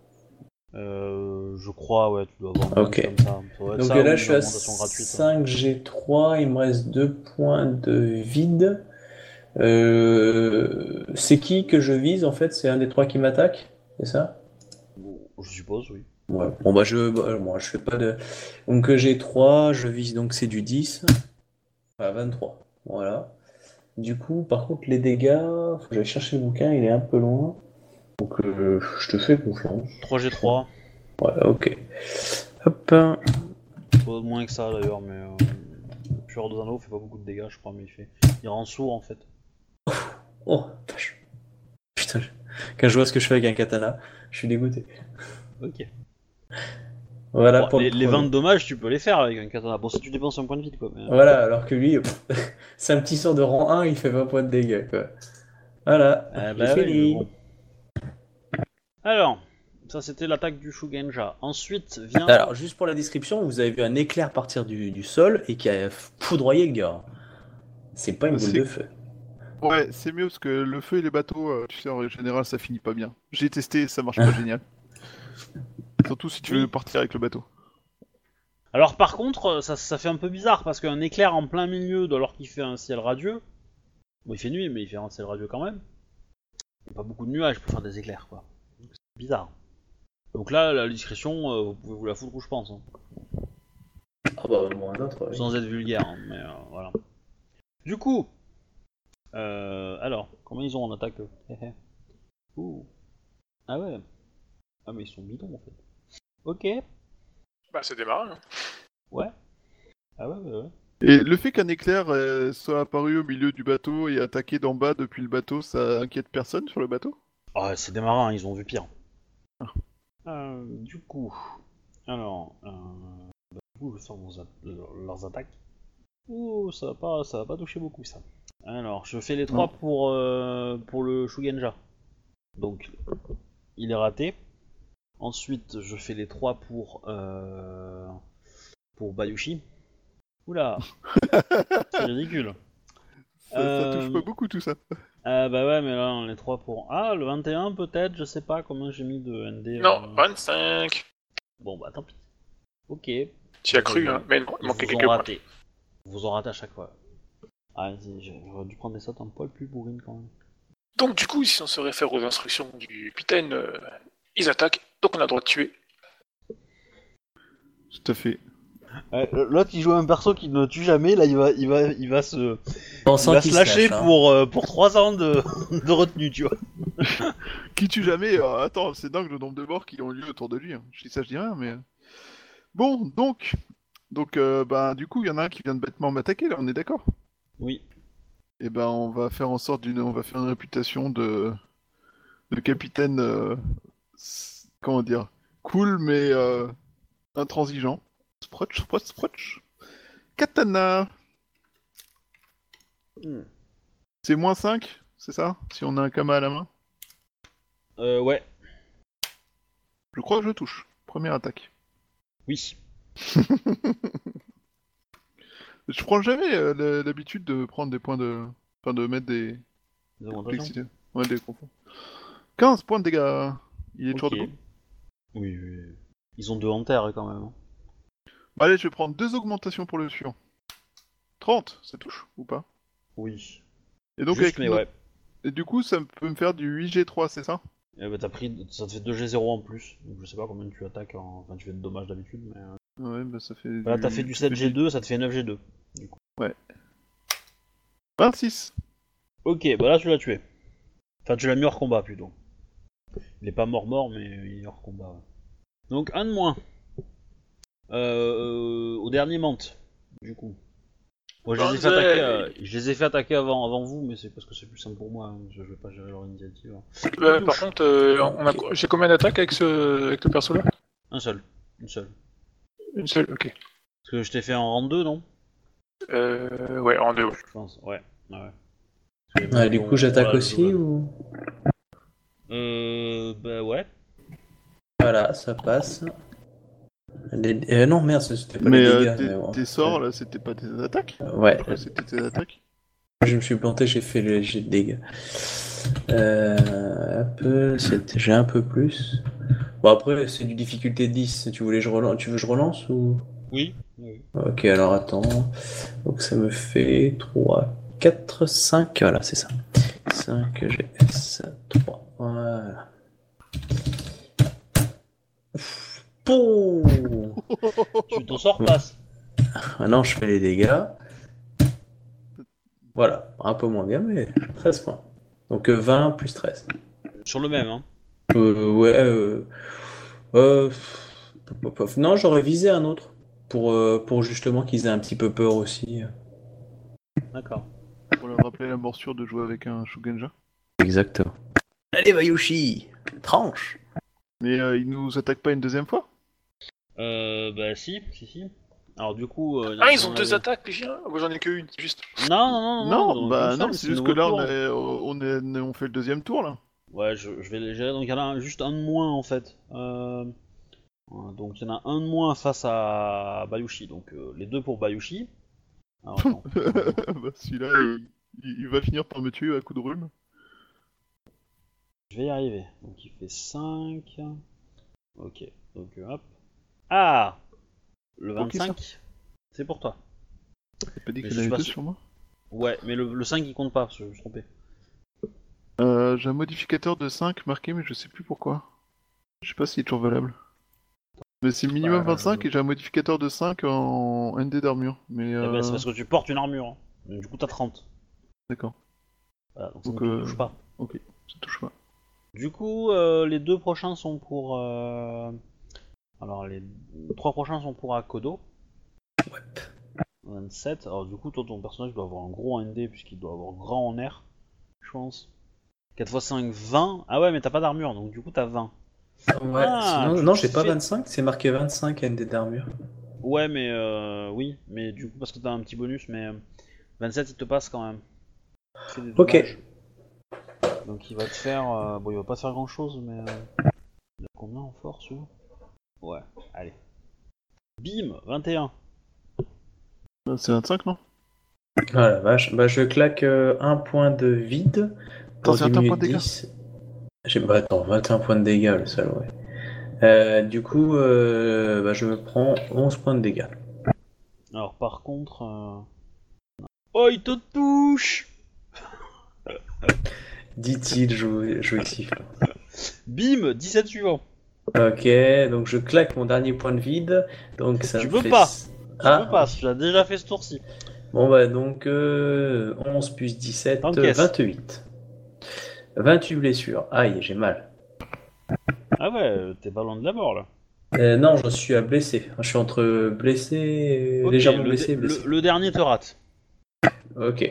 Euh, je crois, ouais, tu dois avoir un comme ça. Donc ça, là, je suis à augmentation gratuite. hein. 5G3, il me reste 2 points de vide. Euh, c'est qui que je vise en fait? C'est un des trois qui m'attaque, c'est ça? Je suppose, oui. Ouais. Bon bah je bah, moi je fais pas de donc euh, j'ai 3, je vise donc c'est du 10. Enfin 23. Voilà. Du coup, par contre les dégâts, faut que j'aille chercher le bouquin, il est un peu loin. Donc euh, je te fais confiance. 3G3, Voilà, OK. Hop. pas moins que ça d'ailleurs, mais. Euh... Fureur de Zanovo fait pas beaucoup de dégâts, je crois, mais il fait. Il rend sourd en fait. Oh, vache. Putain, je- quand je vois ce que je fais avec un katana, je suis dégoûté. Ok. Voilà Bon, pour les, le les premier. 20 de dommages, tu peux les faire avec un katana. Bon, si tu dépenses un point de vide, quoi. Mais... Voilà, alors que lui, c'est un petit sort de rang 1, il fait 20 points de dégâts quoi. Voilà, Ah bah fini. bon. Alors, ça c'était l'attaque du Shugenja. Ensuite vient. Alors, juste pour la description, vous avez vu un éclair partir du, du sol et qui a foudroyé le gars. C'est pas une boule C'est- de feu. Ouais, c'est mieux parce que le feu et les bateaux, euh, tu sais, en général, ça finit pas bien. J'ai testé, ça marche pas génial. Surtout si tu veux partir avec le bateau. Alors par contre, ça, ça fait un peu bizarre parce qu'un éclair en plein milieu, de- alors qu'il fait un ciel radieux, Bon, il fait nuit, mais il fait un ciel radieux quand même. Il y a pas beaucoup de nuages pour faire des éclairs, quoi. C'est bizarre. Donc là, la discrétion, euh, vous pouvez vous la foutre où je pense. hein. Ah bah, moins d'autres. oui. Sans être vulgaire, hein, mais euh, voilà. Du coup, euh, alors, combien ils ont en attaque eux. Ouh. Ah ouais. Ah mais ils sont bidons en fait. Ok. Bah, c'est démarré. hein. Ouais. Ah ouais, ouais, ouais. Et le fait qu'un éclair euh, soit apparu au milieu du bateau et attaqué d'en bas depuis le bateau, ça inquiète personne sur le bateau? Ah, c'est des marins, ils ont vu pire. Ah. Euh, du coup, alors, euh, bah, du coup, je sors vos a- leur- leurs attaques. Ouh, ça va pas, ça va pas toucher beaucoup ça. Alors, je fais les trois pour euh, pour le Shugenja. Donc, il est raté. Ensuite, je fais les trois pour euh, pour Bayushi. Oula, c'est ridicule. ça, ça touche Euh, pas beaucoup tout ça. Ah bah ouais, mais là, on est trois pour. Ah, le 21 peut-être, je sais pas combien j'ai mis de ND. Non, euh. 25. Bon bah tant pis. Ok. Tu as cru, hein, mais il manquait quelques points. vous ont raté à chaque fois. Ah, vas-y, j'aurais dû prendre des sautes un poil plus bourrines quand même. Donc, du coup, si on se réfère aux instructions du capitaine, euh, ils attaquent, donc on a le droit de tuer. Tout à fait. L'autre il joue un perso qui ne tue jamais, là il va, il va, il va se, Pensant il va qu'il se lâcher lâche, hein. pour, euh, pour 3 ans de, de retenue, tu vois. Qui tue jamais euh, Attends, c'est dingue le nombre de morts qui ont eu lieu autour de lui. hein. Je dis ça, je dis rien, mais. Bon, donc. Donc, euh, bah, du coup, il y en a un qui vient de bêtement m'attaquer, là, on est d'accord? Oui. Et ben, on va faire en sorte d'une. On va faire une réputation de. de capitaine. euh, Comment dire Cool, mais. euh, intransigeant. Sprotch, sprotch, sprotch. Katana Hmm. C'est moins 5, c'est ça? Si on a un Kama à la main? Euh, ouais. Je crois que je touche. Première attaque. Oui. Je prends jamais euh, l'habitude de prendre des points de. Enfin, de mettre des. Des avantages, complexité. Ouais, des confonds. 15 points de dégâts. Il est toujours debout. Oui, oui. Ils ont deux en terre quand même. Bah, allez, je vais prendre deux augmentations pour le suivant. 30, ça touche ou pas? Oui. Et donc, Juste, avec mais ouais. Et du coup, ça peut me faire du 8G3, c'est ça? Eh bah, t'as pris, ça te fait 2G0 en plus. Donc je sais pas combien tu attaques, en... enfin tu fais de dommages d'habitude, mais. Euh, Ouais, bah ça fait. Là t'as fait du 7G2, ça te fait 9G2. 26 Ok, bah là tu l'as tué. Enfin tu l'as mis hors combat plutôt. Il est pas mort mort, mais il est hors combat. ouais. Donc un de moins. Euh, au dernier menthe, du coup. Moi je les ai fait attaquer, euh, je les ai fait attaquer avant, avant vous, mais c'est parce que c'est plus simple pour moi. hein. Je, je vais pas gérer leur initiative. hein. Euh, par contre, euh, j'ai combien d'attaques avec, ce... avec le perso là Un seul, une seule. Une seule, ok. Parce que je t'ai fait en rang 2, non? Euh, ouais, en deux, ouais. Je pense, ouais. ouais. du coup, j'attaque aussi ou? Euh, bah ouais. Voilà, ça passe. Les- euh, non, merde, c'était pas Mais les euh, dégâts. tes, mais bon. tes sorts là, c'était pas tes attaques? Ouais, Ouais, c'était tes attaques? Je me suis planté, j'ai fait le jet de dégâts. Euh, hop, c'est- j'ai un peu plus. Bon, après, c'est du difficulté 10. Tu, voulais je relance, tu veux que je relance ou? Oui. oui. Ok, alors attends. Donc ça me fait 3, 4, 5. Voilà, c'est ça. 5, j'ai ça, 3. Voilà. Pouh Tu t'en sors passe. Maintenant, je fais les dégâts. Voilà, un peu moins bien, mais 13 points. Donc euh, 20 plus 13. Sur le même, hein. Euh, ouais. Euh, euh, non, j'aurais visé un autre. Pour, euh, pour justement qu'ils aient un petit peu peur aussi. D'accord. Pour leur rappeler la morsure de jouer avec un Shugenja. Exactement. Allez, Bayushi Tranche Mais euh, ils nous attaquent pas une deuxième fois? Euh, bah si, si, si. Alors du coup... euh, Ah, ils on ont deux attaques, les chiens? Moi j'en ai qu'une, juste. Non, non, non, non. Bah une non, c'est juste que là nouveau on, tour. est, on, est- on fait le deuxième tour là. Ouais, je, je vais les gérer. Donc il y en a un- juste un de moins en fait. Euh, Donc il y en a un de moins face à Bayushi. Donc euh, les deux pour Bayushi. Alors, attends. bah, celui-là, il, va finir par me tuer à coup de rhume. je vais y arriver. Donc il fait 5. Ok. Donc hop. Ah Le Pour qui, ça 25 C'est pour toi. T'as pas dit deux sûr. sur moi? Ouais, mais le, le 5 il compte pas, parce que je me suis trompé. Euh, j'ai un modificateur de 5 marqué, mais je sais plus pourquoi. Je sais pas s'il est toujours valable. Mais c'est minimum Bah, 25 je- et j'ai un modificateur de 5 en ND d'armure. Mais Eh euh... ben, c'est parce que tu portes une armure. hein. Donc, Du coup, t'as 30. D'accord, Voilà, donc ça Donc, ne te euh, touche pas. ça touche pas. Du coup, euh, les deux prochains sont pour. euh, Alors, les trois prochains sont pour Akodo. Ouais. 27. Alors, du coup, toi, ton personnage doit avoir un gros ND puisqu'il doit avoir grand en air, je pense. 4 x 5, 20. Ah ouais, mais t'as pas d'armure, donc du coup, t'as 20. Ouais, Ah, sinon, non, j'ai pas fais- 25, c'est marqué 25 ND d'armure. Ouais, mais euh, oui, mais du coup, parce que t'as un petit bonus, mais euh, 27, il te passe quand même. Des Ok. Donc il va te faire. euh, bon, il va pas te faire grand chose, mais. euh, il a combien en force lui Ouais, allez. Bim 21. Euh, C'est 25, non? Ah la vache, bah je claque euh, un point de vide pour Attends, c'est un diminuer point de dégâts 10. J'ai bah attends, 21 points de dégâts le salaud, ouais. Euh, du coup, euh, bah, je me prends 11 points de dégâts. Alors par contre. euh, Oh, il te touche Dit-il, jou- jouissif. Bim 17 suivant. Ok, donc je claque mon dernier point de vide. Donc ça Tu me peux fait... pas. Tu Ah, peux pas, tu l'as déjà fait ce tour-ci. bon bah donc euh, 11 plus 17, T'encaisses. 28. 28 blessures. Aïe, j'ai mal. Ah ouais, t'es pas loin de la mort là. Euh, non, je suis à blessé. Je suis entre blessé et Ok, légèrement le, blessé et blessé. le dernier te rate. Ok.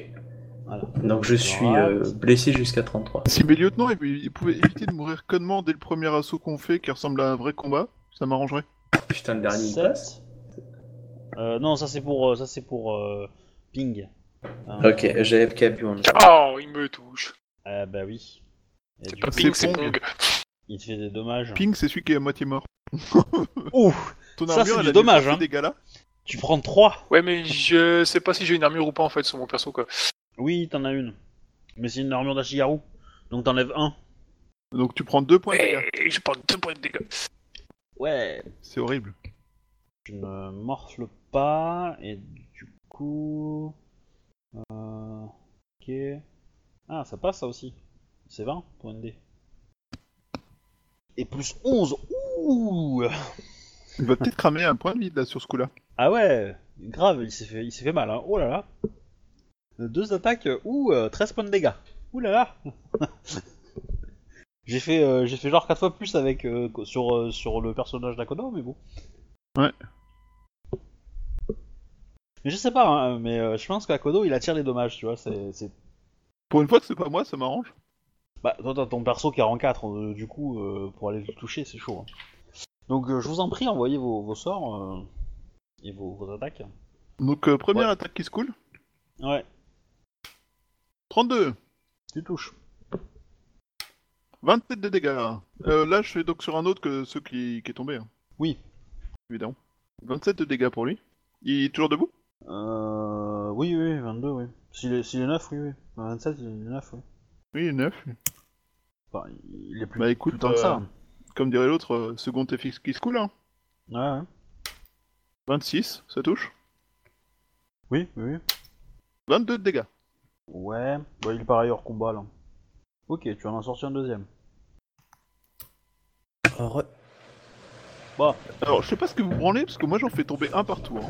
Voilà. Donc je suis euh, blessé jusqu'à 33. Si mes lieutenants ils ils pouvaient éviter de mourir connement dès le premier assaut qu'on fait qui ressemble à un vrai combat, ça m'arrangerait. Putain, le dernier passe. Euh, non, ça c'est pour, euh, ça c'est pour euh, ping. Ok, j'ai FK. Oh, il me touche. Ah bah oui. Et C'est du pas coup, ping, c'est Pong. il te fait des dommages. Ping, c'est celui qui est à moitié mort. Ouh, Ton Ça, armure, c'est elle du a dommage, hein. ces dégâts là. tu prends 3. Ouais, mais je sais pas si j'ai une armure ou pas en fait sur mon perso quoi. Oui, t'en as une. Mais c'est une armure d'Ashigaru. Donc t'enlèves 1. Donc tu prends deux points de dégâts. Et je prends deux points de dégâts. Ouais. C'est horrible. Tu ne morfles pas. Et du coup. Euh, ok. Ah, ça passe ça aussi. C'est 20 ton ND. Et plus 11. Ouh Il va peut-être cramer un point de vide là sur ce coup-là. Ah ouais, grave, il s'est fait, il s'est fait mal. Hein. Oh là là. Deux attaques, euh, ouh, euh, 13 points de dégâts. Ouh là là. j'ai fait, euh, j'ai fait genre 4 fois plus avec euh, sur, euh, sur le personnage d'Akodo, mais bon. Ouais. Mais je sais pas, hein, mais euh, je pense qu'Akodo il attire les dommages, tu vois. C'est, c'est... Pour une fois que c'est pas moi, ça m'arrange. Bah, toi t'as ton perso qui est en 4, euh, du coup, euh, pour aller le toucher, c'est chaud. hein. Donc euh, je vous en prie, envoyez vos, vos sorts euh, et vos, vos attaques. Donc euh, première Ouais. attaque qui se coule. Ouais, 32. tu touches. 27 de dégâts. Euh, là, je suis donc sur un autre que ceux qui, qui est tombé. hein. Oui. Évidemment. 27 de dégâts pour lui. Il est toujours debout? Euh, oui, oui, 22, oui. S'il est, s'il est 9, oui, oui. Enfin, 27, il est 9, oui. Oui, il est 9. Enfin, il est plus, Bah écoute, plus tant que ça. euh, comme dirait l'autre, euh, second FX qui se coule. Hein. Ouais, ouais. 26, ça touche. Oui, oui, oui. 22 de dégâts. Ouais, bah, il est pareil hors combat, là. Ok, tu en as sorti un deuxième. Heureux. Bah, Alors, je sais pas ce que vous branlez, parce que moi j'en fais tomber un partout. hein.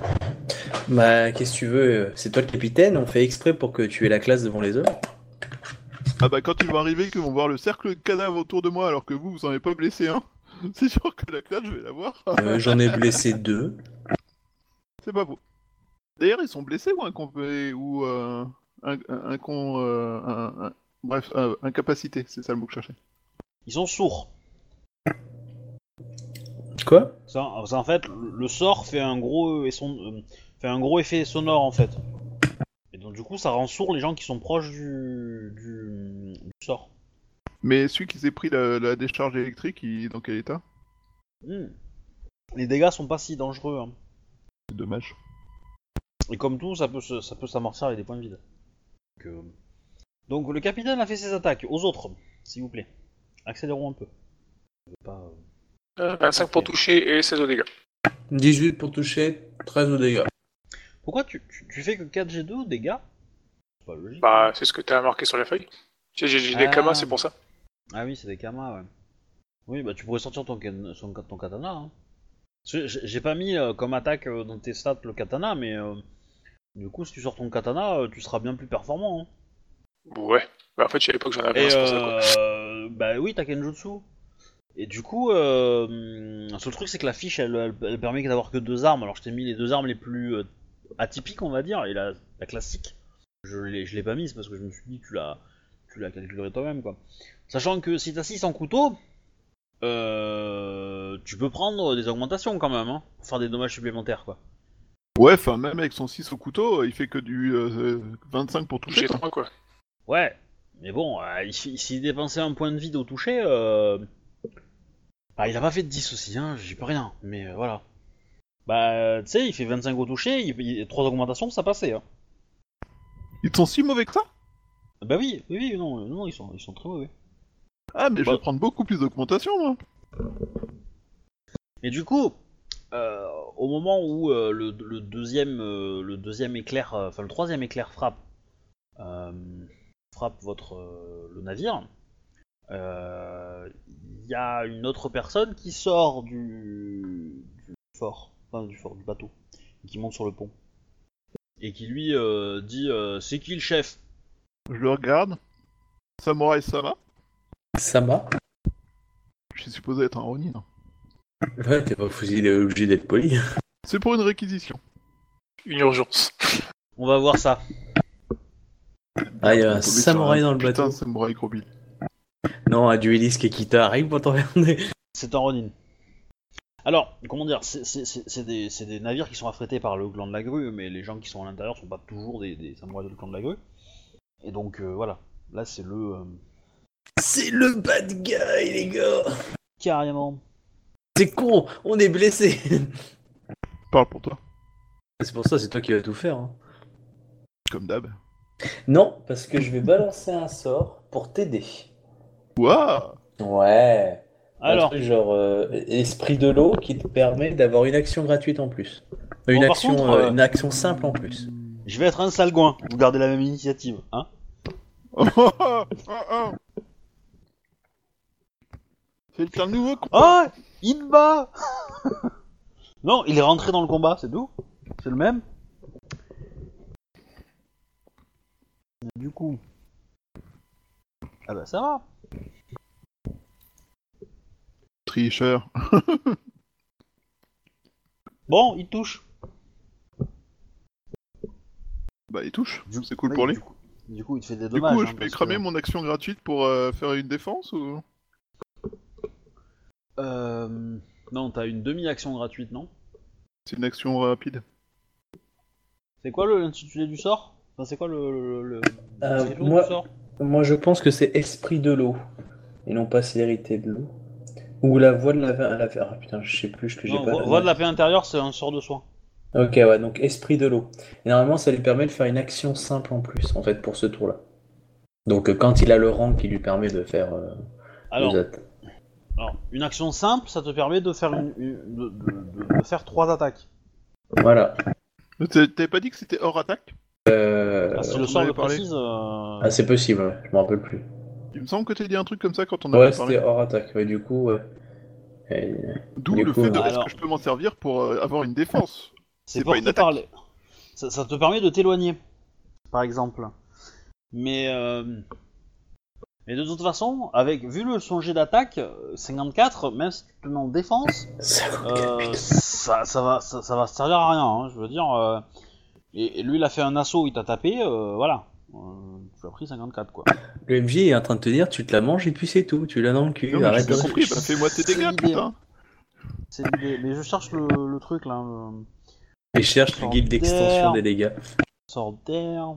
Bah, qu'est-ce que tu veux euh, C'est toi le capitaine, on fait exprès pour que tu aies la classe devant les autres. Ah bah quand ils vont arriver, qu'ils vont voir le cercle de cadavres autour de moi alors que vous, vous en avez pas blessé un, c'est sûr que la classe, je vais la voir. Euh, J'en ai blessé deux. C'est pas beau. D'ailleurs, ils sont blessés ou incompé ou euh, un, con, euh, un- un- bref, euh, incapacité, c'est ça le mot que je cherchais. ils sont sourds. Quoi? Ça, ça, en fait, le le sort fait un gros, et son, euh, fait un gros effet sonore, en fait. Et donc, du coup, ça rend sourd les gens qui sont proches du, du, du sort. Mais celui qui s'est pris la, la décharge électrique, il est dans quel état? Hmm. Les dégâts sont pas si dangereux. Hein. C'est dommage. Et comme tout, ça peut se- ça peut s'amortir avec des points de vide. Donc, euh, donc, le capitaine a fait ses attaques. Aux autres, s'il vous plaît. Accélérons un peu. Je veux pas, euh, Euh, 25 pour toucher et 16 au dégâts. 18 pour toucher, 13 au dégâts. Pourquoi tu, tu, tu fais que 4G2 dégâts C'est pas logique. Bah, c'est ce que t'as marqué sur la feuille. J'ai des Ah. kamas, c'est pour ça. Ah oui, c'est des kamas, ouais. Oui, bah tu pourrais sortir ton, son- ton katana. Hein. Parce que J'ai j'ai pas mis euh, comme attaque euh, dans tes stats le katana, mais euh, du coup, si tu sors ton katana, euh, tu seras bien plus performant. Hein. Ouais. Bah, en fait, à l'époque, j'en avais un, Et c'est pour ça, quoi. euh, bah oui, t'as Kenjutsu. Et du coup, euh, le seul truc, c'est que la fiche, elle, elle, elle permet d'avoir que deux armes. Alors, je t'ai mis les deux armes les plus euh, atypiques, on va dire, et la, la classique. Je l'ai, je l'ai pas mise parce que je me suis dit, tu l'as, tu l'as calculé toi-même, quoi. Sachant que si t'as 600 couteaux, euh, tu peux prendre des augmentations quand même, hein, pour faire des dommages supplémentaires, quoi. Ouais, enfin, même avec son 6 au couteau, il fait que du euh, 25 pour toucher. Quoi. 3, quoi. Ouais, mais bon, euh, il- s'il dépensait un point de vide au toucher, euh... bah, il a pas fait de 10 aussi, hein, j'y peux rien, mais euh, voilà. Bah, tu sais, il fait 25 au toucher, il, il, 3 augmentations, ça passait. Hein. Ils sont si mauvais que ça? Bah oui, oui, oui, non, non, ils sont, ils sont très mauvais. Ah, mais je Bah. vais prendre beaucoup plus d'augmentation, moi. Et du coup, euh, au moment où euh, le, le deuxième, euh, le deuxième éclair, enfin le troisième éclair frappe, frappe votre le navire, euh, il y a une autre personne qui sort du, du fort, enfin du fort du bateau, et qui monte sur le pont, et qui lui euh, dit euh, c'est qui le chef? Je le regarde. Samurai Sama. Sama Je suis supposé être un Ronin. Ouais, t'es pas obligé d'être poli. C'est pour une réquisition. Une urgence. On va voir ça. Ah, il y a un samouraï dans le putain bateau. samouraï gros bide. Non, un dueliste Kekita arrive pour t'emmerder. C'est un Ronin. Alors, comment dire, c'est- des, navires qui sont affrétés par le clan de la grue, mais les gens qui sont à l'intérieur sont pas toujours des, des samouraïs du clan de la grue. Et donc, euh, voilà. Là, c'est le... euh, C'est le bad guy, les gars carrément. C'est con, on est blessé Parle pour toi. C'est pour ça, c'est toi qui vas tout faire. hein. Comme d'hab. Non, parce que je vais balancer un sort pour t'aider. Waouh Ouais. Alors, Un truc genre euh, esprit de l'eau qui te permet d'avoir une action gratuite en plus. Une Bon, par action, contre, euh, euh, une action simple en plus. je vais être un salgouin. Vous gardez la même initiative, hein. C'est de nouveau Oh Il bat Non, il est rentré dans le combat, c'est tout C'est le même Du coup... Ah bah ça va Tricheur. Bon, il touche. Bah, il touche. Du- C'est cool pour lui. Du coup, du coup, il te fait des Du dommages. coup, hein, je peux parce cramer que- mon action gratuite pour euh, faire une défense ou? Euh... Non, t'as une demi-action gratuite, non? C'est une action rapide C'est quoi le- l'intitulé du sort? Enfin, c'est quoi le... le, le- Euh, moi- du sort? Moi, je pense que c'est esprit de l'eau et non pas célérité de l'eau. Ou la voix de la la Ah putain, je sais plus ce que j'ai pas. vo- voix de la paix intérieure, c'est un sort de soin. Ok, ouais, donc esprit de l'eau. Et normalement, ça lui permet de faire une action simple en plus, en fait, pour ce tour-là. Donc, euh, quand il a le rang qui lui permet de faire euh, Alors, deux attaques. alors, une action simple, ça te permet de faire, une, une- de, de- faire trois attaques. Voilà. T'avais pas dit que c'était hors attaque? Euh, Ah, si le sort le précise... euh, Ah, c'est possible, ouais, je m'en rappelle plus. Il me semble que t'as dit un truc comme ça quand on Ouais, avait parlé. c'était hors attaque, ouais, du coup, ouais. Et- D'où le coup, fait de euh, est-ce alors- que je peux m'en servir pour euh, avoir une défense? C'est pas une attaque. par les- ça, ça te permet de t'éloigner, par exemple. Mais, euh, mais de toute façon, avec vu le son jet d'attaque, euh, 54, même si tu te mets en défense, 54, euh, putain. ça, ça va, ça, ça va servir à rien. hein, je veux dire, euh, et, et lui, il a fait un assaut, il t'a tapé, euh, voilà. Tu as pris 54 quoi. Le MJ est en train de te dire, tu te la manges et puis c'est tout, tu l'as dans le cul, Non, arrête j'ai de compris, bah fais-moi tes C'est dégâts, putain C'est l'idée. Mais je cherche le, le truc là. Le... Et cherche le guide d'extension des dégâts. Sort d'air.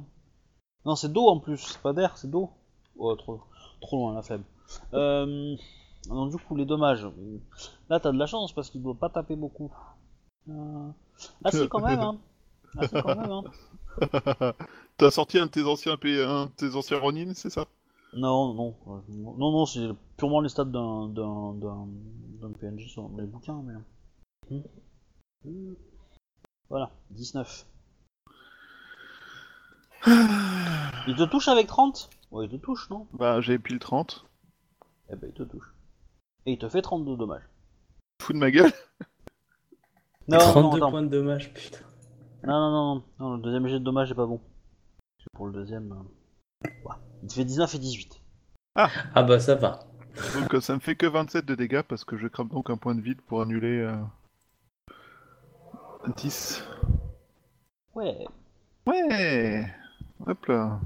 Non, c'est d'eau en plus, c'est pas d'air, c'est d'eau. Oh, trop, trop loin la faible. Euh... Donc, du coup, les dommages. Là, t'as de la chance parce qu'il doit pas taper beaucoup. Euh... Ah, si, quand même, hein. Ah, si, quand même, hein. T'as sorti un de tes anciens, P... un de tes anciens Ronin, c'est ça? Non, non. Non, non, c'est purement les stats d'un, d'un, d'un, d'un PNJ sur les bouquins, mais. Hmm. Hmm. Voilà, 19. Il te touche avec 30 Ouais, il te touche, non? Bah, j'ai pile 30. Eh ben, il te touche. Et il te fait 32 dommages. Fou de ma gueule. Non, 32 non, points de dommage, putain. Non, non, non, non, non, le deuxième jet de dommage est pas bon. Parce que Pour le deuxième. euh, ouais. Il te fait 19 et 18. Ah bah ça va. Donc euh, ça me fait que 27 de dégâts parce que je crame donc un point de vide pour annuler euh, 10. Ouais. Ouais Hop là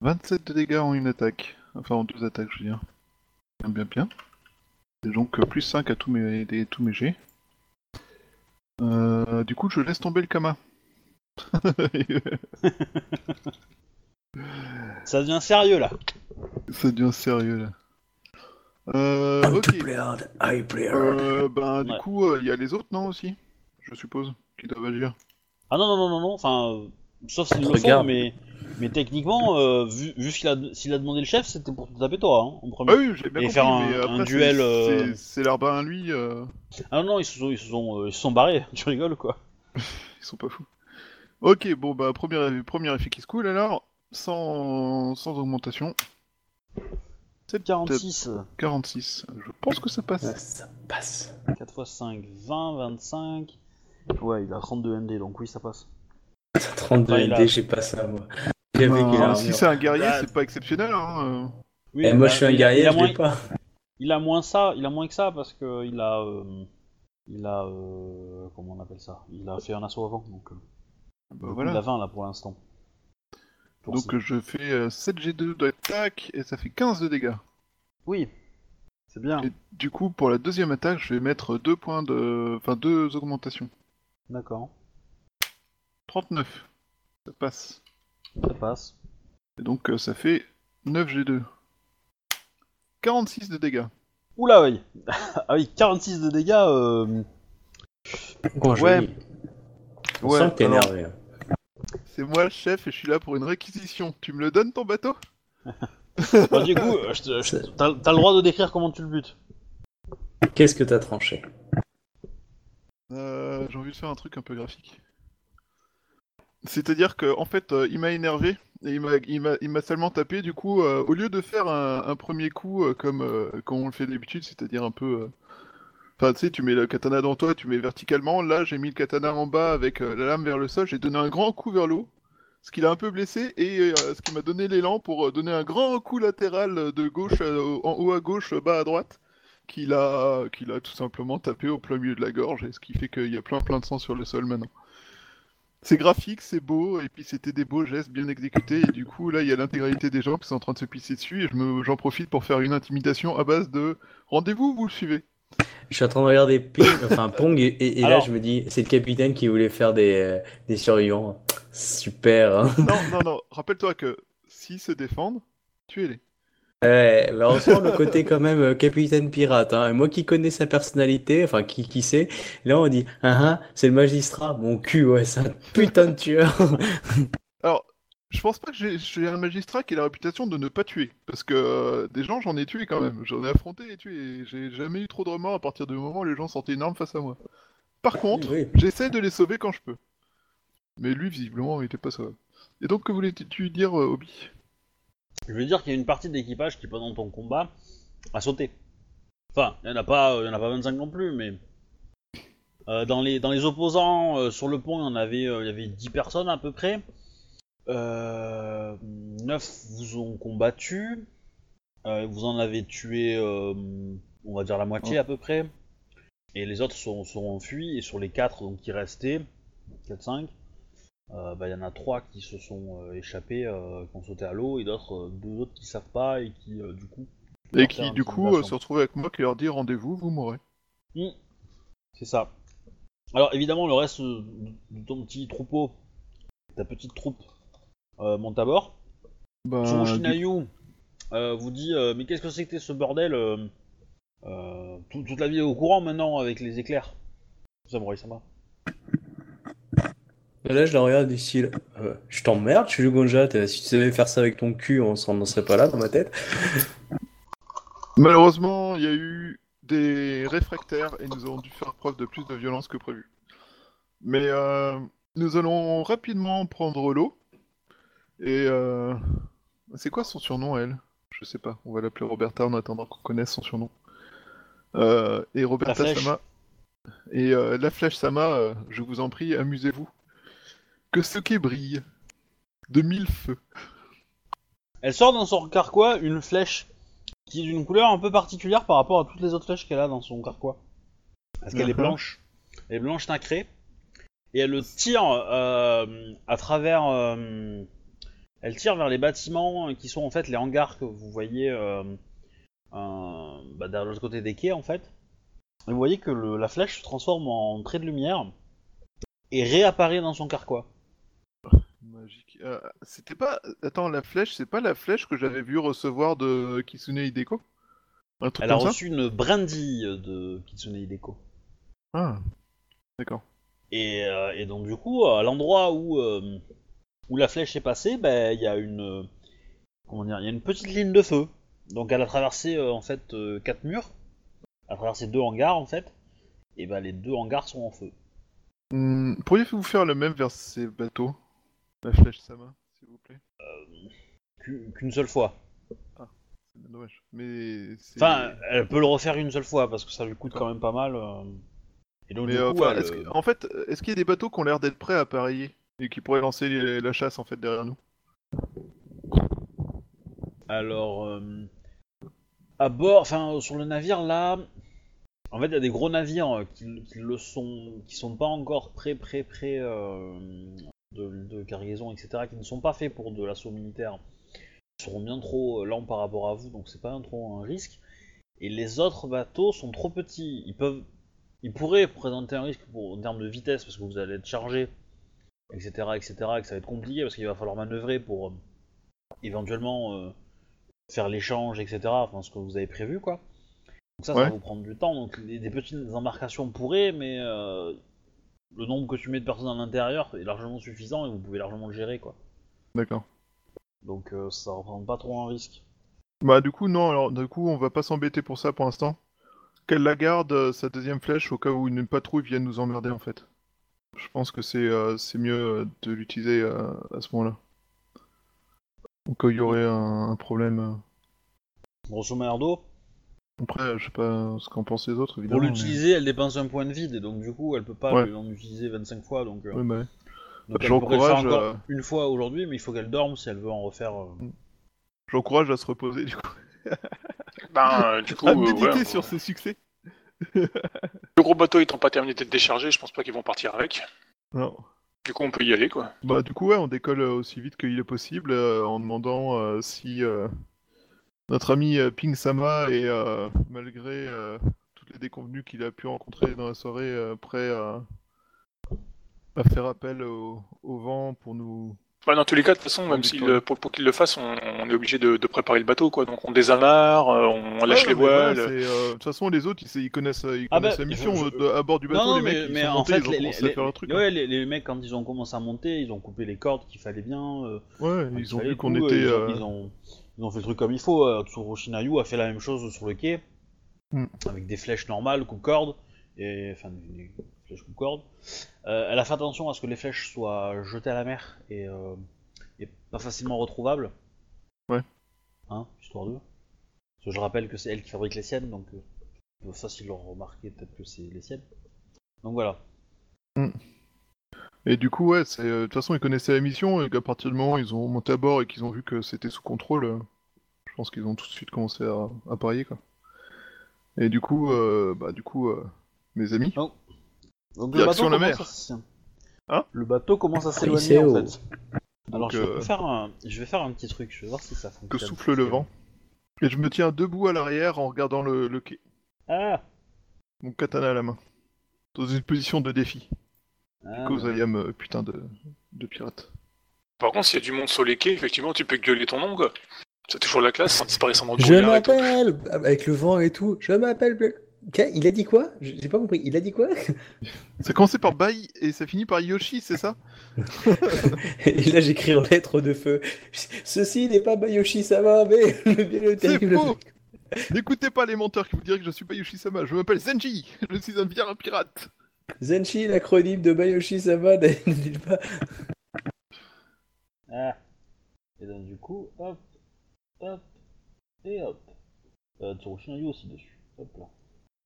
27 de dégâts en une attaque. Enfin en deux attaques, je veux dire. Bien, bien, bien. Et donc euh, plus 5 à tous mes, des- tous mes jets. Euh, du coup, je laisse tomber le Kama. Ça devient sérieux là. Ça devient sérieux là. Euh, ok. to play hard, I play hard. Euh, ben, du Ouais. coup, euh, il y a les autres, non, aussi Je suppose, qui doivent agir. Ah non, non, non, non, non. Enfin, euh, sauf s'ils le font, Regarde. mais, mais techniquement, euh, vu, vu ce qu'il a, s'il a demandé le chef, c'était pour te taper toi, hein, en premier. Ah oui, j'ai bien Et compris, faire un- mais un après, c'est- duel, euh, c'est- C'est l'arbin lui, euh, Ah non, non, ils se sont, ils se sont, euh, ils se sont barrés. Tu rigoles quoi ils sont pas fous. Ok, bon, bah, premier, premier effet qui se coule alors, sans, sans augmentation. C'est 46. 46. Je pense que ça passe. Ouais, ça passe. 4 x 5, 20, 25. Ouais, il a 32 MD, donc oui, ça passe. 32 Enfin, a- ND, j'ai pas ça moi. Ben, a si c'est un guerrier, Bah, c'est pas exceptionnel, hein. Oui, Et moi bah, je suis un guerrier, je moins, pas. il a moins ça, il a moins que ça parce que il a, euh, il a, euh, comment on appelle ça? Il a fait un assaut avant, donc euh, Bah, du coup, voilà. il a 20 là pour l'instant. Donc euh, je fais euh, 7G2 d'attaque et ça fait 15 de dégâts. oui, c'est bien. Et du coup, pour la deuxième attaque, je vais mettre 2 points de. Enfin, 2 augmentations. D'accord, 39. Ça passe. ça passe. Et donc euh, ça fait 9G2. 46 de dégâts. Oula, oui. ah oui, 46 de dégâts. Euh... Ouais. On Ouais, sent que t'es alors- énervé. C'est moi le chef et je suis là pour une réquisition. Tu me le donnes ton bateau? Bon, du coup, euh, je te- je te- t'as t'as le droit de décrire comment tu le butes. Qu'est-ce que t'as tranché? Euh, J'ai envie de faire un truc un peu graphique. C'est-à-dire que en fait, euh, il m'a énervé et il m'a- il m'a il m'a seulement tapé. Du coup, euh, au lieu de faire un, un premier coup euh, comme euh, comme on le fait d'habitude, c'est-à-dire un peu. euh, Enfin, tu sais, tu mets le katana dans toi, tu mets verticalement. Là, j'ai mis le katana en bas avec euh, la lame vers le sol. J'ai donné un grand coup vers le haut, ce qui l'a un peu blessé et euh, ce qui m'a donné l'élan pour euh, donner un grand coup latéral de gauche en haut à gauche, bas à droite qu'il a, qu'il a tout simplement tapé au plein milieu de la gorge, et ce qui fait qu'il y a plein plein de sang sur le sol maintenant. C'est graphique, c'est beau, et puis c'était des beaux gestes bien exécutés, et du coup là il y a l'intégralité des gens qui sont en train de se pisser dessus, et j'en profite pour faire une intimidation à base de rendez-vous, vous le suivez. Je suis en train de regarder Ping, enfin Pong, et, là je me dis, c'est le capitaine qui voulait faire des, euh, des survivants. Super. Hein. Non, non, non, rappelle-toi que s'ils se défendent, tuez-les. Ouais, mais on sent le côté quand même euh, capitaine pirate. Hein. Et moi qui connais sa personnalité, enfin qui, qui sait, là on dit, ah ah, c'est le magistrat. Mon cul, ouais, c'est un putain de tueur. Je pense pas que j'ai, un magistrat qui a la réputation de ne pas tuer, parce que euh, des gens j'en ai tué quand même, j'en ai affronté et tué, et j'ai jamais eu trop de remords à partir du moment où les gens sortaient une arme face à moi. Par contre, Oui. J'essaie de les sauver quand je peux. Mais lui, visiblement, il était pas sauvable. Et donc, que voulais-tu dire, euh, Obi? Je veux dire qu'il y a une partie de l'équipage qui, pendant ton combat, a sauté. Enfin, il n'y en, a pas- y en a pas 25 non plus, mais. euh, dans, les, dans les opposants, sur le pont, il y en avait, il y avait 10 personnes à peu près. Euh, 9 vous ont combattu. Euh, vous en avez tué, euh, on va dire la moitié à peu près. Et les autres sont, sont enfuis. Et sur les 4 donc, qui restaient, 4-5, euh, bah, il y en a 3 qui se sont échappés, qui ont sauté à l'eau, et d'autres, deux autres qui savent pas et qui, du coup. Et qui, du coup, se retrouve avec moi qui leur dit rendez-vous, vous mourrez. Hmm. C'est ça. Alors évidemment, le reste de ton petit troupeau, ta petite troupe, monte à bord. Bah, Son Shinayu euh, vous dit euh, Mais qu'est-ce que c'est que ce bordel euh, euh, tout- Toute la vie est au courant maintenant avec les éclairs. Samurai Sama. Là je la regarde du style, euh, je t'emmerde, je suis le Gonja, si tu savais faire ça avec ton cul, on s'en en serait pas là dans ma tête. Malheureusement, il y a eu des réfractaires et nous avons dû faire preuve de plus de violence que prévu. Mais euh, nous allons rapidement prendre l'eau Et euh... c'est quoi son surnom, elle? Je sais pas. On va l'appeler Roberta en attendant qu'on connaisse son surnom. Euh, et Roberta. Sama. Et euh, la flèche Sama, euh, je vous en prie, amusez-vous. Que ce qui brille de mille feux. Elle sort dans son carquois une flèche qui est d'une couleur un peu particulière par rapport à toutes les autres flèches qu'elle a dans son carquois. Parce qu'elle est Mhm. blanche. Elle est blanche nacrée. Et elle le tire euh, à travers. euh, elle tire vers les bâtiments qui sont en fait les hangars que vous voyez euh, euh, bah, derrière l'autre côté des quais en fait. Et vous voyez que le- la flèche se transforme en trait de lumière et réapparaît dans son carquois. Magique. Euh, C'était pas. Attends, la flèche, c'est pas la flèche que j'avais vu recevoir de Kitsune Hideko? Un truc Elle a reçu une brindille de Kitsune Hideko. Ah. D'accord. Et, euh, et donc du coup, à l'endroit où, euh, où la flèche est passée, ben, il y a une euh, comment dire, il y a une petite ligne de feu. Donc elle a traversé euh, en fait euh, quatre murs, elle a traversé deux hangars en fait, et ben les deux hangars sont en feu. Hmm, Pourriez-vous faire le même vers ces bateaux? La flèche Sama, s'il vous plaît Qu'u- Qu'une seule fois. C'est dommage. Mais. Enfin, elle peut le refaire une seule fois parce que ça lui coûte quand même pas mal. Et donc Mais du coup, enfin, elle, est-ce que- en fait, est-ce qu'il y a des bateaux qui ont l'air d'être prêts à pareiller et qui pourraient lancer la chasse en fait derrière nous Alors, euh, à bord, enfin sur le navire là, en fait il y a des gros navires euh, qui, qui le sont, qui sont pas encore prêts, prêts, prêts euh, de, cargaison, etc., qui ne sont pas faits pour de l'assaut militaire. Ils seront bien trop euh, lents par rapport à vous, donc c'est pas un, trop un risque. Et les autres bateaux sont trop petits. Ils peuvent, ils pourraient présenter un risque en termes de vitesse parce que vous allez être chargé, etc., etc., et que ça va être compliqué parce qu'il va falloir manœuvrer pour euh, éventuellement euh, faire l'échange, etc. Enfin, ce que vous avez prévu, quoi. Donc ça, ça va vous prendre du temps. Donc les- des petites embarcations pourraient, mais euh, le nombre que tu mets de personnes à l'intérieur est largement suffisant et vous pouvez largement le gérer, quoi. D'accord. Donc euh, ça représente pas trop un risque. Bah du coup non, alors du coup on va pas s'embêter pour ça pour l'instant. Qu'elle la garde, euh, sa deuxième flèche, au cas où une patrouille vienne nous emmerder en fait. Je pense que c'est euh, c'est mieux euh, de l'utiliser euh, à ce moment-là. Cas où il y aurait un, un problème. euh. Grosso merdo, Après, je sais pas ce qu'en pensent les autres pour évidemment. mais- l'utiliser, elle dépense un point de vide et donc du coup, elle peut pas Ouais. en utiliser 25 fois. Donc, euh, Ouais, bah ouais. donc Bah, elle pourrait le faire j'encourage, encore euh, une fois aujourd'hui, mais il faut qu'elle dorme si elle veut en refaire. euh. J'encourage à se reposer du coup. Ben, euh, du coup, à euh, méditer ouais, sur on- ses succès. Le gros bateau étant pas terminé d'être déchargé, je pense pas qu'ils vont partir avec. Non. Du coup, on peut y aller, quoi. Bah du coup ouais, on décolle euh, aussi vite qu'il est possible euh, en demandant euh, si euh, notre ami Ping Sama est malgré toutes les déconvenues qu'il a pu rencontrer dans la soirée prêt à, à faire appel au, au vent pour nous. Bah, dans tous les cas, de toute façon, On même s'il, pour, pour qu'il le fasse, on, on est obligé de, de préparer le bateau, quoi. Donc on désamarre, euh, on lâche Ouais, les voilà, voiles. euh, De toute façon les autres ils, ils connaissent ils Ah connaissent bah, la mission je- euh, à bord du bateau non, non, les mecs mais, ils mais sont en montés, fait, ils ont les, commencé les- à faire leur truc. hein. ouais, les, les mecs, quand ils ont commencé à monter, ils ont coupé les cordes qu'il fallait bien. euh, Ouais, ils il ont vu qu'on était. Ils ont, euh, ils, ont, ils ont fait le truc comme il faut. Euh, Tsurushinayu a fait la même chose sur le quai, Hmm. avec des flèches normales, coupe-corde, et enfin Euh, elle a fait attention à ce que les flèches soient jetées à la mer et, euh, et pas facilement retrouvables. Ouais. Hein, histoire d'eux. Parce que je rappelle que c'est elle qui fabrique les siennes, donc euh, peut facilement remarquer peut-être que c'est les siennes. Donc voilà. Et du coup, ouais, euh, de toute façon, ils connaissaient la mission, et qu'à partir du moment où ils ont monté à bord et qu'ils ont vu que c'était sous contrôle, je pense qu'ils ont tout de suite commencé à, à parier, quoi. Et du coup, euh, bah, du coup, euh, mes amis, Donc le Direction bateau la commence mer. à Hein Le bateau commence à s'éloigner en fait. Alors Donc, je, euh, vais faire un... je vais faire un petit truc, je vais voir si ça fonctionne. que souffle le vent. Et je me tiens debout à l'arrière en regardant le, le quai, Ah, mon katana à la main, dans une position de défi. ah Cause I am, euh, putain de, de pirate. Par contre, s'il y a du monde sur les quais, effectivement, tu peux gueuler ton nom, quoi. C'est toujours la classe, en disparaissant dans le Je m'appelle avec le vent et tout. Je m'appelle. Il a dit quoi? J'ai pas compris. Il a dit quoi? Ça commençait par Bai et ça finit par Yoshi, c'est ça? Et là j'écris en lettres de feu. Ceci n'est pas Bayoshi Sama, mais le bien le C'est faux N'écoutez pas les menteurs qui vous diraient que je suis pas Yoshi-sama, je m'appelle Zenji Je suis un bien pirate Zenshi, l'acronyme de Bayoshi Sama, n'est pas? Ah. Et donc du coup, hop, hop, et hop. Euh, aussi dessus. Hop là.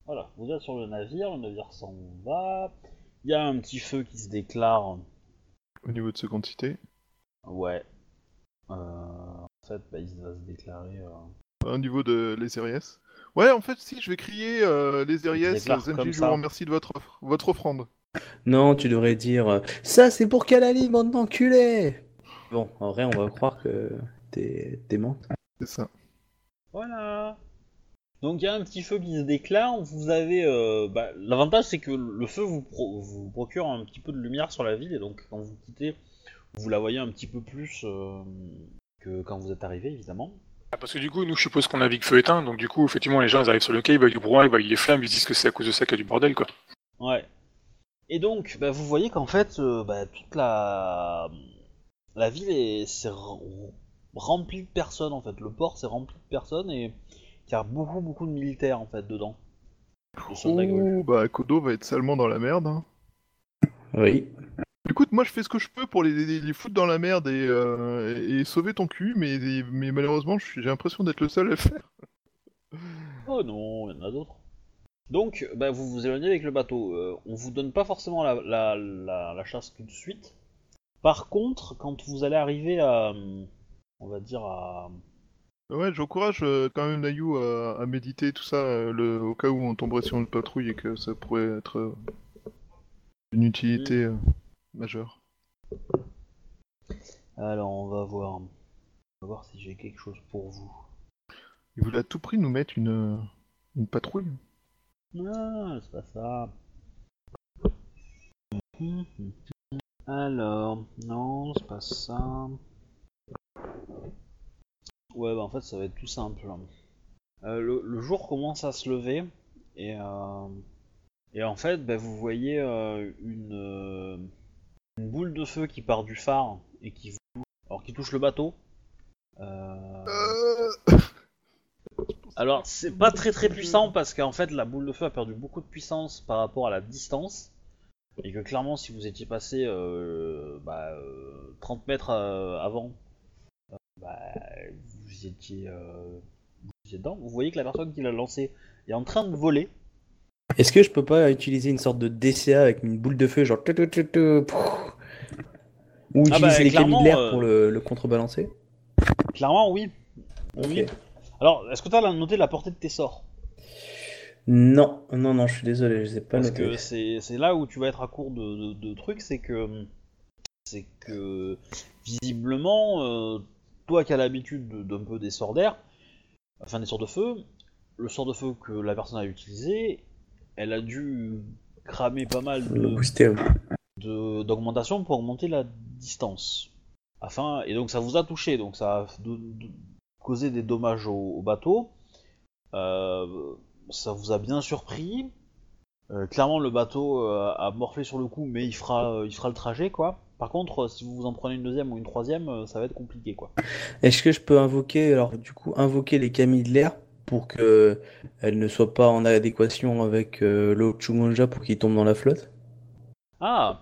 Voilà, vous êtes sur le navire, le navire s'en va. Il y a un petit feu qui se déclare. Au niveau de seconde cité. Ouais. Euh, en fait, bah, il va se déclarer. euh, Au niveau de les Eries. Ouais, en fait, si, je vais crier euh, les ZMJ, je vous remercie de votre, offre- votre offrande. Non, tu devrais dire euh, Ça, c'est pour Kalali, bande d'enculés Bon, en vrai, on va croire que t'es t'es mente. C'est ça. Voilà. Donc il y a un petit feu qui se déclare. Vous avez, euh, bah, l'avantage c'est que le feu vous, pro- vous procure un petit peu de lumière sur la ville et donc quand vous quittez, vous la voyez un petit peu plus euh, que quand vous êtes arrivé évidemment. Ah, Parce que du coup, nous, je suppose qu'on navigue feu éteint, donc du coup, effectivement, les gens, ils arrivent sur le quai, ils voient du brouhaha, ils voient les flammes, ils disent que c'est à cause de ça qu'il y a du bordel, quoi. Ouais. Et donc bah, vous voyez qu'en fait euh, bah, toute la la ville est c'est r- remplie de personnes en fait. Le port c'est rempli de personnes et il y a beaucoup beaucoup de militaires en fait dedans. Oh, bah, Kodo va être salement dans la merde. hein. Oui. Écoute, moi je fais ce que je peux pour les, les, les foutre dans la merde et, euh, et sauver ton cul, mais, mais malheureusement j'ai l'impression d'être le seul à le faire. Oh non, il y en a d'autres. Donc, bah, vous vous éloignez avec le bateau. Euh, on vous donne pas forcément la, la, la, la chasse tout de suite. Par contre, quand vous allez arriver à, euh, on va dire à, Ouais, j'encourage euh, quand même Nayu à, à méditer tout ça, euh, le, au cas où on tomberait sur une patrouille et que ça pourrait être euh, d'une utilité euh, majeure. alors on va voir, on va voir si j'ai quelque chose pour vous. Il voulait à tout prix nous mettre une, une patrouille. Ah, c'est pas ça. Alors, non, c'est pas ça. Ouais, bah en fait, ça va être tout simple. Euh, le, le jour commence à se lever et, euh, et en fait, bah, vous voyez euh, une, une boule de feu qui part du phare et qui alors qui touche le bateau. Alors, c'est pas très très puissant parce qu'en fait, la boule de feu a perdu beaucoup de puissance par rapport à la distance. Et que clairement, si vous étiez passé euh, bah, 30 mètres avant, bah, vous étiez, euh, vous étiez dedans. Vous voyez que la personne qui l'a lancé est en train de voler. Est-ce que je peux pas utiliser une sorte de DCA avec une boule de feu, genre. Ou Ah utiliser bah, les de l'air euh, pour le, le contrebalancer Clairement, oui. Alors, est-ce que tu as noté la portée de tes sorts? Non, non, non, je suis désolé, je sais pas Parce noté. que c'est c'est là où tu vas être à court de, de- de trucs, c'est que c'est que visiblement, euh, toi qui as l'habitude de- d'un peu des sorts d'air, enfin des sorts de feu, le sort de feu que la personne a utilisé, elle a dû cramer pas mal de d'augmentation pour augmenter la distance. Afin, et donc ça vous a touché, donc ça a de- de- causé des dommages au, au bateau. Euh, ça vous a bien surpris. Euh, clairement, le bateau euh, a morflé sur le coup, mais il fera, il fera le trajet, quoi. Par contre, euh, si vous en prenez une deuxième ou une troisième, euh, ça va être compliqué, quoi. Est-ce que je peux invoquer, alors du coup, invoquer les camis de l'air pour que elles ne soient pas en adéquation avec euh, l'eau Chumonja pour qu'ils tombent dans la flotte? Ah,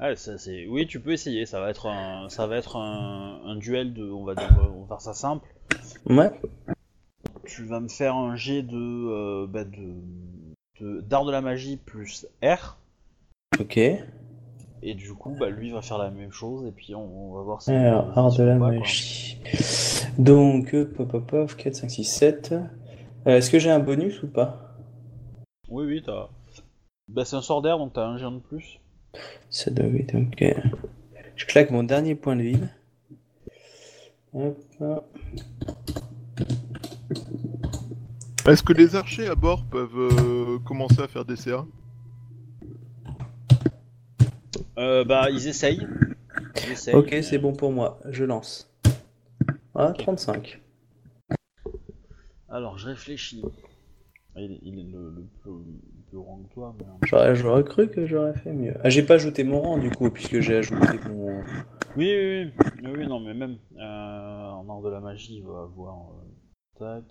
Ouais, ça, c'est... Oui, tu peux essayer. Ça va être un, ça va être un, un duel de, on va dire, on va faire ça simple. Ouais. Tu vas me faire un jet de, euh, bah, de, de- d'art de la magie plus R. Ok. Et du coup, bah, lui va faire la même chose. Et puis on, on va voir si. Alors, art de la magie. Donc, euh, pop, pop, pop, 4, 5, 6, 7. Euh, Est-ce que j'ai un bonus ou pas? Oui, oui, t'as. Bah, c'est un sort d'air, donc t'as un jet de plus. Ça doit être ok. Je claque mon dernier point de vide. Hop. Est-ce que les archers à bord peuvent euh, commencer à faire des CA Euh, bah, ils essayent. Ils essayent, Ok, c'est bon pour moi. Je lance. Ah, 35. Alors, je réfléchis. Ah, Il est, il est le, le plus, le plus grand que toi, mais. J'aurais j'aurais cru que j'aurais fait mieux. Ah, j'ai pas ajouté mon rang du coup, puisque j'ai ajouté mon. Oui, oui, oui, oui, oui, non, mais même euh, en art de la magie, il va avoir. euh, tac.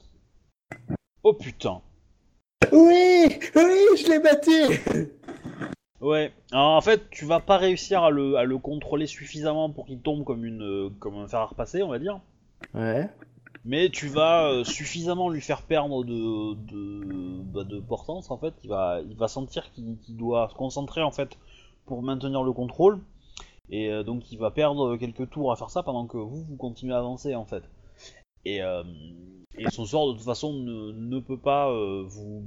Oh putain! Oui Oui, je l'ai battu Ouais. Alors, en fait, tu vas pas réussir à le, à le contrôler suffisamment pour qu'il tombe comme une euh, comme un fer à repasser, on va dire. Ouais. Mais tu vas euh, suffisamment lui faire perdre de de, bah, de portance en fait. Il va il va sentir qu'il doit se concentrer en fait pour maintenir le contrôle. Et euh, donc il va perdre quelques tours à faire ça pendant que vous vous continuez à avancer en fait. Et, euh, et son sort de toute façon ne, ne peut pas vous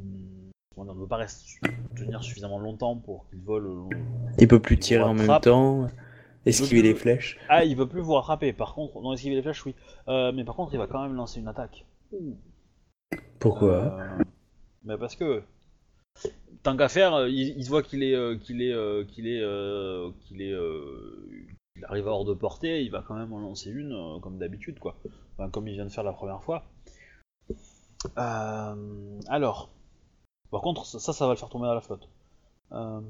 dire, ne peut pas rester, tenir suffisamment longtemps pour qu'il vole. euh, Il peut plus tirer en même temps, esquiver peut- les flèches. Ah, il veut plus vous rattraper. Par contre, non, esquiver les flèches, oui. Euh, mais par contre, il va quand même lancer une attaque. Pourquoi? Euh, parce que tant qu'à faire, euh, il, il se voit qu'il est, euh, qu'il est, euh, qu'il est, euh, qu'il est, euh, il arrive hors de portée. Il va quand même en lancer une euh, comme d'habitude, quoi. Enfin, comme il vient de faire la première fois. Euh, alors, par contre, ça, ça va le faire tomber à la flotte. Euh,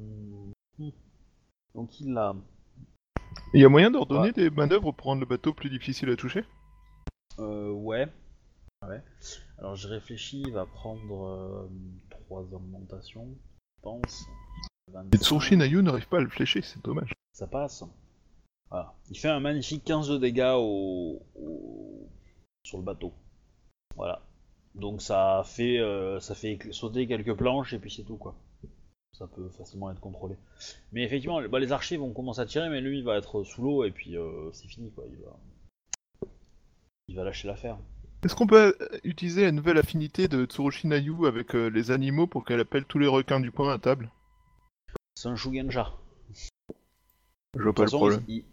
hmm. Donc il a. Il y a moyen d'ordonner des manœuvres pour rendre le bateau plus difficile à toucher? Euh, ouais. Ouais. Alors je réfléchis, il va prendre 3 augmentations, je pense. Et 25, Tsurushi Nayu n'arrive pas à le flécher, c'est dommage. Ça passe. Voilà. Il fait un magnifique 15 de dégâts au... au- sur le bateau. Voilà. Donc ça fait, euh, ça fait sauter quelques planches et puis c'est tout quoi. Ça peut facilement être contrôlé. Mais effectivement, bah, les archers vont commencer à tirer, mais lui il va être sous l'eau et puis euh, c'est fini quoi. Il va, il va lâcher l'affaire. Est-ce qu'on peut euh, utiliser la nouvelle affinité de Tsurushi Nayu avec euh, les animaux pour qu'elle appelle tous les requins du coin à table? C'est un Shugenja. Je vois pas le problème. il,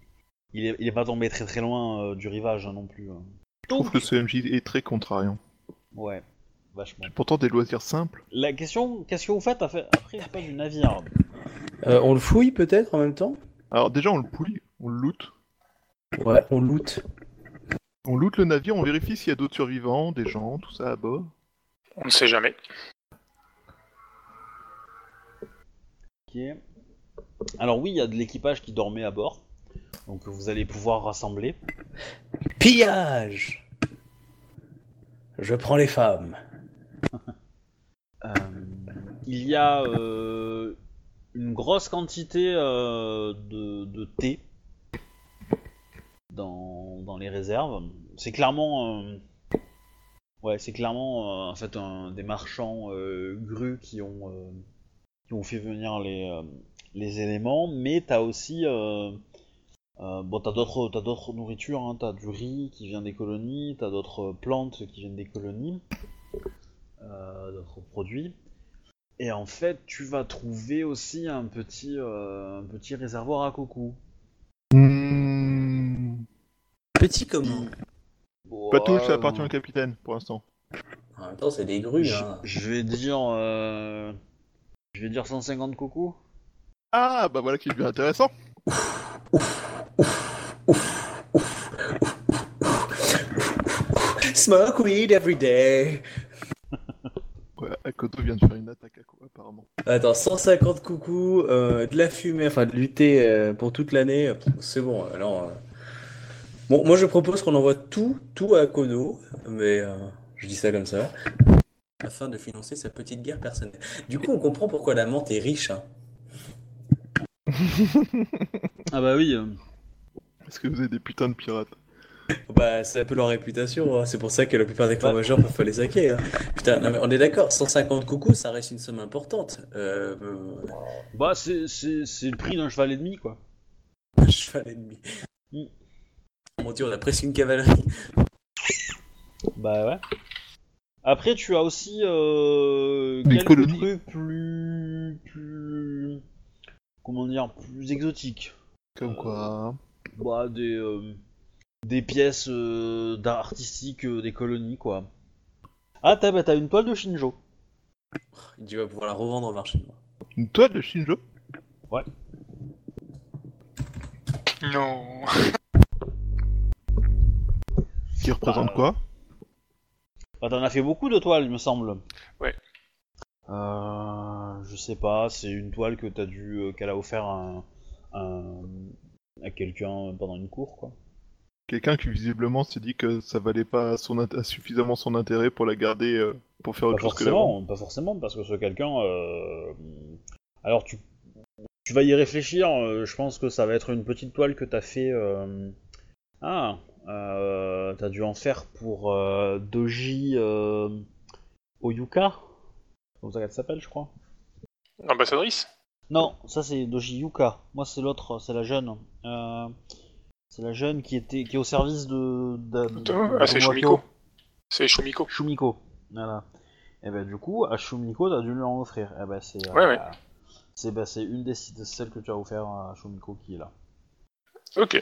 il est, il est pas tombé très très loin euh, du rivage hein, non plus. hein. Je trouve que ce MJ est très contrariant. Ouais, vachement. Pourtant des loisirs simples. La question, qu'est-ce que vous faites après, pas du navire Euh, On le fouille peut-être en même temps Alors déjà on le pouille, on le loot. Ouais, on loot. On loot le navire, on vérifie s'il y a d'autres survivants, des gens, tout ça à bord. On ne sait jamais. Ok. Alors oui, il y a de l'équipage qui dormait à bord, donc vous allez pouvoir rassembler. Pillage Je prends les femmes. Euh, il y a euh, une grosse quantité euh, de, thé dans, les réserves. C'est clairement, ouais, c'est clairement des marchands euh, grues qui ont qui ont fait venir les les éléments, mais t'as aussi euh, euh, bon, t'as d'autres, t'as d'autres nourritures, hein, t'as du riz qui vient des colonies, t'as d'autres plantes qui viennent des colonies, euh, d'autres produits. Et en fait, tu vas trouver aussi un petit, euh, un petit réservoir à coucou. Hmm... Petit comment? Pas tout, ça appartient au capitaine pour l'instant. En même temps, c'est des grues, je, hein. je vais dire, euh, je vais dire 150 coucou. Ah bah voilà qui devient intéressant. Smoke weed every day. Ouais, Akoto vient de faire une attaque à quoi apparemment. Attends, 150 coucous, euh, de la fumée, enfin de lutter euh, pour toute l'année, c'est bon. Alors, euh. bon, moi je propose qu'on envoie tout, tout à Kono, mais euh, je dis ça comme ça, afin de financer sa petite guerre personnelle. Du coup, on comprend pourquoi la menthe est riche. Hein. Ah bah oui. Est-ce que vous avez des putains de pirates Bah, c'est un peu leur réputation, hein. c'est pour ça que la plupart des clans Bah. majeurs peuvent pas les saquer. hein. Putain, non, mais on est d'accord, 150 coucous, ça reste une somme importante. Euh, euh, Bah c'est, c'est, c'est le prix d'un cheval et demi quoi. un cheval ennemi. Mm. Mon dieu, on a presque une cavalerie. Bah ouais. Après, tu as aussi euh, Des quelques colonies. trucs plus, plus, comment dire, plus exotiques. Comme quoi Bah des, euh, des pièces euh, d'art artistique euh, des colonies quoi. Ah t'as, bah, t'as une toile de Shinjo. Tu vas pouvoir la revendre au marché noir. Une toile de Shinjo? Non. qui représente Bah, quoi? Bah t'en as fait beaucoup de toiles, il me semble. Ouais. Euh, je sais pas, c'est une toile que t'as dû, euh, qu'elle a offert à, un- un- à quelqu'un pendant une cour quoi. Quelqu'un qui visiblement s'est dit que ça valait pas son int- suffisamment son intérêt pour la garder euh, pour faire Pas autre chose que forcément, pas forcément, parce que ce quelqu'un. euh, Alors tu, tu vas y réfléchir. euh, je pense que ça va être une petite toile que t'as fait. euh, Ah, euh, t'as dû en faire pour euh, Doji euh, Oyuka. Comme ça qu'elle s'appelle, je crois? Ambassadrice? Non, ça c'est Doji Yuka. Moi c'est l'autre, c'est la jeune. Euh, c'est la jeune qui était qui est au service de. de, de- Ah, c'est Shumiko. C'est Shumiko. Shumiko. Voilà. Et ben du coup, à Shumiko, t'as dû lui en offrir. Et ben c'est. euh, Ouais, ouais. C'est ben, c'est une des de celles que tu as offert à Shumiko qui est là. Ok.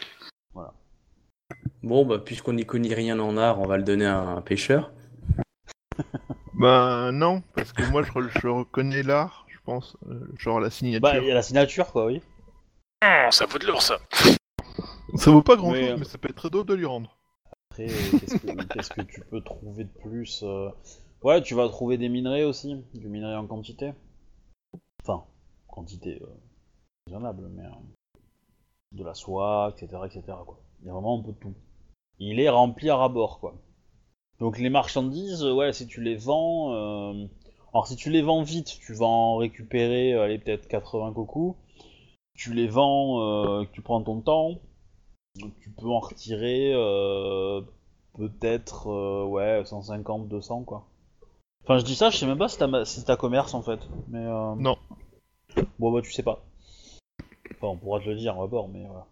Bon, bah, puisqu'on n'y connaît rien en art, on va le donner à un pêcheur. Bah non, parce que moi je, re- je reconnais l'art, pense, euh, genre la signature. Bah, il y a la signature quoi, oui. Hum, ça vaut de l'or, ça. Ça vaut pas grand Mais, chose, euh, mais ça peut être très drôle de lui rendre. Après, euh, qu'est-ce que, qu'est-ce que tu peux trouver de plus euh Ouais, tu vas trouver des minerais aussi, du minerai en quantité. Enfin, quantité euh, raisonnable, mais euh, de la soie, etc., etc. Quoi. Il y a vraiment un peu de tout. Il est rempli à rabord, quoi. Donc les marchandises, ouais, si tu les vends, euh, alors si tu les vends vite, tu vas en récupérer, euh, allez, peut-être 80 cocos. Tu les vends, euh, tu prends ton temps, tu peux en retirer euh, peut-être euh, ouais 150 200 quoi. Enfin je dis ça je sais même pas si t'as si t'as commerce en fait. Mais euh, Non. bon bah tu sais pas. Enfin on pourra te le dire à bord mais voilà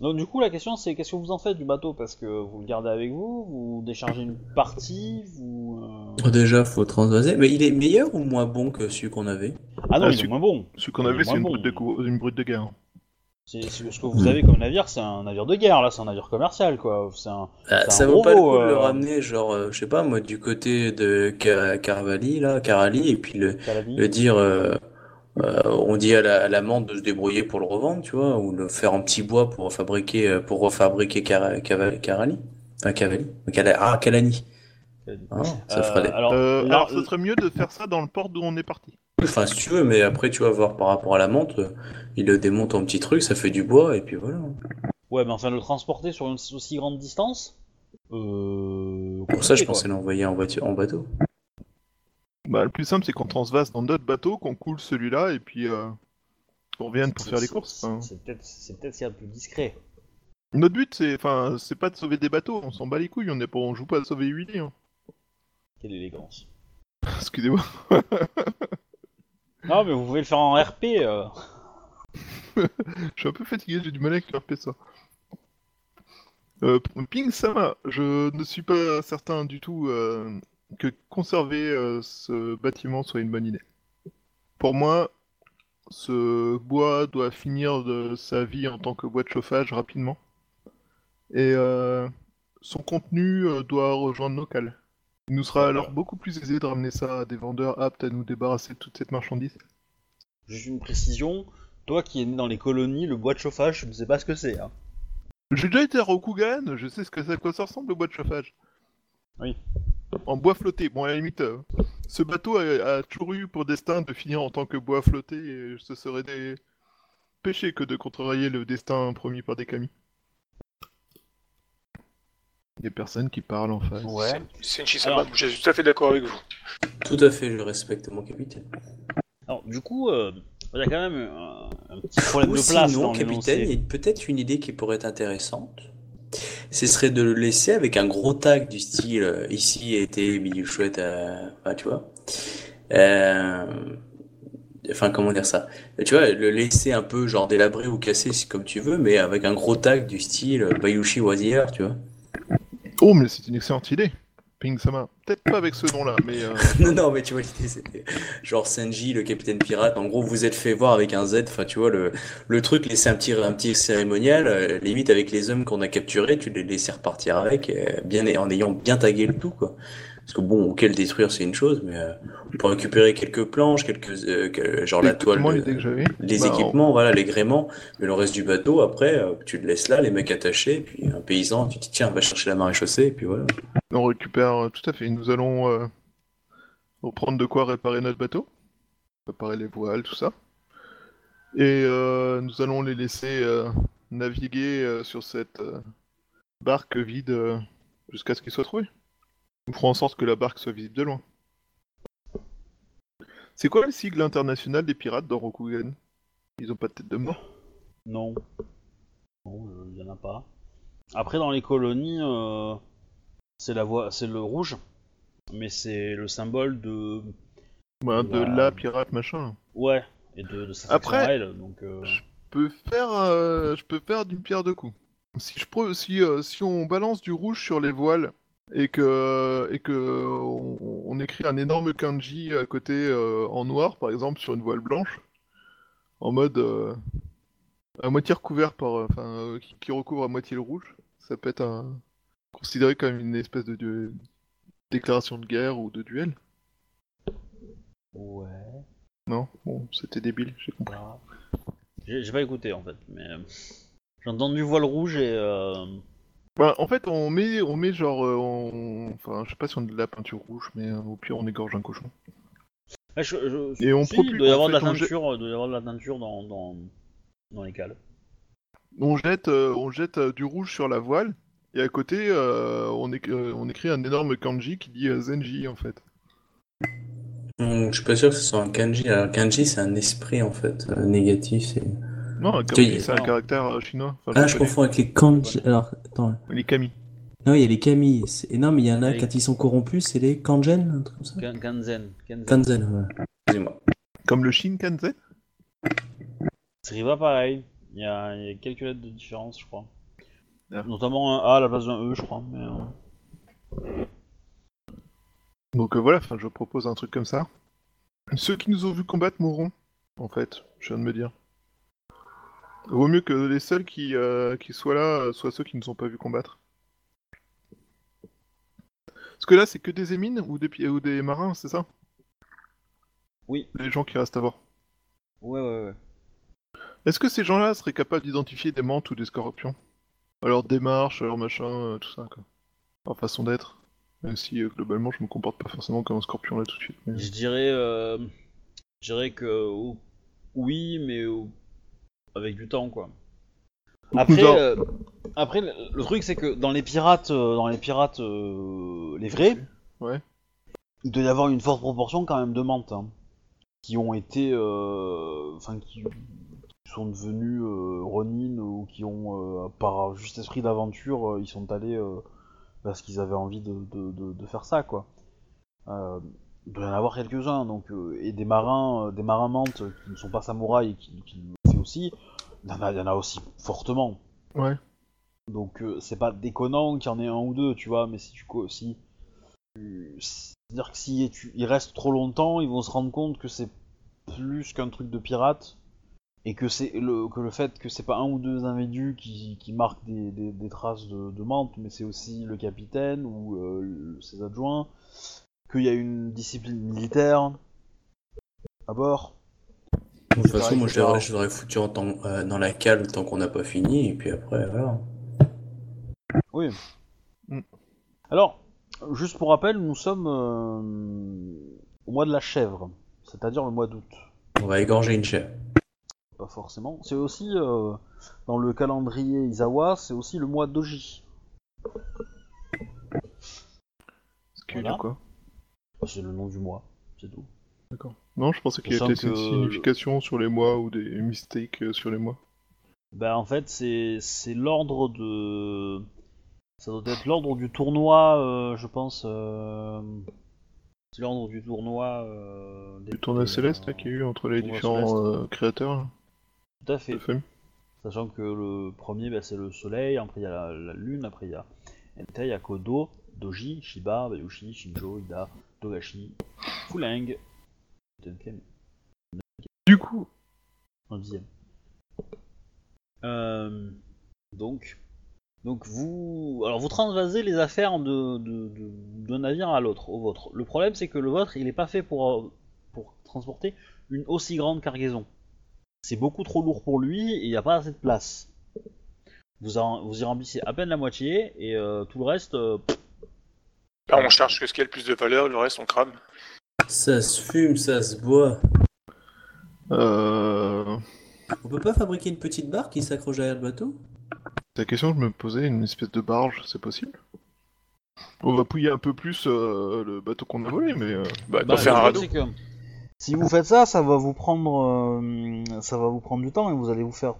donc du coup la question c'est qu'est-ce que vous en faites du bateau? Parce que vous le gardez avec vous vous déchargez une partie vous euh, Oh, Déjà, faut transvaser. Mais il est meilleur ou moins bon que celui qu'on avait? Ah non Ah, il est moins bon Ce qu'on il est avait, c'est une, bon. brute de cou- une brute de guerre. c'est c'est- ce que vous avez comme navire c'est un navire de guerre là c'est un navire commercial quoi c'est un Ah, C'est Ça un vaut pas le coup de le euh, ramener, genre, euh, je sais pas, moi, du côté de Car- Carvali, là, Carali, et puis le, le dire, euh, euh, on dit à la, à la menthe de se débrouiller pour le revendre, tu vois, ou le faire en petit bois pour fabriquer, euh, pour refabriquer Car- Carali, enfin Cavali, Cala- ah, Calani. Ah, ça Euh, fera des... alors, Euh, ce serait mieux de faire ça dans le port d'où on est parti. Enfin, si tu veux, mais après, tu vas voir par rapport à la menthe, il le démonte en petits trucs, ça fait du bois, et puis voilà. Ouais, mais enfin, le transporter sur une aussi grande distance. Euh... Pour ça, je pensais l'envoyer en voiture, en bateau. Bah, le plus simple, c'est qu'on transvase dans notre bateau, qu'on coule celui-là, et puis euh, qu'on revienne pour faire les courses. C'est peut-être c'est plus discret. Notre but, c'est enfin, c'est pas de sauver des bateaux, on s'en bat les couilles, on, est pas... on joue pas à sauver Willy. Hein. Quelle élégance. Excusez-moi. Non, mais vous pouvez le faire en RP. euh. Je suis un peu fatigué, j'ai du mal avec faire ça. Euh, Ping Sama, je ne suis pas certain du tout euh, que conserver euh, ce bâtiment soit une bonne idée. Pour moi, ce bois doit finir de sa vie en tant que bois de chauffage rapidement. Et euh, son contenu euh, doit rejoindre nos cales. Il nous sera alors beaucoup plus aisé de ramener ça à des vendeurs aptes à nous débarrasser de toute cette marchandise. Juste une précision. Toi qui es né dans les colonies, le bois de chauffage, je ne sais pas ce que c'est. Hein. J'ai déjà été à Rokugan, je sais ce que ça, à quoi ça ressemble le bois de chauffage. Oui. En bois flotté. Bon, à la limite, euh, ce bateau a, a toujours eu pour destin de finir en tant que bois flotté, et ce serait des péchés que de contrarier le destin promis par des camis. Des personnes qui parlent en face. Ouais. Je suis tout à fait d'accord avec vous. Tout à fait, je respecte mon capitaine. Alors, du coup, euh, il y a quand même un, un petit problème Ou de place sinon, dans capitaine, il y a peut-être une idée qui pourrait être intéressante. Ce serait de le laisser avec un gros tag du style euh, ici été milieu chouette, euh, tu vois. Euh, Enfin, comment dire ça? Tu vois, le laisser un peu genre délabré ou cassé, comme tu veux, mais avec un gros tag du style Bayushi was here, tu vois. Oh, mais c'est une excellente idée. Ping Sama. Peut-être pas avec ce nom-là, mais euh, Non, non, mais tu vois, genre Senji, le capitaine pirate. En gros, vous êtes fait voir avec un Z. Enfin, tu vois, le, le truc, laisser un petit, un petit cérémonial, euh, limite avec les hommes qu'on a capturés, tu les laisser repartir avec, euh, bien, en ayant bien tagué le tout, quoi. Parce que bon, ok, le détruire, c'est une chose, mais euh, on peut récupérer quelques planches, quelques, euh, genre la toile, les Bah, équipements, voilà, les gréements, mais le reste du bateau, après, euh, tu le laisses là, les mecs attachés, puis un paysan, tu te dis, tiens, va chercher la marée chaussée, et puis voilà. On récupère euh, tout à fait. Nous allons euh, reprendre de quoi réparer notre bateau, préparer les voiles, tout ça. Et euh, nous allons les laisser euh, naviguer euh, sur cette euh, barque vide euh, jusqu'à ce qu'ils soient trouvés. Nous ferons en sorte que la barque soit visible de loin. C'est quoi le sigle international des pirates dans Rokugan? Ils ont pas de tête de mort? Non. Non, euh, il y en a pas. Après, dans les colonies, euh, c'est la voie, c'est le rouge, mais c'est le symbole de Bah, de Bah. la pirate machin. ouais et de, de sa Après- elle, donc euh, Je peux faire, euh, je peux faire d'une pierre deux coups. Si je si, euh, si on balance du rouge sur les voiles et que et que on, on écrit un énorme kanji à côté euh, en noir, par exemple sur une voile blanche, en mode euh, à moitié recouvert par, euh, enfin euh, qui, qui recouvre à moitié le rouge, ça peut être un, considéré comme une espèce de, de déclaration de guerre ou de duel. ouais. Non, bon, c'était débile, j'ai compris. bah, J'ai pas écouté en fait, mais euh, j'ai entendu voile rouge et euh, Bah, en fait, on met, on met genre, euh, on- enfin, je sais pas si on a de la peinture rouge, mais euh, au pire, on égorge un cochon. je- je- Et on si, propulse- il doit y avoir de la fait, on jette- teinture, il doit y avoir de la teinture dans dans, dans les cales. On jette, euh, on jette euh, du rouge sur la voile, et à côté, euh, on, éc- euh, on écrit un énorme kanji qui dit euh, Zenji en fait. Hum, je suis pas sûr que ce soit un kanji. Alors, kanji, c'est un esprit en fait, euh, négatif. C'est... Non, Tu- c'est un non. caractère euh, chinois. Enfin, Ah, je connais. confonds avec les kanji. Alors, attends. Les kami. Non, il y a les kami. C'est- et Non, mais il y en a, quand ils sont corrompus, c'est les kanjen, un truc comme ça Kan- Kanzen. Kanzen. Kanzen, ouais. Excusez-moi. Comme le Shinkansen. C'est pas pareil. Il y, a, il y a quelques lettres de différence, je crois. Ah. Notamment un A à la place d'un E, je crois. Mais, euh, Donc euh, voilà, je propose un truc comme ça. Ceux qui nous ont vu combattre mourront, en fait, je viens de me dire. Vaut mieux que les seuls qui, euh, qui soient là euh, soient ceux qui ne sont pas vus combattre. Parce que là, c'est que des émines ou des, ou des marins, c'est ça? Oui. Les gens qui restent à bord. Ouais, ouais, ouais. Est-ce que ces gens-là seraient capables d'identifier des mantes ou des scorpions? À leur démarche, à leur machin, euh, tout ça, quoi. Leur façon d'être. Même si, euh, globalement, je me comporte pas forcément comme un scorpion là tout de suite. mais- Je dirais, je dirais que oui, mais avec du temps, quoi. Après, euh, après, le, truc c'est que dans les pirates, euh, dans les pirates, euh, les vrais, Ouais. il doit y avoir une forte proportion quand même de mantes hein, qui ont été, enfin qui sont devenus Ronin ou qui ont, par juste esprit d'aventure, ils sont allés parce qu'ils avaient envie de, de, de, de faire ça, quoi. Il doit y en avoir quelques-uns, donc et des marins, des marins mantes qui ne sont pas samouraïs et qui, aussi, il y en a, il y en a aussi fortement. Ouais. Donc euh, c'est pas déconnant qu'il y en ait un ou deux, tu vois, mais si tu si tu- c'est-à-dire que si tu, ils restent trop longtemps, ils vont se rendre compte que c'est plus qu'un truc de pirate et que c'est le que le fait que c'est pas un ou deux individus qui, qui marquent des, des, des traces de, de menthe, mais c'est aussi le capitaine ou euh, ses adjoints, qu'il y a une discipline militaire à bord. De toute façon, moi, je l'aurais, je l'aurais foutu en temps- euh, dans la cale tant qu'on n'a pas fini, et puis après, voilà. Oui. Mm. Alors, juste pour rappel, nous sommes euh, au mois de la chèvre, c'est-à-dire le mois d'août. On va égorger une chèvre. Pas forcément. C'est aussi, euh, dans le calendrier Izawa, c'est aussi le mois d'Oji. Voilà. quoi? C'est le nom du mois, c'est tout. D'accord. Non, je pensais qu'il y avait peut-être une que- signification sur les mois ou des mistakes euh, sur les mois. Ben en fait, c'est c'est l'ordre de... Ça doit être l'ordre du tournoi, euh, je pense. euh, C'est l'ordre du tournoi... Euh, des- Du tournoi des- céleste qu'il y a eu entre les différents euh, créateurs Tout à fait. Sachant que le premier, bah, c'est le soleil, après il y a la, la lune, après il y a Entei, Akodo, Doji, Shiba, Bayushi, Shinjo, Ida, Togashi, Fuleng, Du coup, en dixième. Euh, donc, donc vous, alors vous transvasez les affaires de, de- de- d'un navire à l'autre, au vôtre. Le problème, c'est que le vôtre, il n'est pas fait pour, euh, pour transporter une aussi grande cargaison. C'est beaucoup trop lourd pour lui et il n'y a pas assez de place. Vous, en- vous y remplissez à peine la moitié et euh, tout le reste, euh, pff, Là, on cherche ce qui a le plus de valeur, le reste, on crame. Ça se fume, ça se boit. euh... On peut pas fabriquer une petite barre qui s'accroche derrière le bateau? La question que je me posais, une espèce de barge, c'est possible? On va pouiller un peu plus euh, le bateau qu'on a volé, mais... euh, Bah, bah, faire un truc, radeau. c'est que Si vous faites ça, ça va vous prendre, euh, ça va vous prendre du temps et vous allez vous faire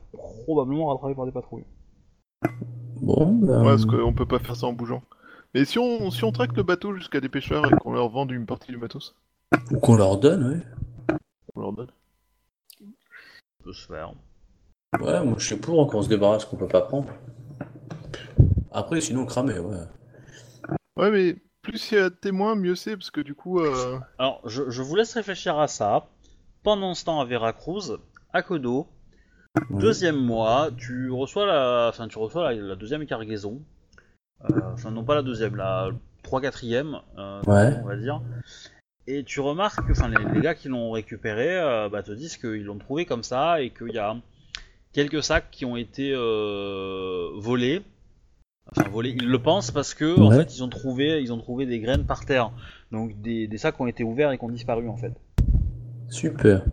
probablement rattraper par des patrouilles. Bon, ben, Ouais, parce qu'on peut pas faire ça en bougeant. Mais si on, si on traque le bateau jusqu'à des pêcheurs et qu'on leur vend une partie du matos, ou qu'on leur donne, ouais. on leur donne. Ça peut se faire. Ouais, moi je suis pour qu'on se débarrasse qu'on peut pas prendre. Après, sinon cramer, ouais. Ouais, mais plus il y a de témoins, mieux c'est, parce que du coup, euh, Alors, je, je vous laisse réfléchir à ça. Pendant ce temps, à Veracruz, à Kodo, Ouais. deuxième mois, tu reçois la, enfin, tu reçois la, la deuxième cargaison. Euh, enfin, non pas la deuxième, la 3 quatrième, euh, Ouais. on va dire. Et tu remarques que, enfin, les, les gars qui l'ont récupéré, euh, bah, te disent qu'ils l'ont trouvé comme ça et qu'il y a quelques sacs qui ont été euh, volés. Enfin, volés, ils le pensent parce que, en fait, ils ont trouvé, ils ont trouvé des graines par terre. Donc, des, des sacs qui ont été ouverts et qui ont disparu, en fait. Super.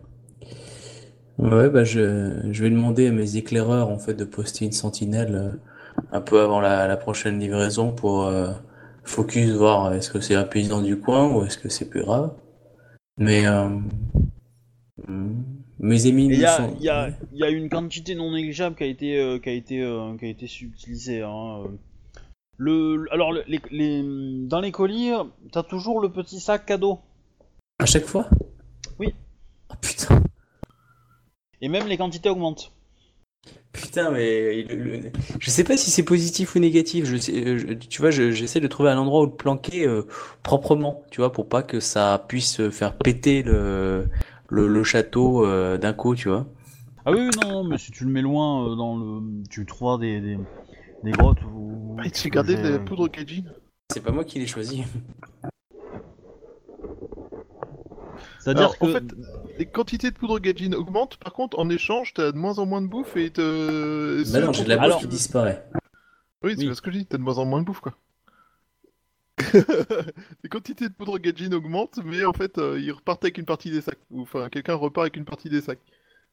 Ouais, bah je, je vais demander à mes éclaireurs en fait de poster une sentinelle euh, un peu avant la, la prochaine livraison pour euh, focus voir euh, est-ce que c'est un paysan du coin ou est-ce que c'est plus grave. Mais euh, hmm, mes émis il y a, sont- il y, a, il y a une quantité non négligeable qui a été, euh, qui a été, euh, qui a été subtilisée. Hein. Le, alors, le- les, les- dans les colis, t'as toujours le petit sac cadeau. à chaque fois? Oui. Ah, putain. Et même les quantités augmentent. Putain, mais le- le- je sais pas si c'est positif ou négatif. Je sais- euh, je- tu vois, je- j'essaie de trouver un endroit où le planquer euh, proprement, tu vois, pour pas que ça puisse faire péter le, le, le château euh, d'un coup, tu vois. Ah oui, oui, non, non, mais si tu le mets loin euh, dans le. Tu trouveras des, des, des grottes où. ah, il de j'ai- la poudre Gaijin. C'est pas moi qui l'ai choisi. C'est-à-dire Alors, que. en fait, les quantités de poudre Gaijin augmentent, par contre, en échange, t'as de moins en moins de bouffe et te... Bah non, j'ai de la bouffe Alors- qui disparaît. Oui, c'est Oui. pas ce que je dis, t'as de moins en moins de bouffe, quoi. les quantités de poudre Gaijin augmentent, mais en fait, euh, ils repartent avec une partie des sacs. Ou enfin, quelqu'un repart avec une partie des sacs.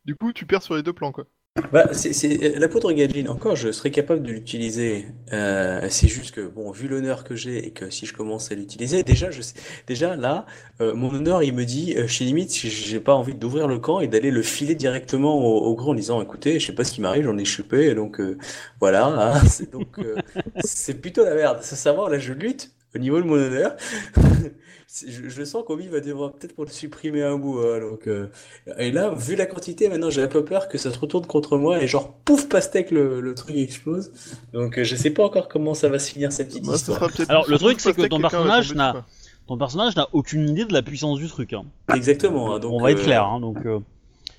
Du coup, tu perds sur les deux plans, quoi. Bah, c'est, c'est- la poudre Gadlin, encore, je serais capable de l'utiliser. Euh, c'est juste que, bon, vu l'honneur que j'ai et que si je commence à l'utiliser, déjà, je sais, déjà là, euh, mon honneur, il me dit, euh, chez limite, j'ai pas envie d'ouvrir le camp et d'aller le filer directement au, au grand en disant, écoutez, je sais pas ce qui m'arrive, j'en ai chupé, donc euh, voilà. hein, c'est donc, euh, c'est plutôt la merde. C'est savoir, là, je lutte au niveau de mon honneur. Je, je sens qu'Obi va devoir peut-être pour le supprimer un bout, hein, donc. euh, et là, vu la quantité, maintenant j'ai un peu peur que ça se retourne contre moi et genre pouf pastèque le, le truc explose. Donc euh, je sais pas encore comment ça va se finir cette petite Bah, histoire. Alors, le truc, c'est que ton personnage n'a-. Ton personnage n'a aucune idée de la puissance du truc. Hein. Exactement. hein, donc, On va être euh, clair. Hein, donc, euh,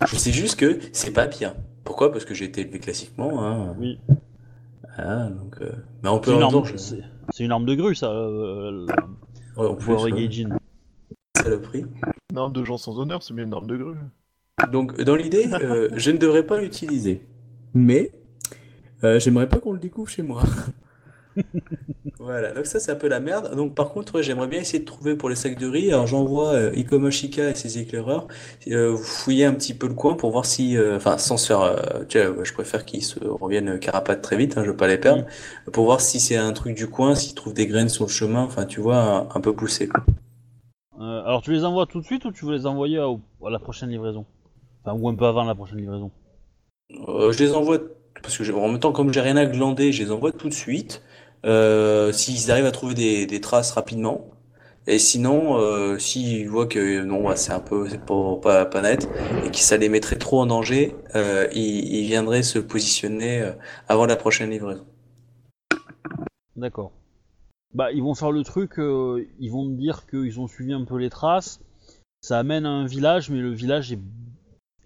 Je sais juste que c'est pas bien. Pourquoi? Parce que j'ai été élevé classiquement. Hein. Oui. Ah, donc. euh, Mais on peut en je... c'est- une arme de grue, ça. Euh, la Ouais, en plus, poudre ouais, Gaijin. saloperie. Une arme de gens sans honneur, c'est mieux une arme de grue. Donc dans l'idée, euh, je ne devrais pas l'utiliser. Mais euh, j'aimerais pas qu'on le découvre chez moi. Voilà, donc ça c'est un peu la merde. Donc par contre, ouais, j'aimerais bien essayer de trouver pour les sacs de riz. Alors j'envoie euh, et ses éclaireurs euh, fouiller un petit peu le coin pour voir si, euh, enfin sans se faire, euh, tu vois, je préfère qu'ils se reviennent carapate très vite, hein, je veux pas les perdre, pour voir si c'est un truc du coin, s'ils trouvent des graines sur le chemin, enfin tu vois, un, un peu poussé. quoi. Euh, alors, tu les envoies tout de suite ou tu veux les envoyer à, à la prochaine livraison? Enfin, ou un peu avant la prochaine livraison? Euh, je les envoie parce que en même temps, comme j'ai rien à glander, je les envoie tout de suite. Euh, s'ils arrivent à trouver des, traces rapidement. Et sinon, euh, s'ils voient que non, c'est un peu, pas, pas, net, et que ça les mettrait trop en danger, euh, ils, viendraient se positionner euh, avant la prochaine livraison. D'accord. Bah, ils vont faire le truc, ils vont te dire qu'ils ont suivi un peu les traces. Ça amène à un village, mais le village est,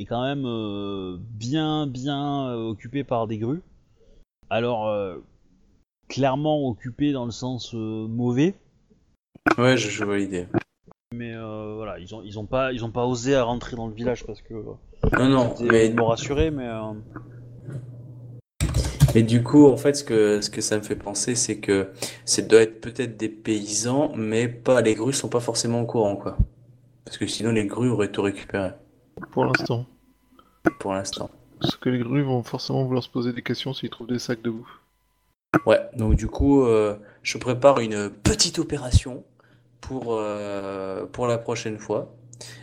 quand même bien, bien occupé par des grues. Alors, clairement occupé dans le sens euh, mauvais, Ouais, je, je vois l'idée. mais euh, voilà, ils ont, ils ont pas, ils ont pas osé à rentrer dans le village parce que euh, Non, non, mais, ils m'ont rassuré, mais euh, mais du coup, en fait, ce que, ce que ça me fait penser, c'est que ça doit être peut-être des paysans, mais pas, les grues sont pas forcément au courant, quoi. Parce que sinon, les grues auraient tout récupéré, Pour l'instant. pour l'instant. Parce que les grues vont forcément vouloir se poser des questions s'ils trouvent des sacs de bouffe. Ouais, donc du coup, euh, je prépare une petite opération pour, euh, pour la prochaine fois.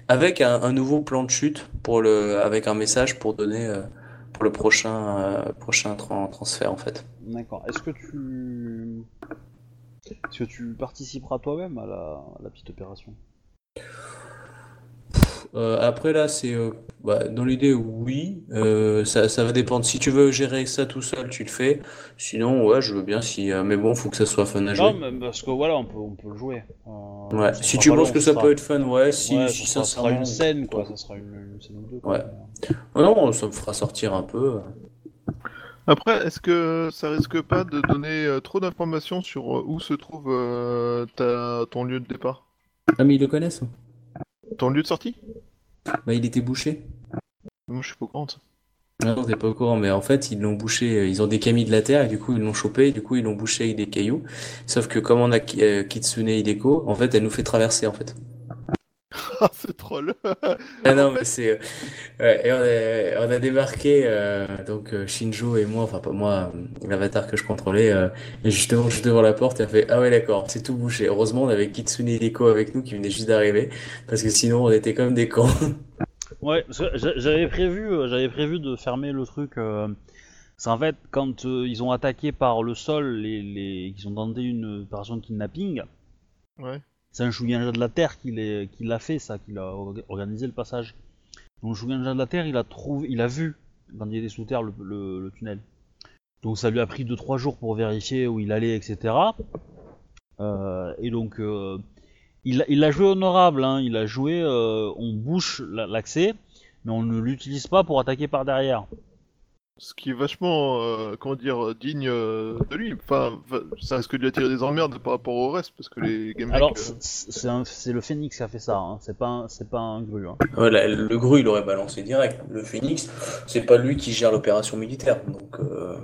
avec un, nouveau plan de chute pour le, avec un message pour donner euh, pour le prochain euh, prochain tran- transfert en fait. D'accord. Est-ce que tu. Est-ce que tu participeras toi-même à la petite opération? Euh, après là, c'est euh, bah, dans l'idée oui, Euh, ça, ça va dépendre. Si tu veux gérer ça tout seul, tu le fais. Sinon, ouais, je veux bien. Si, euh, mais bon, faut que ça soit fun à jouer. Non, mais parce que voilà, on peut, on peut le jouer. Euh, Ouais. Si tu penses long, que ça sera- peut être fun, ouais. Si, ouais, si ça sera une scène, quoi. Ça sera une, une scène ou deux. quoi. Ouais. Ah non, ça me fera sortir un peu. Après, est-ce que ça risque pas de donner trop d'informations sur où se trouve euh, ta... ton lieu de départ? Ah mais ils le connaissent. Ton lieu de sortie Bah il était bouché. Moi, je suis pas au courant. Ah Non, t'es pas au courant, mais en fait, ils l'ont bouché, euh, ils ont des camis de la terre, et du coup, ils l'ont chopé, et du coup, ils l'ont bouché avec des cailloux. Sauf que comme on a euh, Kitsune Hideko, en fait, elle nous fait traverser, en fait. Ah, c'est troll Ah non, mais c'est... euh, ouais, et on a, on a débarqué, euh, donc euh, Shinjo et moi, enfin pas moi, l'avatar que je contrôlais, euh, et justement, juste devant la porte, elle a fait, ah ouais, d'accord, c'est tout bouché. Heureusement, on avait Kitsune Hideko avec nous, qui venait juste d'arriver, parce que sinon, on était comme des cons. Ouais, parce que j'a- j'avais prévu, j'avais prévu de fermer le truc. euh, C'est en fait quand euh, ils ont attaqué par le sol, les, les, qu'ils ont tenté une opération de kidnapping. Ouais. C'est un Shugenja de la Terre qui l'a fait, ça, qui l'a orga- organisé le passage. Donc Shugenja de la Terre, il a trouvé, il a vu quand il était sous terre le, tunnel. Donc ça lui a pris 2-3 jours pour vérifier où il allait, etc. Euh, et donc euh, il, il a joué honorable, hein, il a joué, euh, on bouche la- l'accès, mais on ne l'utilise pas pour attaquer par derrière. Ce qui est vachement, euh, comment dire, digne euh, de lui. Enfin, ça risque de lui attirer des emmerdes par rapport au reste, parce que les game Alors euh, c'est le Phoenix qui a fait ça, hein, c'est pas, c'est pas un gru. Hein. Voilà, le Gru, il aurait balancé direct. Le Phoenix, c'est pas lui qui gère l'opération militaire. Donc, euh,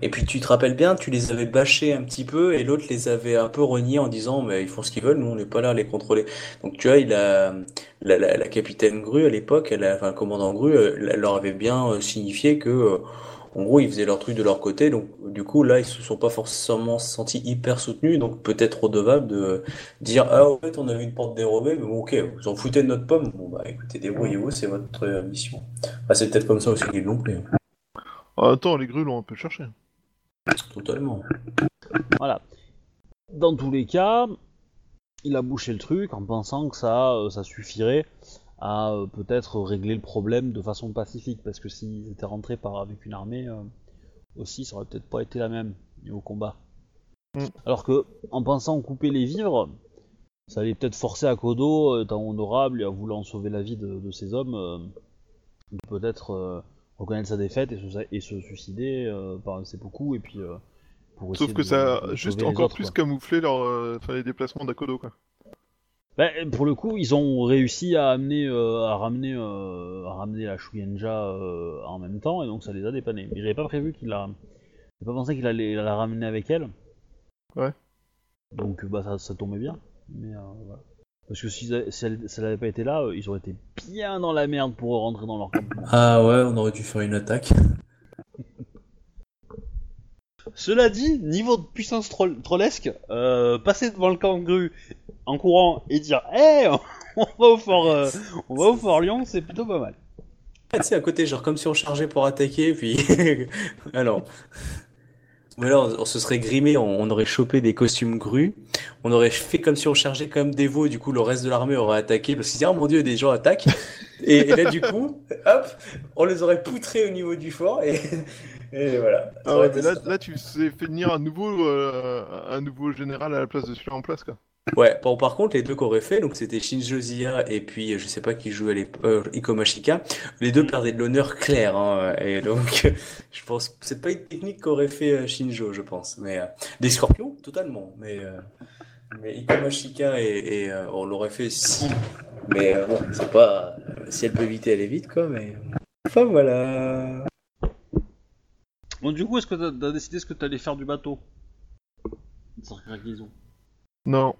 Et puis tu te rappelles bien, tu les avais bâchés un petit peu et l'autre les avait un peu reniés en disant mais ils font ce qu'ils veulent, nous on n'est pas là à les contrôler. Donc tu vois, il a la, la, la capitaine Gru à l'époque, enfin le commandant Gru, euh, elle leur avait bien euh, signifié que euh, en gros ils faisaient leur truc de leur côté. Donc du coup là ils se sont pas forcément sentis hyper soutenus, donc peut-être redevables de dire ah en fait on a vu une porte dérobée, mais bon ok vous en foutez de notre pomme, bon bah écoutez débrouillez-vous, c'est votre euh, mission. Enfin, c'est peut-être comme ça aussi qu'ils l'ont pris. hein. Même temps, les grues l'ont un peu cherché. Totalement. Voilà. Dans tous les cas, il a bouché le truc en pensant que ça, euh, ça suffirait à euh, peut-être régler le problème de façon pacifique, parce que s'ils étaient rentrés par avec une armée euh, aussi, ça aurait peut-être pas été la même au combat. Mm. Alors que, en pensant couper les vivres, ça allait peut-être forcer Akodo, euh, étant honorable et en voulant sauver la vie de, de ces hommes, euh, peut-être reconnaître sa défaite et se, et se suicider par un seppuku et puis Sauf que de- ça a juste encore autres, plus quoi. camouflé leur, les déplacements d'Akodo, quoi. Bah, pour le coup, ils ont réussi à amener, euh, à ramener, euh, à ramener la Shugenja euh, en même temps, et donc ça les a dépannés. Mais j'avais pas prévu qu'il la, j'avais pas pensé qu'il allait la ramener avec elle. Ouais. Donc bah ça, ça tombait bien. Mais euh, voilà. Parce que si, ça- si elle, si elle avait pas été là, euh, ils auraient été bien dans la merde pour rentrer dans leur campement. Ah ouais, on aurait dû faire une attaque. Cela dit, niveau de puissance troll- trollesque, euh, passer devant le kangourou en courant et dire Hé, on va au fort, euh, on va au fort Lyon, c'est plutôt pas mal. Ah, tu sais, à côté, genre comme si on chargeait pour attaquer, puis... Alors... Ou alors, on, se serait grimé, on, on aurait chopé des costumes grus, on aurait fait comme si on chargeait comme des veaux, du coup, le reste de l'armée aurait attaqué, parce qu'ils disaient, oh mon dieu, des gens attaquent. Et, et là, du coup, hop, on les aurait poutrés au niveau du fort, et, et voilà. Ah ouais, mais là, tu sais fait venir un nouveau, euh, un nouveau général à la place de celui en place, quoi. Ouais, bon, par contre, les deux qu'on aurait fait, donc c'était Shinjo Zia et puis je sais pas qui jouait à l'époque, euh, Iko Mashika, les deux perdaient de l'honneur clair, hein, et donc je pense que c'est pas une technique qu'aurait fait euh, Shinjo, je pense, mais euh, des scorpions, totalement, mais euh, mais et, et, euh, on l'aurait fait si, mais euh, bon, c'est pas si elle peut éviter, elle évite quoi, mais enfin voilà. Bon, du coup, est-ce que t'as t'as décidé ce que t'allais faire du bateau? Non.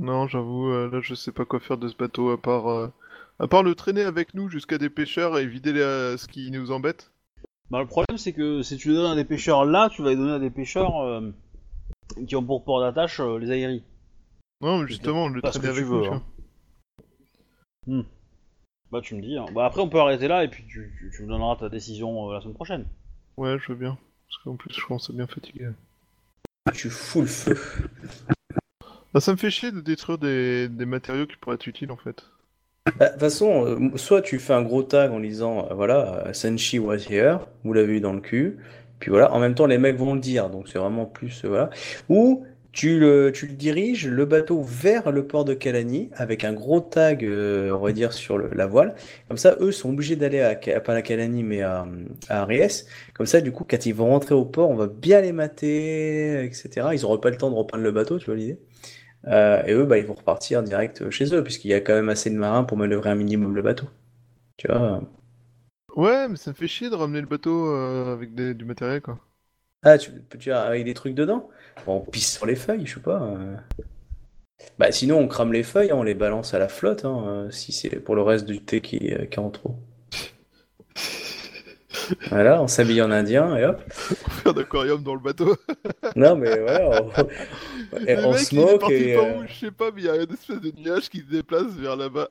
Non, j'avoue, euh, là, je sais pas quoi faire de ce bateau, à part, euh, à part le traîner avec nous jusqu'à des pêcheurs et vider les- ce qui nous embête. Bah, le problème, c'est que si tu les donnes à des pêcheurs là, tu vas les donner à des pêcheurs euh, qui ont pour port d'attache euh, les aéries. Non, mais justement, le traîner que tu avec veux, nous, tu hein. Bah tu me dis. hein. Bah après on peut arrêter là et puis tu, tu- tu me donneras ta décision euh, la semaine prochaine. Ouais, je veux bien. Parce qu'en plus, je commence à bien fatiguer. Tu fous le feu. Bah, ça me fait chier de détruire des, des matériaux qui pourraient être utiles en fait. Bah, De toute façon, euh, soit tu fais un gros tag en disant, euh, voilà, euh, Senshi was here, vous l'avez eu dans le cul, puis voilà, en même temps les mecs vont le dire, donc c'est vraiment plus, voilà. Ou tu le, tu le diriges le bateau vers le port de Kalani avec un gros tag, on va dire, sur la voile. Comme ça, eux sont obligés d'aller à, Ka- pas à Kalani, mais à, à Aries. Comme ça, du coup, quand ils vont rentrer au port, on va bien les mater, etc. Ils n'auront pas le temps de reprendre le bateau, tu vois l'idée? Euh, et eux, bah, ils vont repartir direct chez eux, puisqu'il y a quand même assez de marins pour manœuvrer un minimum le bateau. Tu vois? Ouais, mais ça me fait chier de ramener le bateau euh, avec des- du matériel quoi. Ah, tu, tu as avec des trucs dedans? Bon, on pisse sur les feuilles, je sais pas. euh. Bah, sinon, on crame les feuilles, hein, on les balance à la flotte, hein, euh, si c'est pour le reste du thé qui, qui est en trop. Voilà, on s'habille en indien et hop. Faire d'aquarium dans le bateau. Non, mais voilà, on, et Le on mec, il est smoke parti et. euh, où, je sais pas, mais il y a une espèce de nuage qui se déplace vers là-bas.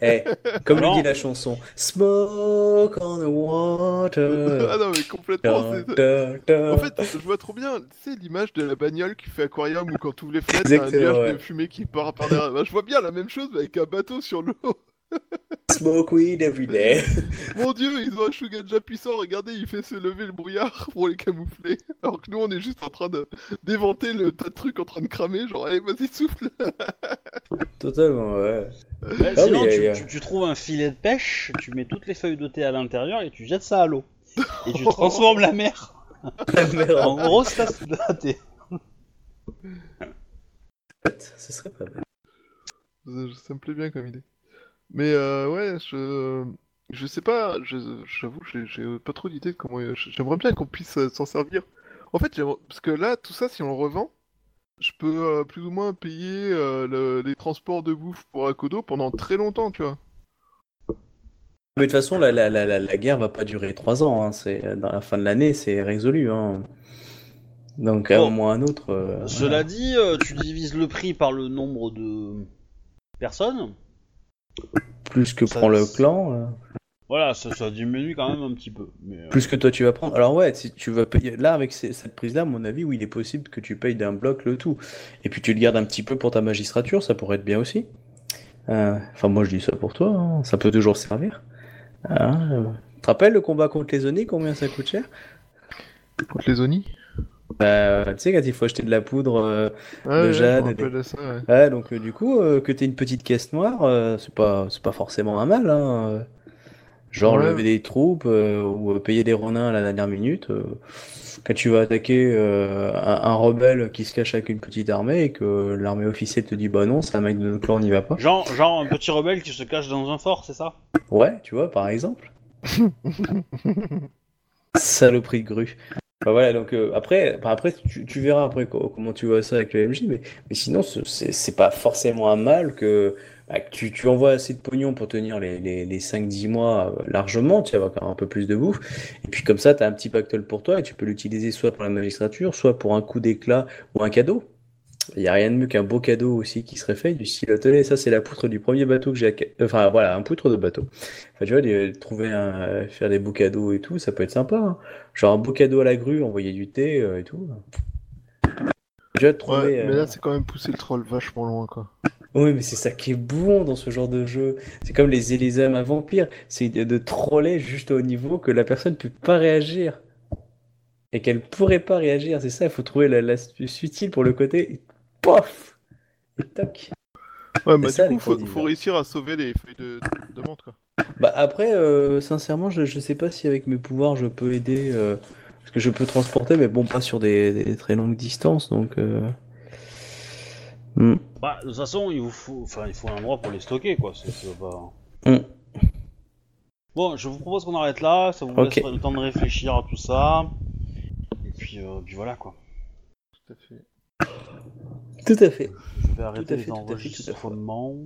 eh, comme le dit la chanson, Smoke on the water. ah non, mais complètement. Da, c'est- da, da. En fait, je vois trop bien, tu sais, l'image de la bagnole qui fait aquarium ou quand tu ouvres les fenêtres, il y a un nuage ouais. de fumée qui part par derrière. Bah, je vois bien la même chose mais avec un bateau sur l'eau. Smoke weed every day. Mon dieu, ils ont un Shugaja puissant, regardez, il fait se lever le brouillard pour les camoufler. Alors que nous, on est juste en train de d'éventer le tas de trucs en train de cramer, genre, allez, vas-y, souffle. Totalement, ouais. Ouais, Ah sinon oui, tu, trouves un filet de pêche, tu mets toutes les feuilles de thé à l'intérieur et tu jettes ça à l'eau. Et tu transformes la mer en grosse tasse de thé. Ce serait pas mal. Ça, ça me plaît bien comme idée. Mais euh, ouais, je je sais pas, je- j'avoue, j'ai pas trop d'idées de comment. J'aimerais bien qu'on puisse euh, s'en servir. En fait, j'aimerais- parce que là, tout ça, si on le revend, je peux euh, plus ou moins payer euh, le- les transports de bouffe pour Akodo pendant très longtemps, tu vois. Mais de toute façon, la, la, la, la, guerre va pas durer trois ans. Hein. C'est, dans la fin de l'année, c'est résolu. Hein. Donc, à un Bon. moment un autre. euh, Cela voilà. dit, tu divises le prix par le nombre de personnes. Plus que ça- prend le clan, euh, Voilà, ça, ça diminue quand même un petit peu. Mais, euh, plus que toi tu vas prendre. Alors, ouais, si tu vas payer. Là, avec ces- cette prise-là, à mon avis, oui, il est possible que tu payes d'un bloc le tout. Et puis, tu le gardes un petit peu pour ta magistrature, ça pourrait être bien aussi. Euh, Enfin, moi, je dis ça pour toi, hein, ça peut toujours servir. Hein, euh, Tu te rappelles le combat contre les Oni, combien ça coûte cher? Contre les Oni? Bah, tu sais, quand il faut acheter de la poudre. euh, Ah, De ouais, jade, des- de ça, ouais. Ouais, donc euh, du coup, euh, que t'aies une petite caisse noire, euh, c'est pas, c'est pas forcément un mal, hein. Genre Ouais. lever des troupes euh, ou payer des renins à la dernière minute. euh, quand tu vas attaquer euh, un, un rebelle qui se cache avec une petite armée et que l'armée officielle te dit bah non, c'est un mec de notre clan, on n'y va pas. genre, genre un petit rebelle qui se cache dans un fort, c'est ça? Ouais, tu vois, par exemple. Saloperie de grue. Bah voilà, donc euh, après, après tu, verras après co- comment tu vois ça avec le MJ, mais, sinon ce- c'est pas forcément un mal que, bah, tu envoies assez de pognon pour tenir les, les, les 5-10 mois euh, largement, tu vas avoir un peu plus de bouffe, et puis comme ça tu as un petit pactole pour toi et tu peux l'utiliser soit pour la magistrature, soit pour un coup d'éclat ou un cadeau. Il n'y a rien de mieux qu'un beau cadeau aussi qui serait fait, du style tenez, ça c'est la poutre du premier bateau que j'ai. acca- Enfin voilà, un poutre de bateau. Enfin, tu vois, trouver un, euh, faire des beaux cadeaux et tout, ça peut être sympa. hein. Genre un beau cadeau à la grue, envoyer du thé euh, et tout. Tu vois, trouver. Ouais, mais euh, là, c'est quand même pousser le troll vachement loin, quoi. Oui, mais c'est ça qui est bon dans ce genre de jeu. C'est comme les Élyséem à vampires. C'est de, troller juste au niveau que la personne ne peut pas réagir. Et qu'elle pourrait pas réagir. C'est ça, il faut trouver la- l'astuce utile pour le côté. Pof Et toc Ouais, bah ça, du coup, faut, réussir à sauver les feuilles de, de menthe, quoi. Bah après, euh, sincèrement, je, je sais pas si avec mes pouvoirs je peux aider. euh, parce que je peux transporter, mais bon, pas sur des, des très longues distances. Donc. euh, hmm. Bah, de toute façon, il vous faut, enfin, il faut un endroit pour les stocker, quoi. Pas. Hmm. Bon, je vous propose qu'on arrête là, ça vous Ok. laissera le temps de réfléchir à tout ça. Et puis, euh, puis voilà, quoi. Tout à fait. Tout à fait. Je vais arrêter à les fait, tout à fait, tout à fait. enregistrements.